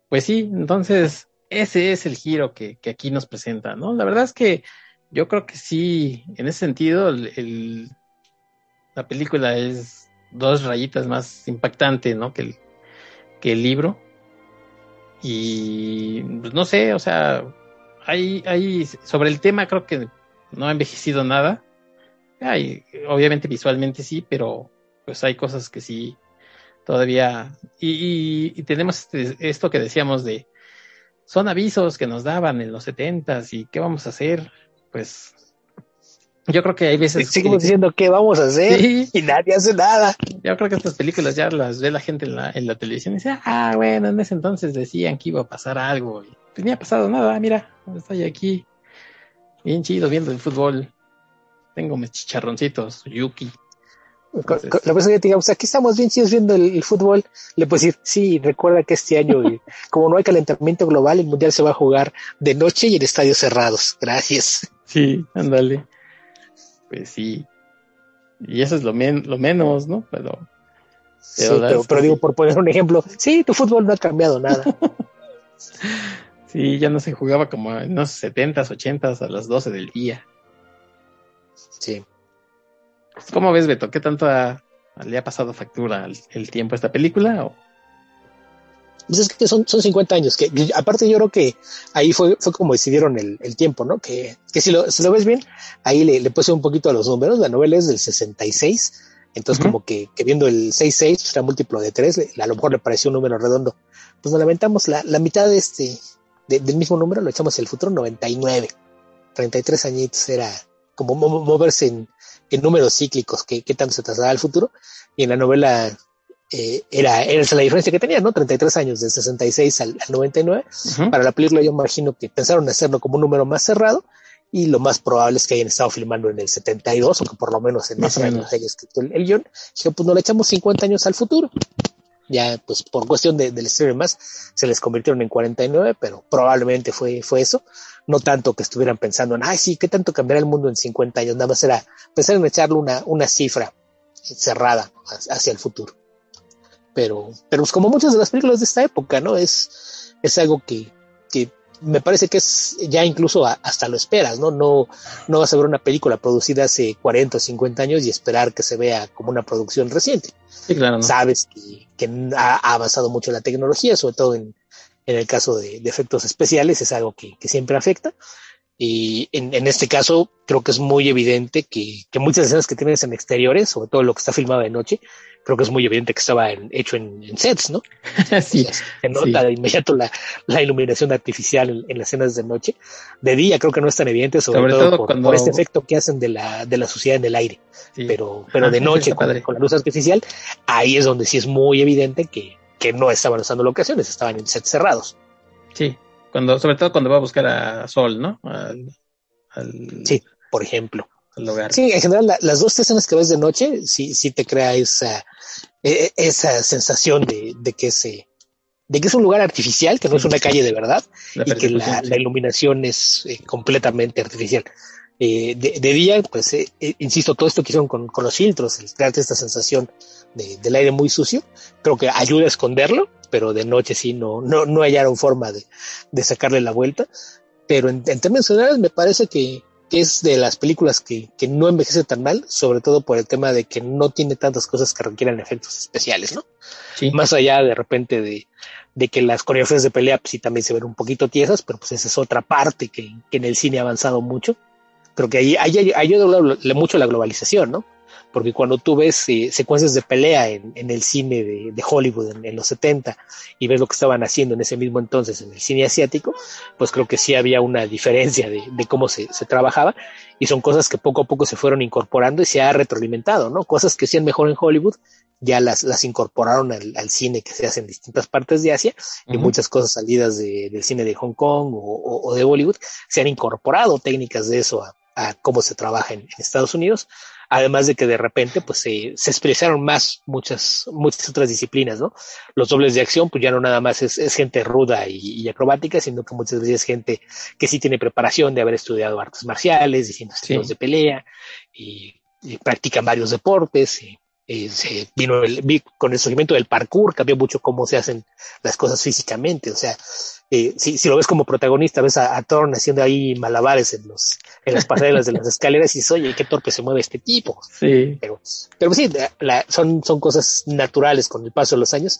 Speaker 2: Pues sí, entonces ese es el giro que, que, aquí nos presenta, ¿no? La verdad es que yo creo que sí, en ese sentido, el, la película es dos rayitas más impactante, ¿no? Que el, que el libro. Y pues, no sé, o sea, hay, hay, sobre el tema creo que no ha envejecido nada. Hay, obviamente visualmente sí, pero pues hay cosas que sí todavía. Y, y, y tenemos este, esto que decíamos de son avisos que nos daban en los setentas y qué vamos a hacer, pues yo creo que hay veces
Speaker 3: seguimos que, diciendo qué vamos a hacer sí. y nadie hace nada.
Speaker 2: Yo creo que estas películas ya las ve la gente en la, en la televisión y dice, ah, bueno, en ese entonces decían que iba a pasar algo. Y pues ni ha pasado nada, mira, estoy aquí, bien chido, viendo el fútbol. Tengo mis chicharroncitos, Yuki.
Speaker 3: Entonces, la persona que te diga, o sea, aquí estamos bien chidos viendo el, el, fútbol, le puedes decir, sí, recuerda que este año, como no hay calentamiento global, el mundial se va a jugar de noche y en estadios cerrados. Gracias.
Speaker 2: Sí, ándale. Pues sí. Y eso es lo, men lo menos, ¿no? Pero.
Speaker 3: Pero, sí, pero, pero digo, por poner un ejemplo, sí, tu fútbol no ha cambiado nada.
Speaker 2: sí, ya no se jugaba como en los 70s, 80s a las 12 del día.
Speaker 3: Sí.
Speaker 2: ¿Cómo ves, Beto? ¿Qué tanto ha, le ha pasado factura el, el tiempo a esta película? O?
Speaker 3: Pues es que son, son 50 años, que, aparte yo creo que ahí fue, fue como decidieron el, el tiempo, ¿no? Que, que si, lo, si lo ves bien, ahí le, le puse un poquito a los números, la novela es del 66, entonces uh -huh. como que, que, viendo el 66, pues era múltiplo de 3, a lo mejor le pareció un número redondo. Pues nos lamentamos la, la mitad de este, de, del mismo número, lo echamos el futuro 99, 33 añitos, era como moverse en, en números cíclicos, que, que tanto se trasladaba al futuro, y en la novela eh, era, era esa la diferencia que tenía, ¿no? 33 años, del 66 al, al 99. Uh -huh. Para la película yo imagino que pensaron hacerlo como un número más cerrado y lo más probable es que hayan estado filmando en el 72 o que por lo menos en más ese año haya escrito el, el guion. Dije, pues no le echamos 50 años al futuro. Ya, pues por cuestión de, del estreno más, se les convirtieron en 49, pero probablemente fue, fue eso. No tanto que estuvieran pensando en, ay, sí, ¿qué tanto cambiará el mundo en 50 años? Nada más era pensar en echarle una, una cifra cerrada hacia el futuro pero, pero pues como muchas de las películas de esta época, ¿no? Es, es algo que, que me parece que es ya incluso a, hasta lo esperas, ¿no? No, no vas a ver una película producida hace 40 o 50 años y esperar que se vea como una producción reciente.
Speaker 2: Sí, claro. ¿no?
Speaker 3: Sabes que, que ha, ha, avanzado mucho la tecnología, sobre todo en, en el caso de, de efectos especiales, es algo que, que siempre afecta. Y en, en, este caso, creo que es muy evidente que, que, muchas escenas que tienes en exteriores, sobre todo lo que está filmado de noche, creo que es muy evidente que estaba en, hecho en, en, sets, ¿no?
Speaker 2: sí.
Speaker 3: O sea, se nota
Speaker 2: sí.
Speaker 3: de inmediato la, la iluminación artificial en, las escenas de noche. De día creo que no es tan evidente, sobre,
Speaker 2: Sobre
Speaker 3: todo,
Speaker 2: todo
Speaker 3: por,
Speaker 2: cuando-
Speaker 3: por este efecto que hacen de la, de la suciedad en el aire.
Speaker 2: Sí.
Speaker 3: Pero, pero
Speaker 2: Ah,
Speaker 3: de noche, con, con la luz artificial, ahí es donde sí es muy evidente que, que no estaban usando locaciones, estaban en sets cerrados.
Speaker 2: Sí, cuando, sobre todo cuando va a buscar a Sol, ¿no? Al, al,
Speaker 3: Sí. Por ejemplo.
Speaker 2: al hogar.
Speaker 3: Sí, en general, la- las dos escenas que ves de noche, sí, sí te crea esa, e- esa sensación de, de que se, de que es un lugar artificial, que no es una calle de verdad,
Speaker 2: La
Speaker 3: y que la, iluminación es eh, completamente artificial. Eh, de, de día, pues, eh, eh, insisto, todo esto que hicieron con, con los filtros, el crearte esta sensación de- del aire muy sucio, creo que ayuda a esconderlo, pero de noche sí no, no, no hallaron forma de, de sacarle la vuelta. Pero en, en términos generales me parece que, que es de las películas que, que no envejece tan mal, sobre todo por el tema de que no tiene tantas cosas que requieran efectos especiales, ¿no?
Speaker 2: Sí.
Speaker 3: Más allá de repente de, de que las coreografías de pelea pues, sí también se ven un poquito tiesas, pero pues esa es otra parte que, que en el cine ha avanzado mucho. Creo que ahí, ahí, ahí ayuda mucho la globalización, ¿no? Porque cuando tú ves eh, secuencias de pelea en, en el cine de, de Hollywood en, en los 70 y ves lo que estaban haciendo en ese mismo entonces en el cine asiático, pues creo que sí había una diferencia de, de cómo se, se trabajaba y son cosas que poco a poco se fueron incorporando y se ha retroalimentado, ¿no? Cosas que hacían mejor en Hollywood ya las, las incorporaron al, al cine que se hace en distintas partes de Asia y
Speaker 2: Ujú.
Speaker 3: muchas cosas salidas de, del cine de Hong Kong o, o- o de Bollywood se han incorporado técnicas de eso a, a cómo se trabaja en, en Estados Unidos, además de que de repente pues se, se expresaron más muchas, muchas otras disciplinas, ¿no? Los dobles de acción pues ya no nada más es, es gente ruda y, y acrobática, sino que muchas veces es gente que sí tiene preparación de haber estudiado artes marciales, distintos estilos
Speaker 2: Sí.
Speaker 3: de pelea y, y practican varios deportes y, y se vino el, vi- con el surgimiento del parkour, cambió mucho cómo se hacen las cosas físicamente. O sea, eh, si, si lo ves como protagonista, ves a, a Thorne haciendo ahí malabares en los, en las pasarelas de las escaleras y dices, oye, qué torpe se mueve este tipo.
Speaker 2: Sí.
Speaker 3: Pero, pero sí, la- la- son, son cosas naturales con el paso de los años,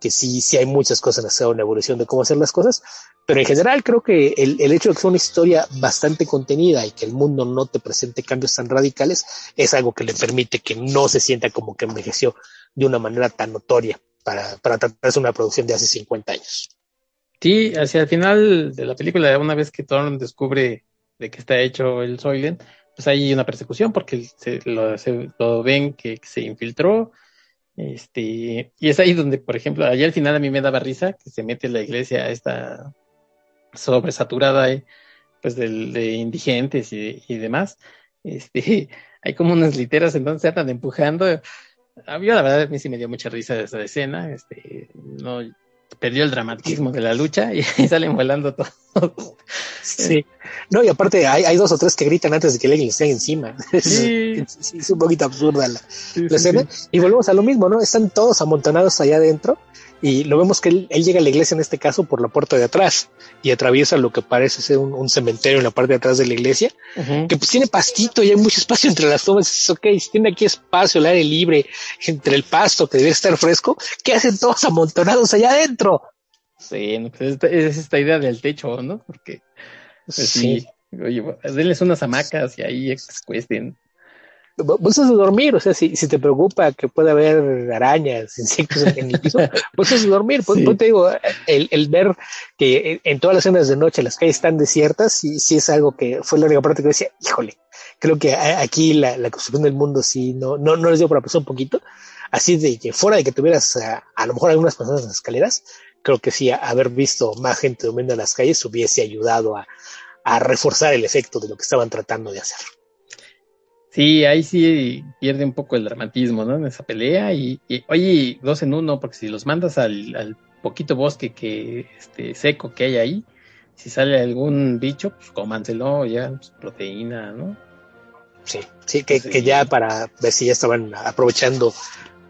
Speaker 3: que sí, sí hay muchas cosas en hacer una evolución de cómo hacer las cosas, pero en general creo que el, el hecho de que sea una historia bastante contenida y que el mundo no te presente cambios tan radicales es algo que le permite que no se sienta como que envejeció de una manera tan notoria para, para tratarse de una producción de hace 50 años.
Speaker 2: Sí, hacia el final de la película, una vez que Thorne descubre de qué está hecho el Soylent, pues hay una persecución porque se lo, se- lo ven que, se infiltró. Este, y es ahí donde, por ejemplo, allá al final a mí me daba risa que se mete la iglesia esta sobresaturada eh, pues de indigentes y, y demás. Este, hay como unas literas entonces se andan empujando. A mí la verdad a mí sí me dio mucha risa esa escena. Este, no perdió el dramatismo de la lucha y salen volando todos.
Speaker 3: Sí. No, y aparte hay, hay dos o tres que gritan antes de que alguien caiga encima.
Speaker 2: Sí.
Speaker 3: Es, un poquito absurda la,
Speaker 2: Sí,
Speaker 3: la
Speaker 2: sí,
Speaker 3: escena.
Speaker 2: sí.
Speaker 3: Y volvemos a lo mismo, ¿no? Están todos amontonados allá adentro y lo vemos que él, él llega a la iglesia en este caso por la puerta de atrás y atraviesa lo que parece ser un, un cementerio en la parte de atrás de la iglesia, que pues tiene pastito y hay mucho espacio entre las tomas. Es ok, si tiene aquí espacio, el aire libre, entre el pasto que debe estar fresco, ¿qué hacen todos amontonados allá adentro?
Speaker 2: Sí, pues, esta- es esta idea del techo, ¿no? Porque pues, sí. Oye, denles unas hamacas y ahí se cuesten.
Speaker 3: Bolsas de dormir, o sea, si, si te preocupa que pueda haber arañas, insectos en, el piso, bolsas de dormir. Pues,
Speaker 2: Sí.
Speaker 3: pues te digo, el, el ver que en, todas las escenas de noche las calles están desiertas, sí, sí es algo que fue la única parte que decía, híjole, creo que aquí la, la construcción del mundo sí no, no, no les dio para pensar un poquito. Así de que fuera de que tuvieras a, a lo mejor algunas personas en las escaleras, creo que sí, haber visto más gente durmiendo en las calles hubiese ayudado a, a reforzar el efecto de lo que estaban tratando de hacer.
Speaker 2: Sí, ahí sí pierde un poco el dramatismo, ¿no? En esa pelea y, y, oye, dos en uno, porque si los mandas al, al poquito bosque que este seco que hay ahí, si sale algún bicho, pues cómanselo, ya, pues, proteína, ¿no?
Speaker 3: Sí, sí, que, que ya para ver si ya estaban aprovechando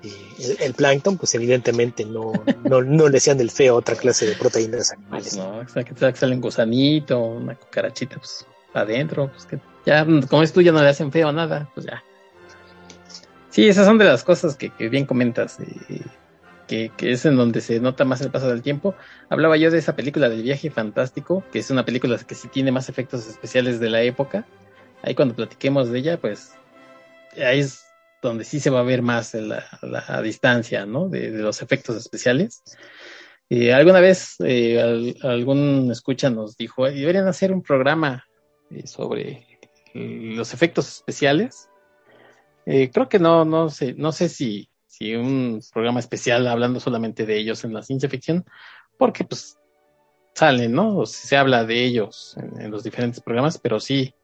Speaker 3: el, el plancton, pues evidentemente no, no, no le hacían del feo otra clase de proteínas
Speaker 2: Pues
Speaker 3: animales.
Speaker 2: no, o sea, que te sale un gusanito, una cucarachita, pues adentro, pues que ya, como es tú, ya no le hacen feo nada, pues ya. Sí, esas son de las cosas que, que bien comentas. eh, que, que, es en donde se nota más el paso del tiempo. Hablaba yo de esa película del viaje fantástico, que es una película que sí tiene más efectos especiales de la época. Ahí cuando platiquemos de ella, pues ahí es donde sí se va a ver más la, distancia, ¿no? De, de, los efectos especiales. Eh, alguna vez eh, al, algún escucha nos dijo, deberían hacer un programa eh, sobre los efectos especiales. creo que no, no sé, no sé si y un programa especial hablando solamente de ellos en la ciencia ficción, porque pues salen, ¿no? O se habla de ellos en, en, los diferentes programas, pero sí,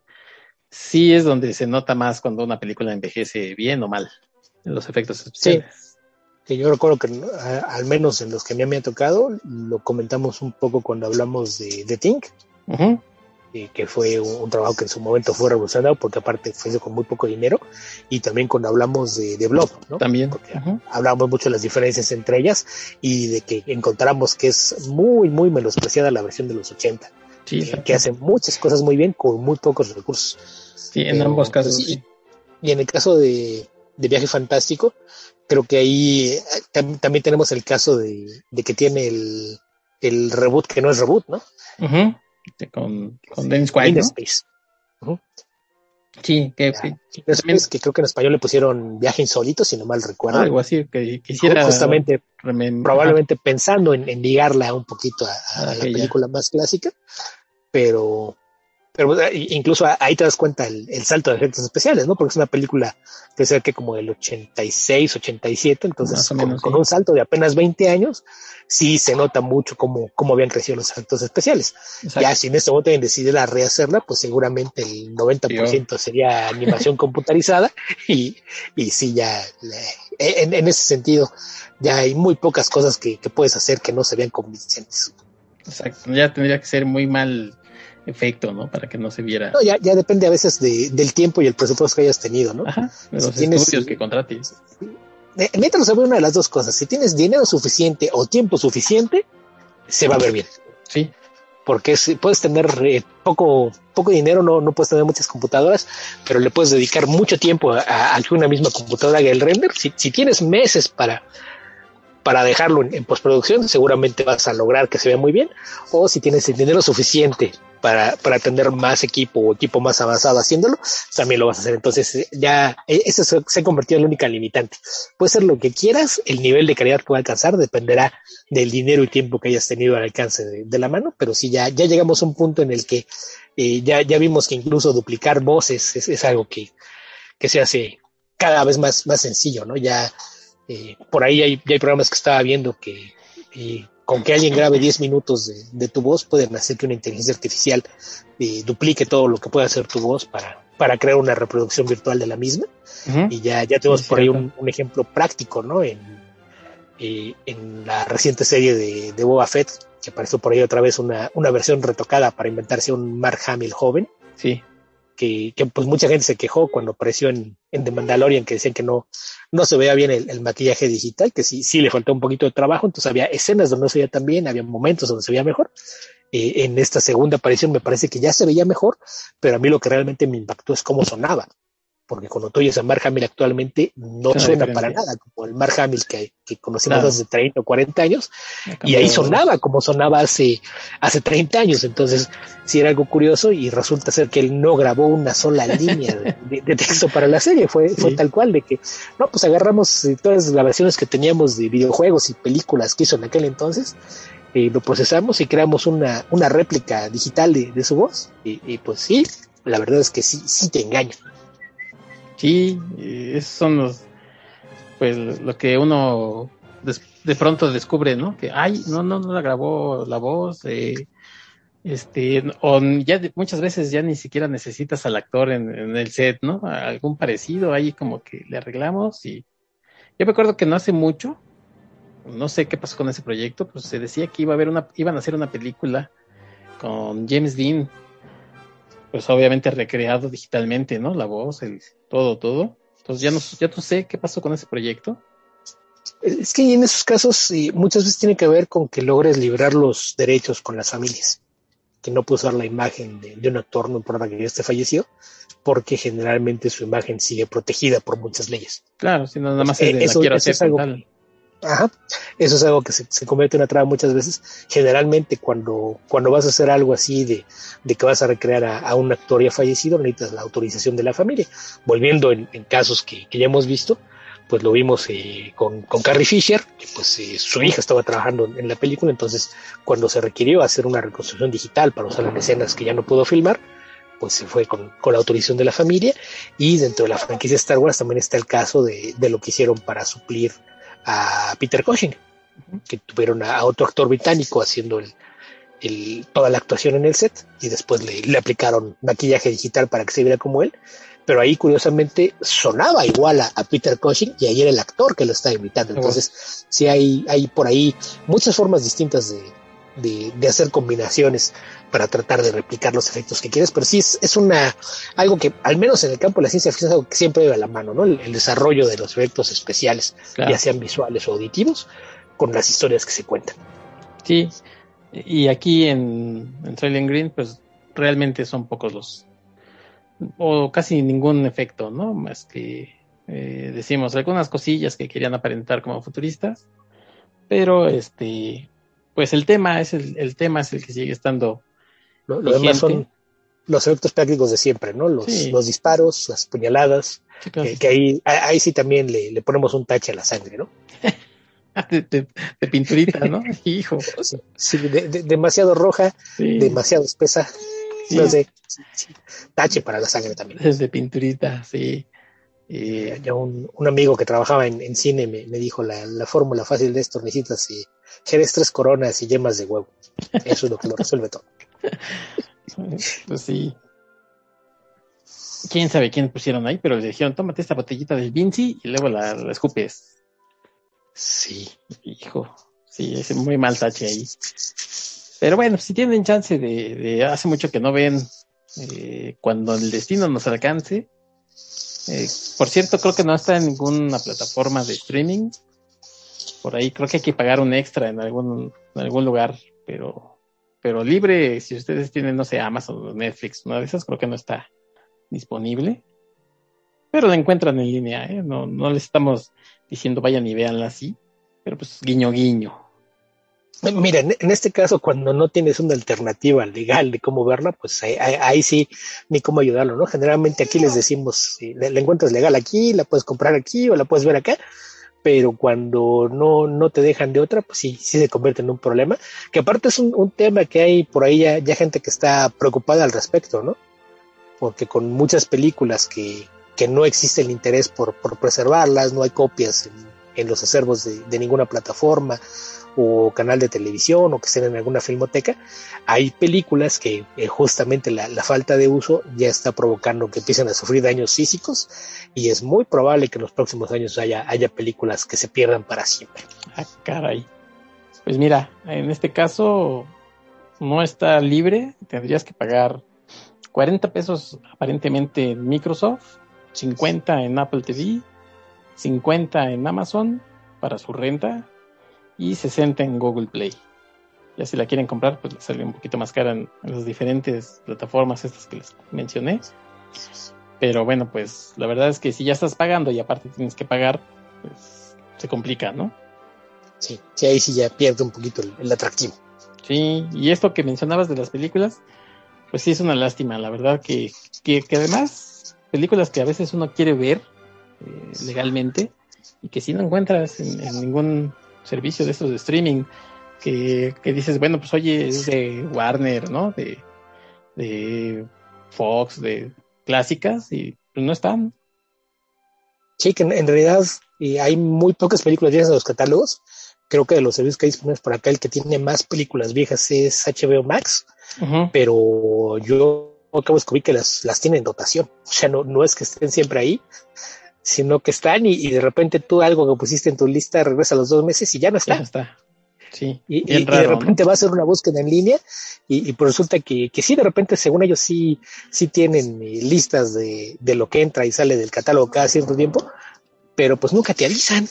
Speaker 2: sí es donde se nota más cuando una película envejece bien o mal, en los efectos especiales.
Speaker 3: Sí. Que yo recuerdo que al menos en los que a mí me ha tocado, lo comentamos un poco cuando hablamos de, de Think. Uh -huh que fue un, un, trabajo que en su momento fue revolucionario porque aparte fue hecho con muy poco dinero y también cuando hablamos de, de Blob, ¿no?
Speaker 2: También.
Speaker 3: Porque uh -huh. hablamos mucho de las diferencias entre ellas y de que encontramos que es muy, muy menospreciada la versión de los 80.
Speaker 2: Sí,
Speaker 3: que, que, hace muchas cosas muy bien con muy pocos recursos.
Speaker 2: Sí, en Pero, ambos casos.
Speaker 3: Sí. Y en el caso de, de Viaje Fantástico, creo que ahí tam también tenemos el caso de, de que tiene el, el, reboot que no es reboot, ¿no?
Speaker 2: Uh -huh con, con Dennis Quaid, ¿no?
Speaker 3: Space. Uh -huh.
Speaker 2: Sí, que.
Speaker 3: Space, que creo que en español le pusieron Viaje Insólito, si no mal recuerdo.
Speaker 2: Algo así, que quisiera.
Speaker 3: Justamente, probablemente pensando en, en, ligarla un poquito a, a la película más clásica, pero pero incluso ahí te das cuenta el, el, salto de efectos especiales, ¿no? Porque es una película que es que como del 86, 87, entonces menos, con, sí. con, un salto de apenas 20 años, sí se nota mucho cómo, cómo habían crecido los efectos especiales. Exacto. Ya si en este momento decidiera rehacerla, pues seguramente el 90% Yo. sería animación computarizada y, y sí ya, en, en, ese sentido, ya hay muy pocas cosas que, que puedes hacer que no se vean convincentes.
Speaker 2: Exacto, ya tendría que ser muy mal efecto, ¿no? Para que no se viera.
Speaker 3: No, ya, ya depende a veces de, del tiempo y el presupuesto que hayas tenido, ¿no?
Speaker 2: Ajá, de los si tienes, estudios que contrates.
Speaker 3: Mételo a ver una de las dos cosas. Si tienes dinero suficiente o tiempo suficiente, se va a ver bien.
Speaker 2: Sí.
Speaker 3: Porque si puedes tener eh, poco, poco dinero, no, no puedes tener muchas computadoras, pero le puedes dedicar mucho tiempo a, a que una misma computadora haga el render. Si, si tienes meses para, para dejarlo en, en, postproducción, seguramente vas a lograr que se vea muy bien. O si tienes el dinero suficiente para, para tener más equipo o equipo más avanzado haciéndolo, también lo vas a hacer. Entonces ya eso se, ha convertido en la única limitante. Puede ser lo que quieras, el nivel de calidad que pueda alcanzar dependerá del dinero y tiempo que hayas tenido al alcance de, la mano, pero sí ya, ya llegamos a un punto en el que eh, ya, ya vimos que incluso duplicar voces es, algo que, que se hace cada vez más, más sencillo, ¿no? Ya eh, por ahí hay, ya hay programas que estaba viendo que eh, con que alguien grabe 10 minutos de, de, tu voz pueden hacer que una inteligencia artificial eh, duplique todo lo que puede hacer tu voz para, para crear una reproducción virtual de la misma. Uh -huh. Y ya, ya tenemos por ahí un, un, ejemplo práctico, ¿no? En, eh, en la reciente serie de, de Boba Fett, que apareció por ahí otra vez una, una versión retocada para inventarse un Mark Hamill joven.
Speaker 2: Sí.
Speaker 3: Que, que, pues mucha gente se quejó cuando apareció en, en The Mandalorian, que decían que no, no se veía bien el, el, maquillaje digital, que sí, sí le faltó un poquito de trabajo, entonces había escenas donde no se veía tan bien, había momentos donde se veía mejor. Eh, en esta segunda aparición me parece que ya se veía mejor, pero a mí lo que realmente me impactó es cómo sonaba. Porque cuando tú oyes a Mark Hamill actualmente no claro, suena para nada como el Mark Hamill que, que conocimos claro. hace 30 o 40 años, y ahí sonaba como sonaba hace, hace 30 años. Entonces, sí era algo curioso y resulta ser que él no grabó una sola línea de, de, de texto para la serie. Fue, sí. fue tal cual de que, no, pues agarramos todas las grabaciones que teníamos de videojuegos y películas que hizo en aquel entonces eh, lo procesamos y creamos una, una réplica digital de, de su voz. Y, y, pues sí, la verdad es que sí, sí te engaña.
Speaker 2: Sí, esos son los, pues lo que uno de, pronto descubre, ¿no? Que, ay, no, no, no la grabó la voz, eh, este, o ya muchas veces ya ni siquiera necesitas al actor en, en, el set, ¿no? Algún parecido ahí como que le arreglamos y yo me acuerdo que no hace mucho, no sé qué pasó con ese proyecto, pues se decía que iba a haber una, iban a hacer una película con James Dean, pues obviamente recreado digitalmente, ¿no? La voz, el todo, todo. Entonces ya no, ya no sé qué pasó con ese proyecto.
Speaker 3: Es que en esos casos sí, muchas veces tiene que ver con que logres librar los derechos con las familias, que no puede usar la imagen de, de un actor, no importa que ya esté fallecido, porque generalmente su imagen sigue protegida por muchas leyes.
Speaker 2: Claro, si no, nada más es de
Speaker 3: eso,
Speaker 2: la quiero
Speaker 3: eso
Speaker 2: hacer
Speaker 3: es algo,
Speaker 2: tal.
Speaker 3: Ajá. Eso es algo que se, se convierte en una traba muchas veces. Generalmente cuando, cuando vas a hacer algo así de, de que vas a recrear a, a, un actor ya fallecido, necesitas la autorización de la familia. Volviendo en, casos que, que, ya hemos visto, pues lo vimos eh, con, con Carrie Fisher, que pues eh, su hija estaba trabajando en la película, entonces cuando se requirió hacer una reconstrucción digital para usar en escenas que ya no pudo filmar, pues se fue con, con, la autorización de la familia y dentro de la franquicia Star Wars también está el caso de, de lo que hicieron para suplir a Peter Cushing, que tuvieron a, a otro actor británico haciendo el, el, toda la actuación en el set y después le, le, aplicaron maquillaje digital para que se viera como él. Pero ahí curiosamente sonaba igual a, a Peter Cushing y ahí era el actor que lo estaba imitando. Entonces, sí hay, hay por ahí muchas formas distintas de, de, de, hacer combinaciones para tratar de replicar los efectos que quieres, pero sí es, es una algo que al menos en el campo de la ciencia ficción es algo que siempre lleva a la mano, ¿no? El, el desarrollo de los efectos especiales, claro. ya sean visuales o auditivos, con las historias que se cuentan.
Speaker 2: Sí, y aquí en, en Green, pues realmente son pocos los, o casi ningún efecto, ¿no? Más que eh, decimos algunas cosillas que querían aparentar como futuristas, pero este, pues el tema es el, el tema es el que sigue estando.
Speaker 3: Lo, lo demás son los efectos prácticos de siempre, ¿no? Los, sí. los disparos, las puñaladas, sí, que, que, ahí, ahí sí también le, le ponemos un tache a la sangre, ¿no?
Speaker 2: De, de, de, pinturita, ¿no? Hijo.
Speaker 3: Sí, sí de, demasiado roja, demasiado espesa. No sé, tache para la sangre también.
Speaker 2: Desde pinturita, sí.
Speaker 3: Eh, ya un, un, amigo que trabajaba en, en cine me, me, dijo la, la, fórmula fácil de esto, necesitas y jerez tres coronas y yemas de huevo. Eso es lo que lo resuelve todo.
Speaker 2: pues sí. Quién sabe quién pusieron ahí, pero le dijeron, tómate esta botellita del Vinci y luego la, la escupes.
Speaker 3: Sí.
Speaker 2: Hijo, sí, es muy mal tache ahí. Pero bueno, si tienen chance de, de hace mucho que no ven eh, cuando el destino nos alcance. Eh, por cierto, creo que no está en ninguna plataforma de streaming. Por ahí creo que hay que pagar un extra en algún, en algún lugar, pero, pero libre, si ustedes tienen, no sé, Amazon Netflix, una de esas, creo que no está disponible. Pero la encuentran en línea, ¿eh? No, no les estamos diciendo vayan y véanla así, pero pues guiño guiño.
Speaker 3: Mira, en este caso, cuando no tienes una alternativa legal de cómo verla, pues ahí, ahí, sí, ni cómo ayudarlo, ¿no? Generalmente aquí les decimos, si la, encuentras legal aquí, la puedes comprar aquí o la puedes ver acá, pero cuando no, no te dejan de otra, pues sí, sí se convierte en un problema, que aparte es un, un tema que hay por ahí ya, ya gente que está preocupada al respecto, ¿no? Porque con muchas películas que, que no existe el interés por, por preservarlas, no hay copias en, los acervos de, de, ninguna plataforma o canal de televisión o que estén en alguna filmoteca, hay películas que eh, justamente la, la, falta de uso ya está provocando que empiecen a sufrir daños físicos y es muy probable que en los próximos años haya, haya películas que se pierdan para siempre.
Speaker 2: Ah, caray. Pues mira, en este caso no está libre, tendrías que pagar 40 pesos aparentemente en Microsoft 50 en Apple TV, 50 en Amazon para su renta y 60 en Google Play. Ya si la quieren comprar, pues les sale un poquito más cara en, en las diferentes plataformas estas que les mencioné. Pero bueno, pues la verdad es que si ya estás pagando y aparte tienes que pagar, pues se complica, ¿no?
Speaker 3: Sí, sí ahí sí ya pierde un poquito el, el atractivo.
Speaker 2: Sí, y esto que mencionabas de las películas, pues sí es una lástima, la verdad que, que, que además películas que a veces uno quiere ver eh, legalmente y que si no encuentras en, en, ningún servicio de estos de streaming que, que, dices, bueno, pues oye, es de Warner, ¿no? De, de Fox, de clásicas y pues no están.
Speaker 3: Sí, que en, en realidad y hay muy pocas películas viejas en los catálogos. Creo que de los servicios que hay disponibles por acá, el que tiene más películas viejas es HBO Max, uh -huh. pero yo acabo de descubrir que las, las tienen en dotación. O sea, no, no es que estén siempre ahí, sino que están y, y, de repente tú algo que pusiste en tu lista regresa a los dos meses y ya no está.
Speaker 2: Ya no está. Sí.
Speaker 3: Y, y, raro, y de repente ¿no? va a hacer una búsqueda en línea y, y pues resulta que, que, sí, de repente, según ellos, sí, sí tienen listas de, de lo que entra y sale del catálogo cada cierto tiempo, pero pues nunca te avisan.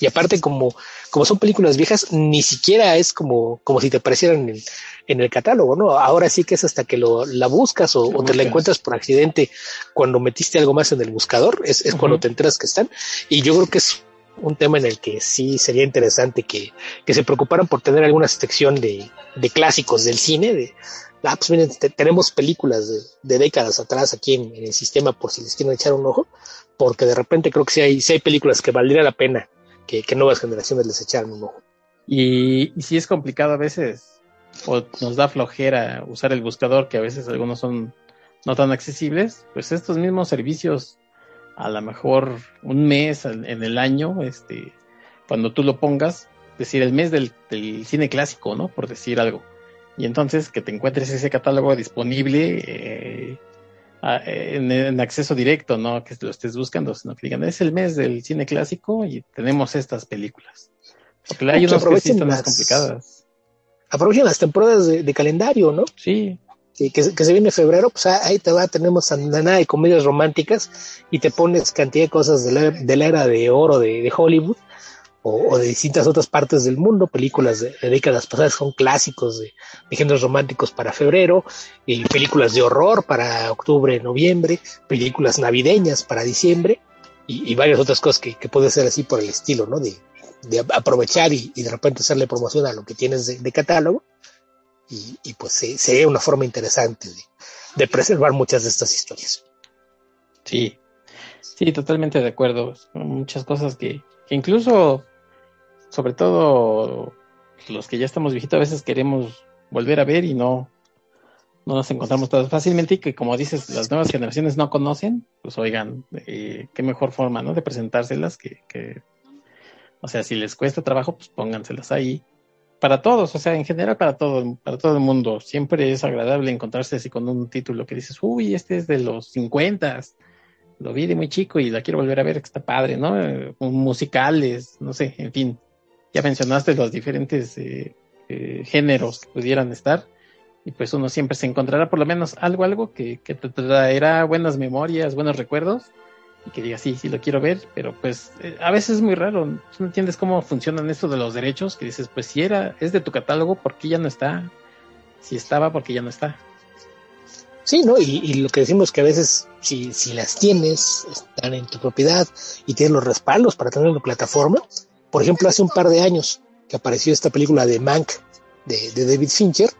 Speaker 3: Y aparte, como, como son películas viejas, ni siquiera es como, como si te aparecieran en, en el catálogo, ¿no? Ahora sí que es hasta que lo, la buscas o, o te la encuentras por accidente cuando metiste algo más en el buscador, es, es uh -huh. cuando te enteras que están. Y yo creo que es un tema en el que sí sería interesante que, que se preocuparan por tener alguna sección de, de clásicos del cine, de, ah, pues miren, te- tenemos películas de, de décadas atrás aquí en, en el sistema por si les quieren echar un ojo, porque de repente creo que sí hay, sí hay películas que valdría la pena que, nuevas generaciones les echaran un ojo.
Speaker 2: Y, y si es complicado a veces, o nos da flojera usar el buscador, que a veces algunos son no tan accesibles, pues estos mismos servicios, a lo mejor un mes en en el año, este, cuando tú lo pongas, decir el mes del, del cine clásico, ¿no? Por decir algo. Y entonces que te encuentres ese catálogo disponible eh, a- en, en acceso directo, no que lo estés buscando, sino que digan, es el mes del cine clásico y tenemos estas películas. Porque hay unas que sí más complicadas.
Speaker 3: Aprovechen las temporadas de, de calendario, ¿no?
Speaker 2: Sí,
Speaker 3: que, que, se- que se viene febrero, pues ah, ahí te va, tenemos a nada de comedias románticas y te pones cantidad de cosas de la, de la era de oro de, de Hollywood o, de distintas otras partes del mundo, películas de, de décadas pasadas son clásicos de, de géneros románticos para febrero, y películas de horror para octubre, noviembre, películas navideñas para diciembre y, varias otras cosas que, que puede ser así por el estilo, ¿no? De, de aprovechar y, y de repente hacerle promoción a lo que tienes de, catálogo y, y pues se- sería una forma interesante de, preservar muchas de estas historias.
Speaker 2: sí. Sí, totalmente de acuerdo. Muchas cosas que incluso, sobre todo los que ya estamos viejitos, a veces queremos volver a ver y no, no nos encontramos tan fácilmente y que como dices, las nuevas generaciones no conocen, pues oigan, eh, qué mejor forma, ¿no? De presentárselas que, que, o sea, si les cuesta trabajo, pues pónganselas ahí. Para todos, o sea, en general para todo, para todo el mundo. Siempre es agradable encontrarse así con un título que dices, uy, este es de los 50 lo vi de muy chico y la quiero volver a ver, que está padre, ¿no? Eh, musicales, no sé, en fin. Ya mencionaste los diferentes eh, eh, géneros que pudieran estar y pues uno siempre se encontrará por lo menos algo, algo que, que te traerá buenas memorias, buenos recuerdos y que diga, sí, sí lo quiero ver, pero pues eh, a veces es muy raro, no entiendes cómo funcionan esto de los derechos, que dices, pues si era, es de tu catálogo, ¿por qué ya no está? Si estaba, ¿por qué ya no está?
Speaker 3: Sí, ¿no? Y, lo que decimos que a veces, si, si las tienes, están en tu propiedad y tienes los respaldos para tener una plataforma. Por ejemplo, hace un par de años que apareció esta película de Mank de, de David Fincher,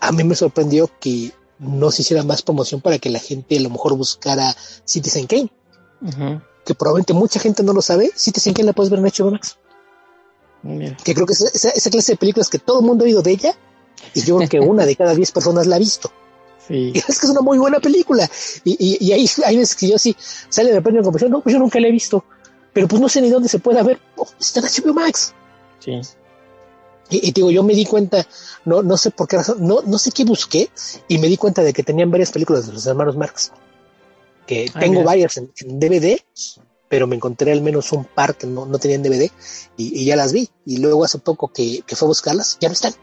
Speaker 3: a mí me sorprendió que no se hiciera más promoción para que la gente a lo mejor buscara Citizen Kane, que probablemente mucha gente no lo sabe. Citizen Kane la puedes ver en HBO Max.
Speaker 2: mira.
Speaker 3: que creo que es esa, esa clase de películas que todo el mundo ha oído de ella y yo creo que una de cada diez personas la ha visto.
Speaker 2: Sí,
Speaker 3: Y es que es una muy buena película. Y, y, y ahí hay veces que yo sí sale de repente en conversación, no, pues yo nunca la he visto, pero pues no sé ni dónde se puede ver. Oh, está en HBO Max.
Speaker 2: sí.
Speaker 3: Y, y digo, yo me di cuenta, no, no sé por qué razón, no, no sé qué busqué y me di cuenta de que tenían varias películas de los hermanos Marx. Que
Speaker 2: Ah,
Speaker 3: tengo
Speaker 2: mira.
Speaker 3: varias en, en DVD, pero me encontré al menos un par que no, no tenían DVD y, y ya las vi. Y luego hace poco que, que fue a buscarlas, ya no están.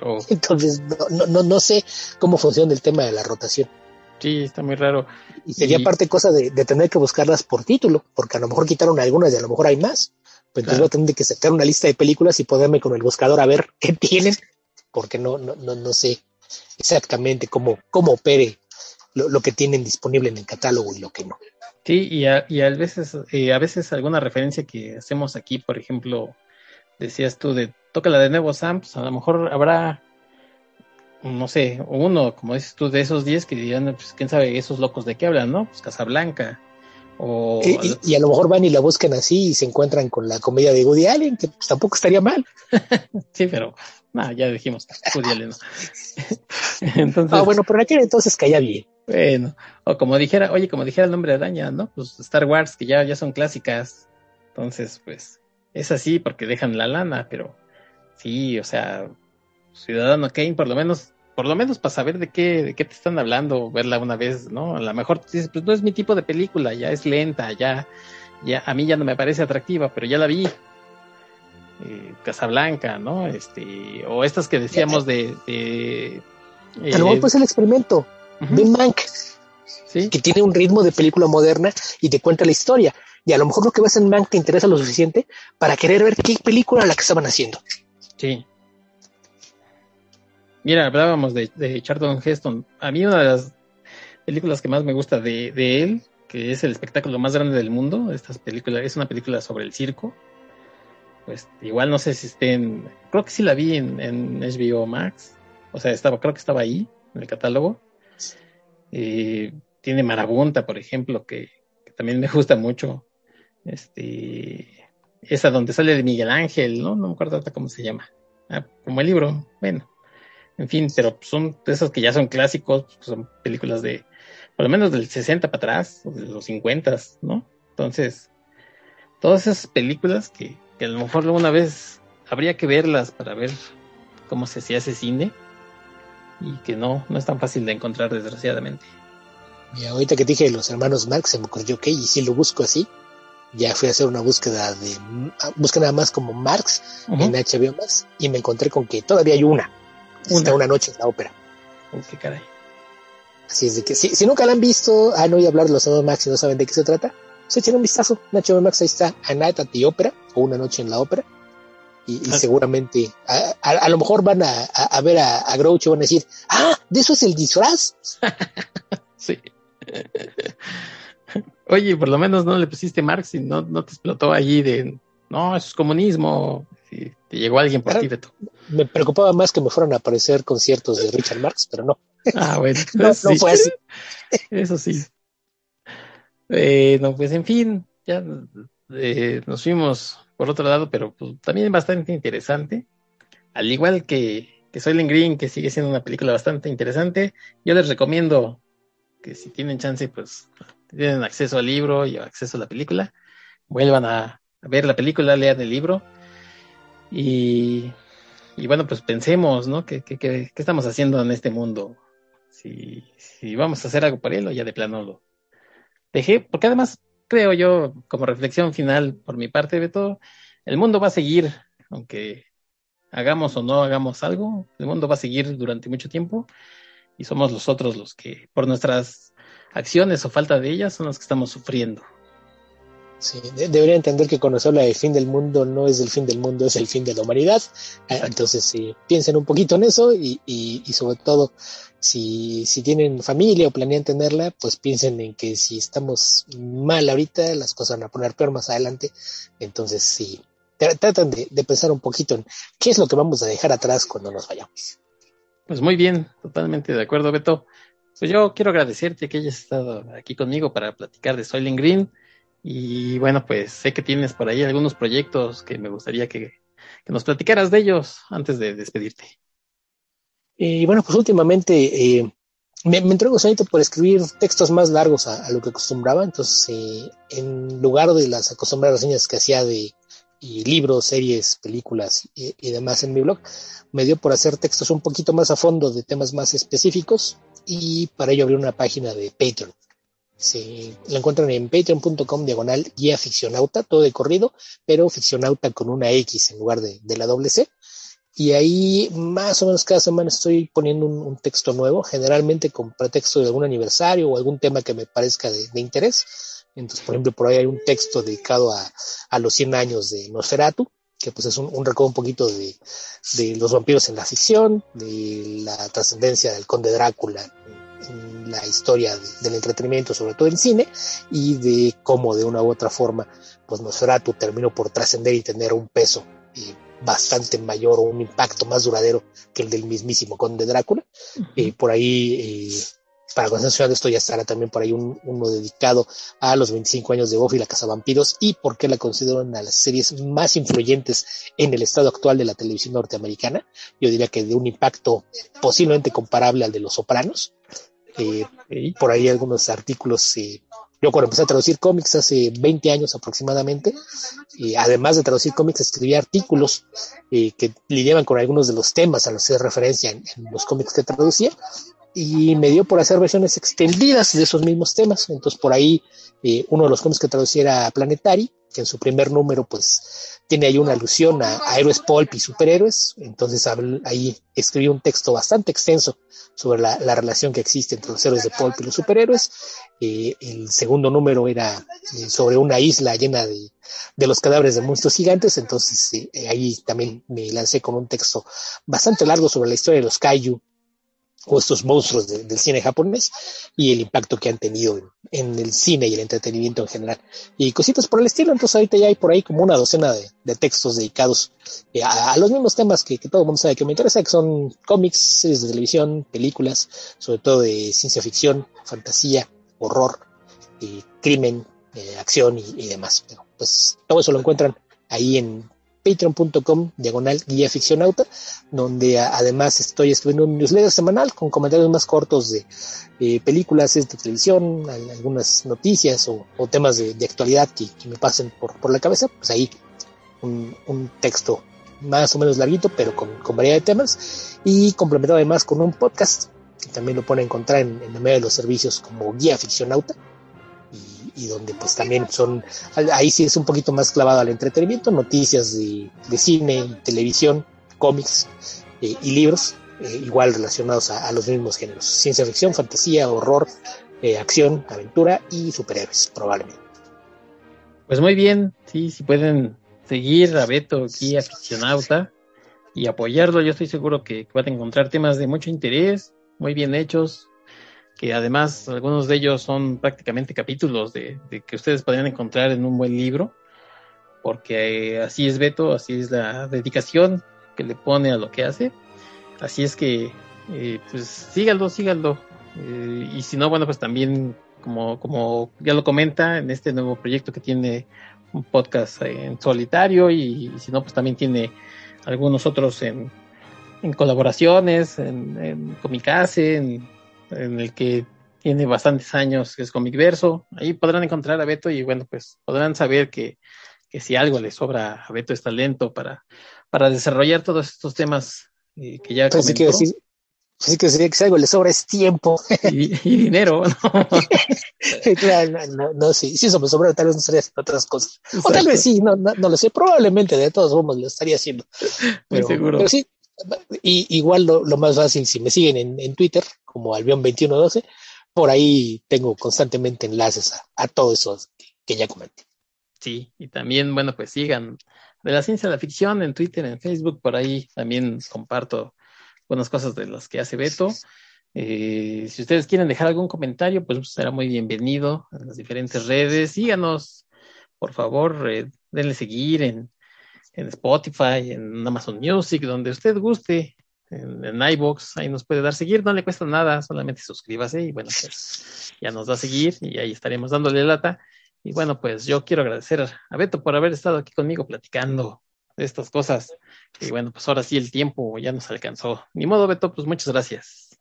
Speaker 2: Oh.
Speaker 3: Entonces, no, no, no, no sé cómo funciona el tema de la rotación.
Speaker 2: Sí, está muy raro.
Speaker 3: Y sería
Speaker 2: Y-
Speaker 3: parte cosa de, de tener que buscarlas por título, porque a lo mejor quitaron algunas y a lo mejor hay más. Entonces
Speaker 2: Claro.
Speaker 3: voy a tener que sacar una lista de películas y ponerme con el buscador a ver qué tienen, porque no, no, no, no sé exactamente cómo, cómo opere lo, lo que tienen disponible en el catálogo y lo que no.
Speaker 2: Sí, y a, y a veces, eh, a veces alguna referencia que hacemos aquí, por ejemplo, decías tú de tócala de nuevo, Sam, pues a lo mejor habrá, no sé, uno, como dices tú, de esos 10 que dirán, pues quién sabe esos locos de qué hablan, ¿no? Pues Casablanca, o...
Speaker 3: Y, y- y a lo mejor van y la buscan así y se encuentran con la comedia de Woody Allen, que pues, tampoco estaría mal.
Speaker 2: Sí, pero, nada, ya dijimos, Woody Allen, ¿no? Entonces,
Speaker 3: Ah, bueno, pero en aquel entonces caía bien.
Speaker 2: Bueno, o como dijera, oye, como dijera el nombre de araña, ¿no? Pues Star Wars, que ya, ya son clásicas. Entonces, pues, es así porque dejan la lana, pero sí, o sea, Ciudadano Kane, por lo menos, por lo menos para saber de qué, de qué te están hablando, verla una vez, ¿no? A lo mejor dices, pues no es mi tipo de película, ya es lenta, ya, ya, a mí ya no me parece atractiva, pero ya la vi. Eh, Casablanca, ¿no? Este, o estas que decíamos de, de
Speaker 3: A lo mejor pues el experimento. Ve Mank,
Speaker 2: sí,
Speaker 3: que tiene un ritmo de película moderna y te cuenta la historia. Y a lo mejor lo que ves en Mank te interesa lo suficiente para querer ver qué película la que estaban haciendo.
Speaker 2: Sí. Mira, hablábamos de, de Charlton Heston. A mí una de las películas que más me gusta de, de él que es el espectáculo más grande del mundo. Estas películas, es una película sobre el circo. Pues igual no sé si estén, creo que sí la vi en, HBO Max. O sea, estaba, creo que estaba ahí en el catálogo. Eh, tiene Marabunta, por ejemplo, que, que, también me gusta mucho. Este, esa donde sale de Miguel Ángel, ¿no? No me acuerdo hasta cómo se llama. Ah, como el libro, bueno. En fin, pero son de esas que ya son clásicos, son películas de, por lo menos del 60 para atrás, o de los 50, ¿no? Entonces, todas esas películas que, que a lo mejor alguna vez habría que verlas para ver cómo se hacía ese cine y que no, no es tan fácil de encontrar desgraciadamente.
Speaker 3: Y ahorita que dije los hermanos Marx, se me ocurrió que, y si lo busco así, ya fui a hacer una búsqueda de, busqué nada más como Marx uh -huh. en HBO Max y me encontré con que todavía hay una, una, una noche en la ópera.
Speaker 2: Qué caray.
Speaker 3: Así es de que si, si nunca la han visto, han oído hablar de los hermanos Max y no saben de qué se trata, se echen un vistazo. HBO Max ahí está A Night at the Opera o Una Noche en la Ópera. Y, y ah. seguramente, a, a, a, lo mejor van a, a ver a, a Groucho y van a decir, ah, de eso es el disfraz.
Speaker 2: sí. Oye, por lo menos no le pusiste Marx y no, no te explotó allí de, no, eso es comunismo. Si te llegó alguien por ti, Beto.
Speaker 3: Me preocupaba más que me fueran a aparecer conciertos de Richard Marx, pero no.
Speaker 2: Ah, bueno.
Speaker 3: no,
Speaker 2: sí.
Speaker 3: no fue así.
Speaker 2: Eso sí. Eh, no, pues en fin, ya eh, nos fuimos por otro lado, pero pues, también bastante interesante. Al igual que, que Soylent Green, que sigue siendo una película bastante interesante, yo les recomiendo que si tienen chance, pues tienen acceso al libro y acceso a la película, vuelvan a, a ver la película, lean el libro y, y bueno, pues pensemos, ¿no? ¿Qué, qué, qué, qué estamos haciendo en este mundo? Si, si vamos a hacer algo por él o ya de plano lo dejé, porque además creo yo, como reflexión final por mi parte, Beto, el mundo va a seguir, aunque hagamos o no hagamos algo, el mundo va a seguir durante mucho tiempo y somos nosotros los que, por nuestras acciones o falta de ellas, son los que estamos sufriendo.
Speaker 3: Sí, de debería entender que habla del fin del mundo no es el fin del mundo, es el fin de la humanidad. Exacto. Entonces, sí, piensen un poquito en eso y, y, y sobre todo, si, si, tienen familia o planean tenerla, pues piensen en que si estamos mal ahorita, las cosas van a poner peor más adelante. Entonces, sí, tratan de, de pensar un poquito en qué es lo que vamos a dejar atrás cuando nos vayamos.
Speaker 2: Pues muy bien, totalmente de acuerdo, Beto. Pues yo quiero agradecerte que hayas estado aquí conmigo para platicar de Soylent Green. Y bueno, pues sé que tienes por ahí algunos proyectos que me gustaría que, nos platicaras de ellos antes de despedirte.
Speaker 3: Y bueno, pues últimamente eh, me, me solito por escribir textos más largos a, lo que acostumbraba. Entonces, eh, en lugar de las acostumbradas reseñas que hacía de libros, series, películas y, y, demás en mi blog, me dio por hacer textos un poquito más a fondo de temas más específicos y para ello abrí una página de Patreon. Se la encuentran en patreon.com diagonal guía ficcionauta, todo de corrido, pero ficcionauta con una X en lugar de, de la doble C. Y ahí más o menos cada semana estoy poniendo un, texto nuevo, generalmente con pretexto de algún aniversario o algún tema que me parezca de, de interés. Entonces, por ejemplo, por ahí hay un texto dedicado a, a los 100 años de Nosferatu, que pues es un, un recuerdo un poquito de, de, los vampiros en la ficción, de la trascendencia del conde Drácula en la historia de, del entretenimiento, sobre todo en cine, y de cómo de una u otra forma, pues Nosferatu terminó por trascender y tener un peso eh, bastante mayor o un impacto más duradero que el del mismísimo conde Drácula. Uh -huh. eh, por ahí eh, para consensuar esto ya estará también por ahí un, uno dedicado a los 25 años de Buffy la Cazavampiros y por qué la considero una de las series más influyentes en el estado actual de la televisión norteamericana. Yo diría que de un impacto posiblemente comparable al de Los Sopranos. Eh, por ahí algunos artículos. Eh, yo cuando empecé a traducir cómics hace 20 años aproximadamente, y además de traducir cómics, escribía artículos eh, que lidiaban con algunos de los temas a los que se referencia en, los cómics que traducía y me dio por hacer versiones extendidas de esos mismos temas. Entonces, por ahí, eh, uno de los cómics que traducí era Planetary, que en su primer número, pues, tiene ahí una alusión a, a héroes pulp y superhéroes. Entonces, ahí escribí un texto bastante extenso sobre la, la, relación que existe entre los héroes de pulp y los superhéroes. Eh, el segundo número era eh, sobre una isla llena de, de, los cadáveres de monstruos gigantes. Entonces, eh, ahí también me lancé con un texto bastante largo sobre la historia de los Kaiju o estos monstruos del cine japonés y el impacto que han tenido en, el cine y el entretenimiento en general. Y cositas por el estilo, entonces ahorita ya hay por ahí como una docena de, textos dedicados eh, a, los mismos temas que, todo el mundo sabe que me interesa, que son cómics, series de televisión, películas, sobre todo de ciencia ficción, fantasía, horror, y crimen, eh, acción y, demás. pues todo eso lo encuentran ahí en patreon.com diagonal guía ficcionauta, donde además estoy escribiendo un newsletter semanal con comentarios más cortos de películas, de televisión, algunas noticias o, temas de, actualidad que, me pasen por, la cabeza, pues ahí un, texto más o menos larguito, pero con, variedad de temas, y complementado además con un podcast que también lo pueden encontrar en, en el medio de los servicios como guía ficcionauta y donde pues también son, ahí sí es un poquito más clavado al entretenimiento, noticias de, cine, televisión, cómics eh, y libros, eh, igual relacionados a, los mismos géneros, ciencia ficción, fantasía, horror, eh, acción, aventura y superhéroes, probablemente.
Speaker 2: Pues muy bien, sí, si pueden seguir a Beto aquí, aficionauta, y apoyarlo, yo estoy seguro que van a encontrar temas de mucho interés, muy bien hechos, que además algunos de ellos son prácticamente capítulos de, que ustedes podrían encontrar en un buen libro, porque así es Beto, así es la dedicación que le pone a lo que hace. Así es que, eh, pues síganlo, síganlo. Eh, y si no, bueno, pues también, como, como ya lo comenta, en este nuevo proyecto que tiene un podcast en solitario y, si no, pues también tiene algunos otros en, en colaboraciones, en, en Comicase, en en el que tiene bastantes años, que es Comic Verso. Ahí podrán encontrar a Beto y bueno, pues podrán saber que, que si algo le sobra a Beto es talento para, para desarrollar todos estos temas eh, que ya
Speaker 3: pues comentó. Sí que, que si algo le sobra es tiempo.
Speaker 2: Y, dinero, ¿no?
Speaker 3: no, no, sí, si eso me sobra, tal vez no estaría haciendo otras cosas. O tal vez sí, no, no, lo sé, probablemente de todos modos lo estaría haciendo. Pero, seguro. Pero sí, y, igual lo, lo, más fácil, si me siguen en, en Twitter, como Albion2112, por ahí tengo constantemente enlaces a, todo eso que, ya comenté.
Speaker 2: Sí, y también, bueno, pues sigan de la ciencia de la ficción en Twitter, en Facebook, por ahí también comparto buenas cosas de las que hace Beto. Eh, si ustedes quieren dejar algún comentario, pues será muy bienvenido en las diferentes redes. Síganos, por favor, eh, denle seguir en, en Spotify, en Amazon Music, donde usted guste, en, en iBox, ahí nos puede dar seguir, no le cuesta nada, solamente suscríbase y bueno, pues ya nos da a seguir y ahí estaremos dándole lata. Y bueno, pues yo quiero agradecer a Beto por haber estado aquí conmigo platicando de estas cosas. Y bueno, pues ahora sí el tiempo ya nos alcanzó. Ni modo, Beto, pues muchas gracias.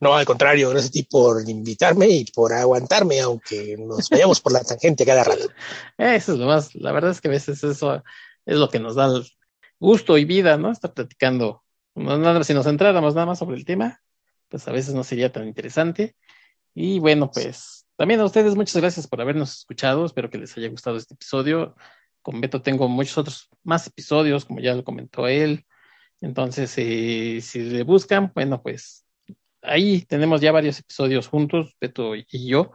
Speaker 3: No, al contrario, gracias a ti por invitarme y por aguantarme, aunque nos vayamos por la tangente cada rato.
Speaker 2: Eso es lo más, la verdad es que a veces eso es lo que nos da gusto y vida, ¿no? Estar platicando. nada, si nos centráramos nada más sobre el tema, pues a veces no sería tan interesante. Y bueno, pues también a ustedes muchas gracias por habernos escuchado. Espero que les haya gustado este episodio. Con Beto tengo muchos otros más episodios, como ya lo comentó él. Entonces, eh, si le buscan, bueno, pues ahí tenemos ya varios episodios juntos, Beto y yo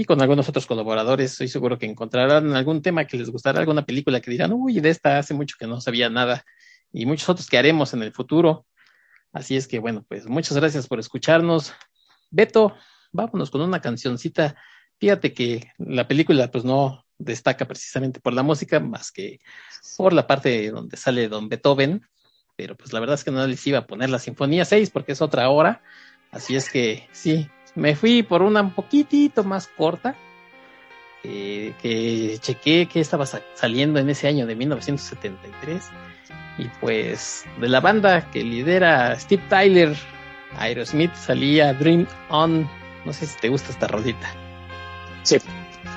Speaker 2: y con algunos otros colaboradores. Estoy seguro que encontrarán algún tema que les gustará, alguna película que dirán, uy, de esta hace mucho que no sabía nada, y muchos otros que haremos en el futuro. Así es que, bueno, pues muchas gracias por escucharnos. Beto, vámonos con una cancioncita. Fíjate que la película, pues no destaca precisamente por la música, más que por la parte donde sale Don Beethoven, pero pues la verdad es que no les iba a poner la Sinfonía 6 porque es otra hora. Así es que sí, me fui por una un poquitito más corta, eh, que chequé que estaba saliendo en ese año de 1973. Y pues de la banda que lidera Steve Tyler, Aerosmith, salía Dream On. No sé si te gusta esta rodita.
Speaker 3: Sí,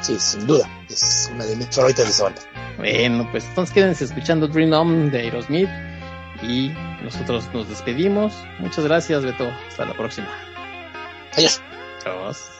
Speaker 3: sí, sin duda. Es una de mis favoritas de esa banda.
Speaker 2: Bueno, pues entonces quédense escuchando Dream On de Aerosmith. Y nosotros nos despedimos. Muchas gracias, Beto. Hasta la próxima.
Speaker 4: ありがとうございます。